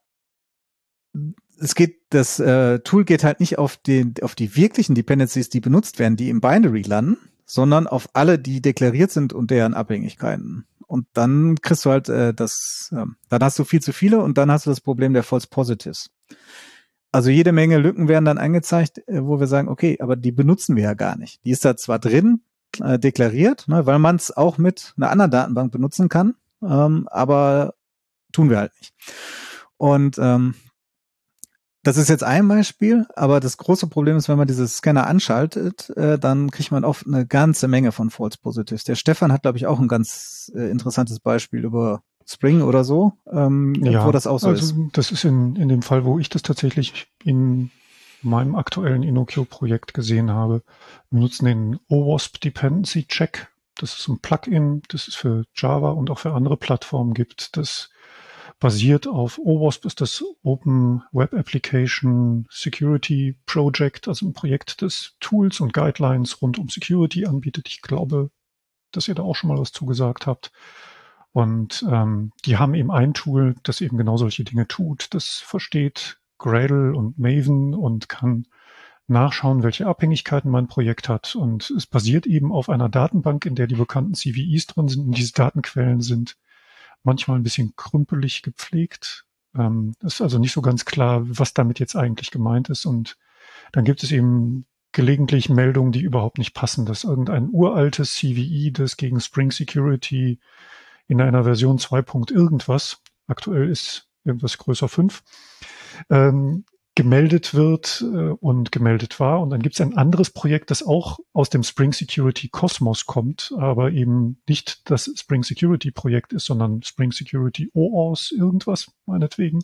es geht, das äh, Tool geht halt nicht auf, den, auf die wirklichen Dependencies, die benutzt werden, die im Binary landen, sondern auf alle, die deklariert sind und deren Abhängigkeiten. Und dann kriegst du halt äh, das, äh, dann hast du viel zu viele und dann hast du das Problem der False Positives. Also jede Menge Lücken werden dann angezeigt, äh, wo wir sagen, okay, aber die benutzen wir ja gar nicht. Die ist da zwar drin, äh, deklariert, ne, weil man es auch mit einer anderen Datenbank benutzen kann, ähm, aber tun wir halt nicht. Und ähm, das ist jetzt ein Beispiel, aber das große Problem ist, wenn man diese Scanner anschaltet, äh, dann kriegt man oft eine ganze Menge von False Positives. Der Stefan hat, glaube ich, auch ein ganz äh, interessantes Beispiel über Spring oder so, ähm, ja, wo das auch so also ist. Das ist in, in dem Fall, wo ich das tatsächlich in meinem aktuellen InnoQ-Projekt gesehen habe. Wir nutzen den OWASP Dependency Check. Das ist ein Plugin, das es für Java und auch für andere Plattformen gibt, das basiert auf OWASP ist das Open Web Application Security Project, also ein Projekt des Tools und Guidelines rund um Security anbietet. Ich glaube, dass ihr da auch schon mal was zugesagt habt. Und ähm, die haben eben ein Tool, das eben genau solche Dinge tut. Das versteht Gradle und Maven und kann nachschauen, welche Abhängigkeiten mein Projekt hat. Und es basiert eben auf einer Datenbank, in der die bekannten CVEs drin sind. Und diese Datenquellen sind manchmal ein bisschen krümpelig gepflegt. Ähm, ist also nicht so ganz klar, was damit jetzt eigentlich gemeint ist. Und dann gibt es eben gelegentlich Meldungen, die überhaupt nicht passen, dass irgendein uraltes CVE, das gegen Spring Security in einer Version 2. irgendwas, aktuell ist irgendwas größer 5, ähm, gemeldet wird äh, und gemeldet war. Und dann gibt es ein anderes Projekt, das auch aus dem Spring Security Kosmos kommt, aber eben nicht das Spring Security Projekt ist, sondern Spring Security OAuth irgendwas, meinetwegen,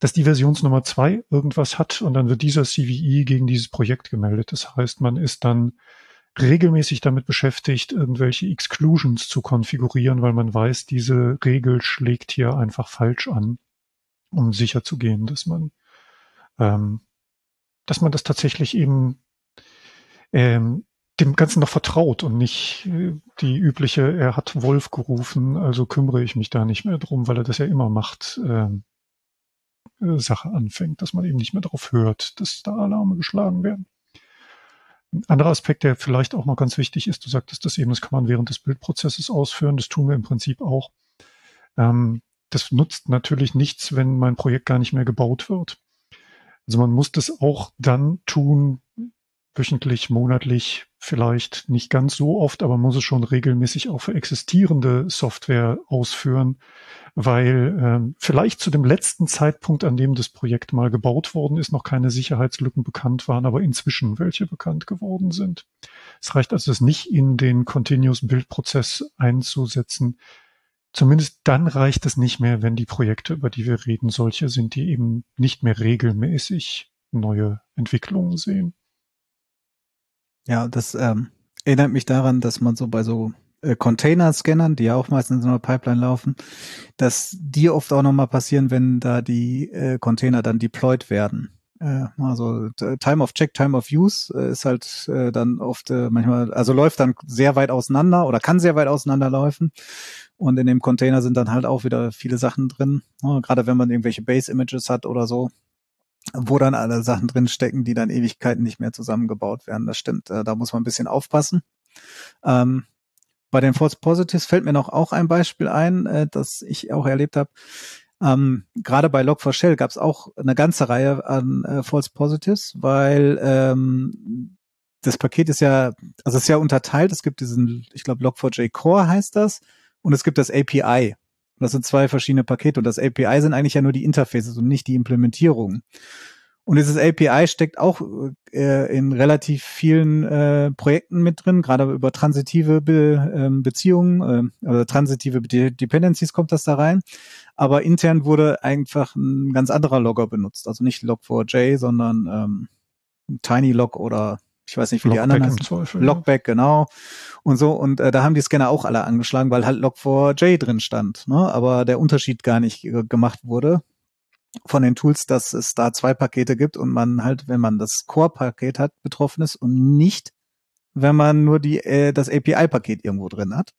dass die Versionsnummer zwei irgendwas hat und dann wird dieser CVE gegen dieses Projekt gemeldet. Das heißt, man ist dann regelmäßig damit beschäftigt, irgendwelche Exclusions zu konfigurieren, weil man weiß, diese Regel schlägt hier einfach falsch an, um sicher zu gehen, dass man ähm, dass man das tatsächlich eben ähm, dem Ganzen noch vertraut und nicht äh, die übliche, er hat Wolf gerufen, also kümmere ich mich da nicht mehr drum, weil er das ja immer macht, ähm, äh, Sache anfängt, dass man eben nicht mehr darauf hört, dass da Alarme geschlagen werden. Ein anderer Aspekt, der vielleicht auch noch ganz wichtig ist, du sagtest das eben, das kann man während des Bildprozesses ausführen, das tun wir im Prinzip auch. Ähm, das nutzt natürlich nichts, wenn mein Projekt gar nicht mehr gebaut wird. Also man muss das auch dann tun, wöchentlich, monatlich, vielleicht nicht ganz so oft, aber muss es schon regelmäßig auch für existierende Software ausführen, weil ähm, vielleicht zu dem letzten Zeitpunkt, an dem das Projekt mal gebaut worden ist, noch keine Sicherheitslücken bekannt waren, aber inzwischen welche bekannt geworden sind. Es reicht also, das nicht in den Continuous Build Prozess einzusetzen, Zumindest dann reicht es nicht mehr, wenn die Projekte, über die wir reden, solche sind, die eben nicht mehr regelmäßig neue Entwicklungen sehen. Ja, das ähm, erinnert mich daran, dass man so bei so äh, Container-Scannern, die ja auch meistens in einer Pipeline laufen, dass die oft auch nochmal passieren, wenn da die äh, Container dann deployed werden. Äh, also Time of Check, Time of Use äh, ist halt äh, dann oft äh, manchmal, also läuft dann sehr weit auseinander oder kann sehr weit auseinanderlaufen. Und in dem Container sind dann halt auch wieder viele Sachen drin. Ne? Gerade wenn man irgendwelche Base-Images hat oder so, wo dann alle Sachen drin stecken, die dann Ewigkeiten nicht mehr zusammengebaut werden. Das stimmt. Äh, da muss man ein bisschen aufpassen. Ähm, bei den False Positives fällt mir noch auch ein Beispiel ein, äh, das ich auch erlebt habe. Ähm, Gerade bei Log4Shell gab es auch eine ganze Reihe an äh, False Positives, weil ähm, das Paket ist ja, also es ist ja unterteilt. Es gibt diesen, ich glaube, Log4j Core heißt das und es gibt das API. Das sind zwei verschiedene Pakete und das API sind eigentlich ja nur die Interfaces und nicht die Implementierung. Und dieses API steckt auch äh, in relativ vielen äh, Projekten mit drin, gerade über transitive Be ähm, Beziehungen, äh, oder transitive Dependencies kommt das da rein. Aber intern wurde einfach ein ganz anderer Logger benutzt. Also nicht Log4j, sondern ähm, TinyLog oder ich weiß nicht, wie Lockback die anderen heißen. Zweifel, Lockback, ja. genau. Und so, und äh, da haben die Scanner auch alle angeschlagen, weil halt Log4j drin stand, ne? aber der Unterschied gar nicht äh, gemacht wurde von den Tools, dass es da zwei Pakete gibt und man halt, wenn man das Core-Paket hat, betroffen ist und nicht, wenn man nur die äh, das API-Paket irgendwo drin hat.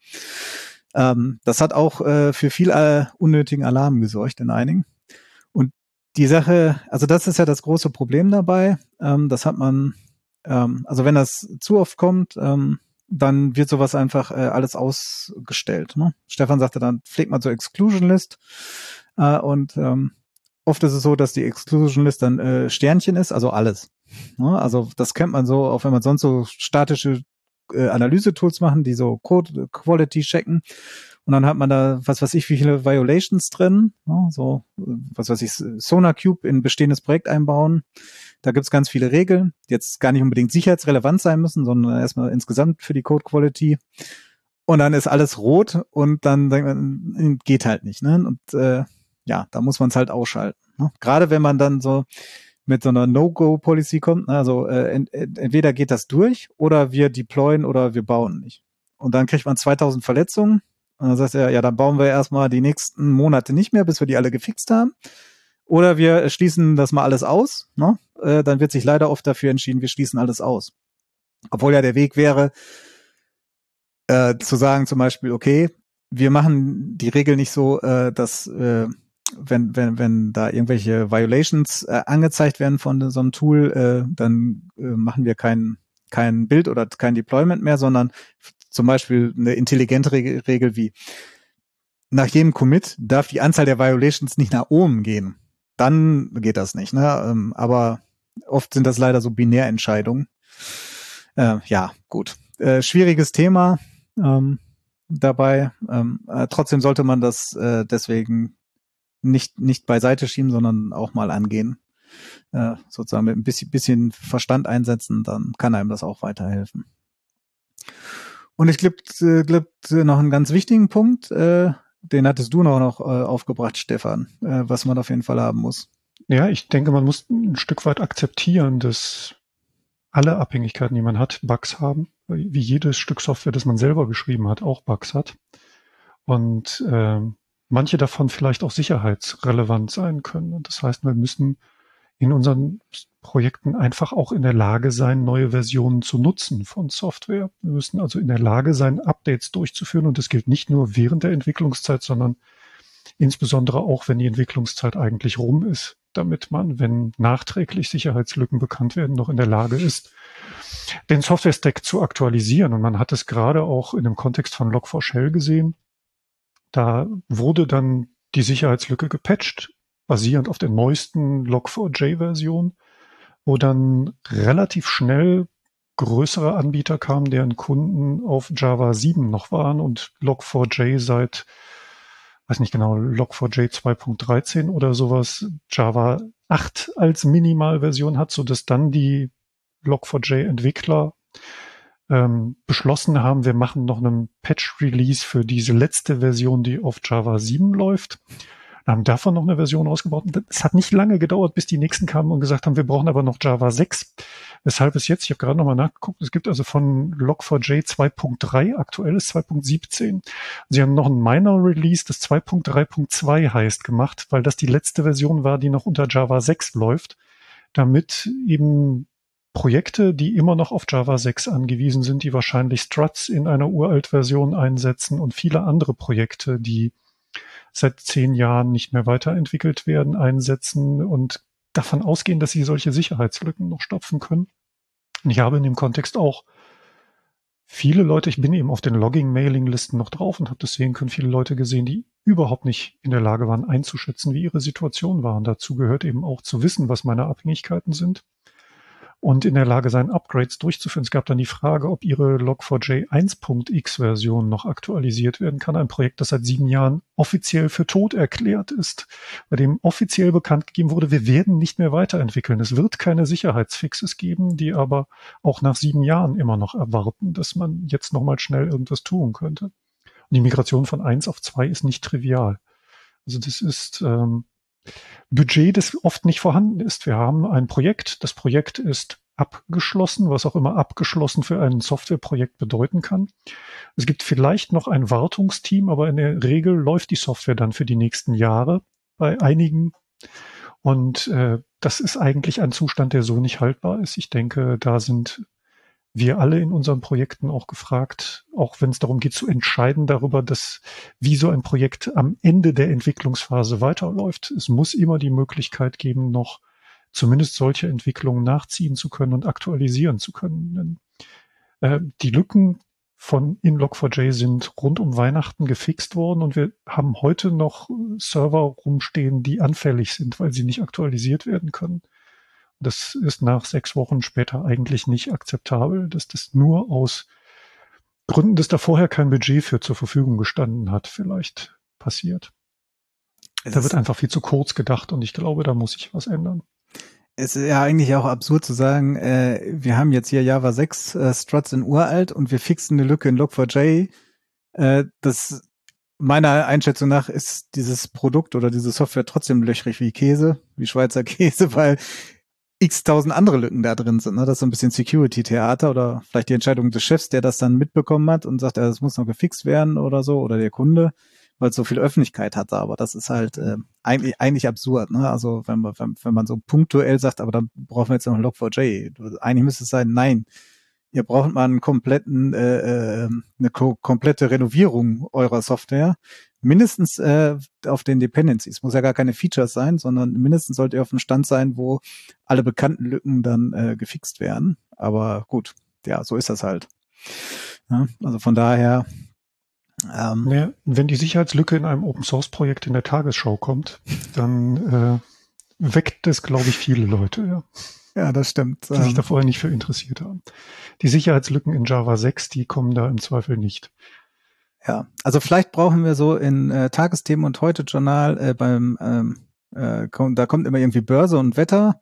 Ähm, das hat auch äh, für viel äh, unnötigen Alarm gesorgt in einigen. Und die Sache, also das ist ja das große Problem dabei. Ähm, das hat man ähm, also wenn das zu oft kommt, ähm, dann wird sowas einfach äh, alles ausgestellt. Ne? Stefan sagte dann, pflegt mal zur Exclusion List. Äh, und ähm, oft ist es so, dass die Exclusion List dann äh, Sternchen ist, also alles. Ne? Also das kennt man so, auch wenn man sonst so statische äh, Analyse-Tools machen, die so Code Quality checken. Und dann hat man da, was weiß ich, wie viele Violations drin, ne? so, was weiß ich, Sonar Cube in bestehendes Projekt einbauen. Da gibt's ganz viele Regeln, die jetzt gar nicht unbedingt sicherheitsrelevant sein müssen, sondern erstmal insgesamt für die Code Quality. Und dann ist alles rot und dann denkt man, geht halt nicht. Ne? Und äh, ja, da muss man es halt ausschalten. Ne? Gerade wenn man dann so mit so einer No-Go-Policy kommt, ne? also äh, ent entweder geht das durch oder wir deployen oder wir bauen nicht. Und dann kriegt man 2000 Verletzungen. Und dann sagt er, ja, dann bauen wir erstmal die nächsten Monate nicht mehr, bis wir die alle gefixt haben. Oder wir schließen das mal alles aus. Ne? Äh, dann wird sich leider oft dafür entschieden, wir schließen alles aus. Obwohl ja der Weg wäre, äh, zu sagen zum Beispiel, okay, wir machen die Regel nicht so, äh, dass äh, wenn, wenn, wenn da irgendwelche Violations äh, angezeigt werden von so einem Tool, äh, dann äh, machen wir kein, kein Bild oder kein Deployment mehr, sondern zum Beispiel eine intelligente Regel wie nach jedem Commit darf die Anzahl der Violations nicht nach oben gehen. Dann geht das nicht. Ne? Ähm, aber oft sind das leider so Binärentscheidungen. Äh, ja, gut. Äh, schwieriges Thema ähm, dabei. Ähm, äh, trotzdem sollte man das äh, deswegen nicht, nicht beiseite schieben, sondern auch mal angehen. Äh, sozusagen mit ein bisschen, bisschen Verstand einsetzen, dann kann einem das auch weiterhelfen. Und ich glaube, äh, glaub, noch einen ganz wichtigen Punkt, äh, den hattest du noch, noch äh, aufgebracht, Stefan, äh, was man auf jeden Fall haben muss. Ja, ich denke, man muss ein Stück weit akzeptieren, dass alle Abhängigkeiten, die man hat, Bugs haben. Wie jedes Stück Software, das man selber geschrieben hat, auch Bugs hat. Und äh, manche davon vielleicht auch sicherheitsrelevant sein können. Und das heißt, wir müssen in unseren Projekten einfach auch in der Lage sein, neue Versionen zu nutzen von Software. Wir müssen also in der Lage sein, Updates durchzuführen. Und das gilt nicht nur während der Entwicklungszeit, sondern insbesondere auch, wenn die Entwicklungszeit eigentlich rum ist, damit man, wenn nachträglich Sicherheitslücken bekannt werden, noch in der Lage ist, den Software-Stack zu aktualisieren. Und man hat es gerade auch in dem Kontext von Log4Shell gesehen. Da wurde dann die Sicherheitslücke gepatcht basierend auf der neuesten Log4j-Version, wo dann relativ schnell größere Anbieter kamen, deren Kunden auf Java 7 noch waren und Log4j seit, weiß nicht genau, Log4j 2.13 oder sowas, Java 8 als Minimalversion hat, so dass dann die Log4j-Entwickler ähm, beschlossen haben, wir machen noch einen Patch-Release für diese letzte Version, die auf Java 7 läuft haben davon noch eine Version rausgebaut. Es hat nicht lange gedauert, bis die nächsten kamen und gesagt haben, wir brauchen aber noch Java 6. Weshalb es jetzt, ich habe gerade nochmal nachgeguckt, es gibt also von Log4j 2.3, aktuell ist 2.17. Sie haben noch ein Minor Release, das 2.3.2 heißt, gemacht, weil das die letzte Version war, die noch unter Java 6 läuft, damit eben Projekte, die immer noch auf Java 6 angewiesen sind, die wahrscheinlich Struts in einer uralt Version einsetzen und viele andere Projekte, die seit zehn Jahren nicht mehr weiterentwickelt werden, einsetzen und davon ausgehen, dass sie solche Sicherheitslücken noch stopfen können. Und ich habe in dem Kontext auch viele Leute, ich bin eben auf den Logging-Mailing-Listen noch drauf und habe deswegen können viele Leute gesehen, die überhaupt nicht in der Lage waren einzuschätzen, wie ihre Situation war. Und dazu gehört eben auch zu wissen, was meine Abhängigkeiten sind und in der Lage sein, Upgrades durchzuführen. Es gab dann die Frage, ob ihre Log4j 1.x Version noch aktualisiert werden kann. Ein Projekt, das seit sieben Jahren offiziell für tot erklärt ist, bei dem offiziell bekannt gegeben wurde, wir werden nicht mehr weiterentwickeln. Es wird keine Sicherheitsfixes geben, die aber auch nach sieben Jahren immer noch erwarten, dass man jetzt nochmal schnell irgendwas tun könnte. Und die Migration von eins auf zwei ist nicht trivial. Also das ist ähm, Budget, das oft nicht vorhanden ist. Wir haben ein Projekt, das Projekt ist abgeschlossen, was auch immer abgeschlossen für ein Softwareprojekt bedeuten kann. Es gibt vielleicht noch ein Wartungsteam, aber in der Regel läuft die Software dann für die nächsten Jahre bei einigen. Und äh, das ist eigentlich ein Zustand, der so nicht haltbar ist. Ich denke, da sind wir alle in unseren Projekten auch gefragt, auch wenn es darum geht zu entscheiden darüber, dass wie so ein Projekt am Ende der Entwicklungsphase weiterläuft. Es muss immer die Möglichkeit geben, noch zumindest solche Entwicklungen nachziehen zu können und aktualisieren zu können. Denn, äh, die Lücken von in Log4j sind rund um Weihnachten gefixt worden und wir haben heute noch Server rumstehen, die anfällig sind, weil sie nicht aktualisiert werden können. Das ist nach sechs Wochen später eigentlich nicht akzeptabel, dass das nur aus Gründen, dass da vorher kein Budget für zur Verfügung gestanden hat, vielleicht passiert. Es da wird einfach viel zu kurz gedacht und ich glaube, da muss sich was ändern. Es ist ja eigentlich auch absurd zu sagen, äh, wir haben jetzt hier Java 6 äh, Struts in uralt und wir fixen eine Lücke in Log4j. Äh, das meiner Einschätzung nach ist dieses Produkt oder diese Software trotzdem löchrig wie Käse, wie Schweizer Käse, weil x-tausend andere Lücken da drin sind. Ne? Das ist so ein bisschen Security-Theater oder vielleicht die Entscheidung des Chefs, der das dann mitbekommen hat und sagt, ja, das muss noch gefixt werden oder so, oder der Kunde, weil es so viel Öffentlichkeit hat. Aber das ist halt äh, eigentlich, eigentlich absurd. Ne? Also wenn man, wenn, wenn man so punktuell sagt, aber dann brauchen wir jetzt noch Log4j. Eigentlich müsste es sein, nein, ihr braucht mal einen kompletten, äh, äh, eine ko komplette Renovierung eurer Software mindestens äh, auf den Dependencies. Muss ja gar keine Features sein, sondern mindestens sollte ihr auf dem Stand sein, wo alle bekannten Lücken dann äh, gefixt werden. Aber gut, ja, so ist das halt. Ja, also von daher. Ähm, ja, wenn die Sicherheitslücke in einem Open Source Projekt in der Tagesschau kommt, dann äh, weckt es, glaube ich, viele Leute, ja. Ja, das stimmt. Die sich da ähm, vorher nicht für interessiert haben. Die Sicherheitslücken in Java 6, die kommen da im Zweifel nicht. Ja, also vielleicht brauchen wir so in äh, Tagesthemen und heute Journal äh, beim ähm, äh, kommt, da kommt immer irgendwie Börse und Wetter.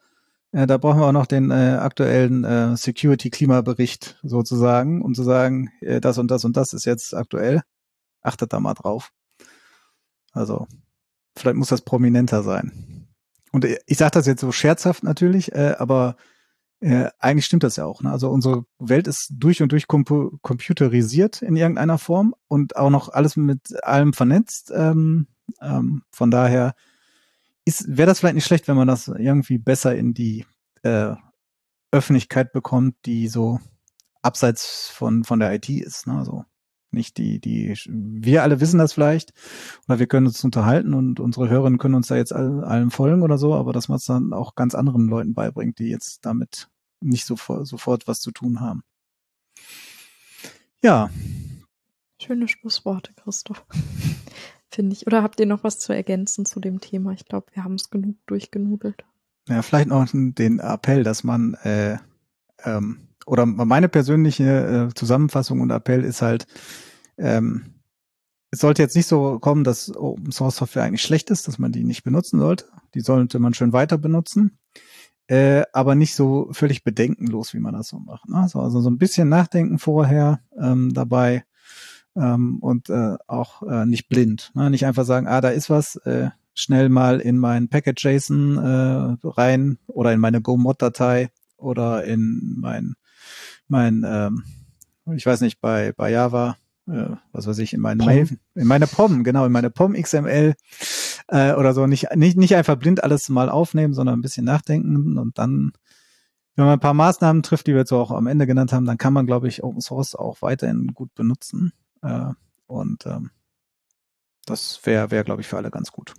Äh, da brauchen wir auch noch den äh, aktuellen äh, Security-Klimabericht sozusagen, um zu sagen, äh, das und das und das ist jetzt aktuell. Achtet da mal drauf. Also vielleicht muss das prominenter sein. Und ich sage das jetzt so scherzhaft natürlich, äh, aber äh, eigentlich stimmt das ja auch. Ne? Also unsere Welt ist durch und durch compu computerisiert in irgendeiner Form und auch noch alles mit allem vernetzt. Ähm, ähm, von daher wäre das vielleicht nicht schlecht, wenn man das irgendwie besser in die äh, Öffentlichkeit bekommt, die so abseits von von der IT ist. Ne? Also nicht die, die, wir alle wissen das vielleicht oder wir können uns unterhalten und unsere Hörerinnen können uns da jetzt allem folgen oder so, aber dass man es dann auch ganz anderen Leuten beibringt, die jetzt damit nicht sofort, sofort was zu tun haben. Ja. Schöne Schlussworte, Christoph. Finde ich. Oder habt ihr noch was zu ergänzen zu dem Thema? Ich glaube, wir haben es genug durchgenudelt. Ja, vielleicht noch den Appell, dass man äh, ähm, oder meine persönliche äh, Zusammenfassung und Appell ist halt, ähm, es sollte jetzt nicht so kommen, dass Open Source Software eigentlich schlecht ist, dass man die nicht benutzen sollte. Die sollte man schön weiter benutzen. Äh, aber nicht so völlig bedenkenlos, wie man das so macht. Ne? Also, also so ein bisschen nachdenken vorher ähm, dabei ähm, und äh, auch äh, nicht blind. Ne? Nicht einfach sagen, ah, da ist was, äh, schnell mal in mein Package.json äh, rein oder in meine Go-Mod-Datei oder in mein mein, ähm, ich weiß nicht, bei, bei Java, äh, was weiß ich, in meine in meine POM, genau, in meine POM XML äh, oder so, nicht, nicht, nicht einfach blind alles mal aufnehmen, sondern ein bisschen nachdenken und dann, wenn man ein paar Maßnahmen trifft, die wir jetzt auch am Ende genannt haben, dann kann man, glaube ich, Open Source auch weiterhin gut benutzen. Äh, und ähm, das wäre, wäre, glaube ich, für alle ganz gut.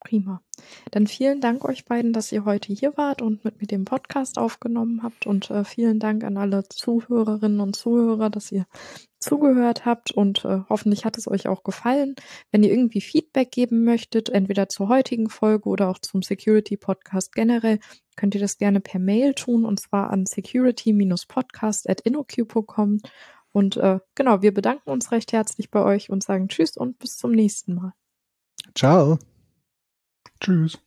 Prima. Dann vielen Dank euch beiden, dass ihr heute hier wart und mit mir den Podcast aufgenommen habt. Und äh, vielen Dank an alle Zuhörerinnen und Zuhörer, dass ihr zugehört habt. Und äh, hoffentlich hat es euch auch gefallen. Wenn ihr irgendwie Feedback geben möchtet, entweder zur heutigen Folge oder auch zum Security Podcast generell, könnt ihr das gerne per Mail tun und zwar an security-podcast.innoq.com. Und äh, genau, wir bedanken uns recht herzlich bei euch und sagen Tschüss und bis zum nächsten Mal. Ciao. Tschüss.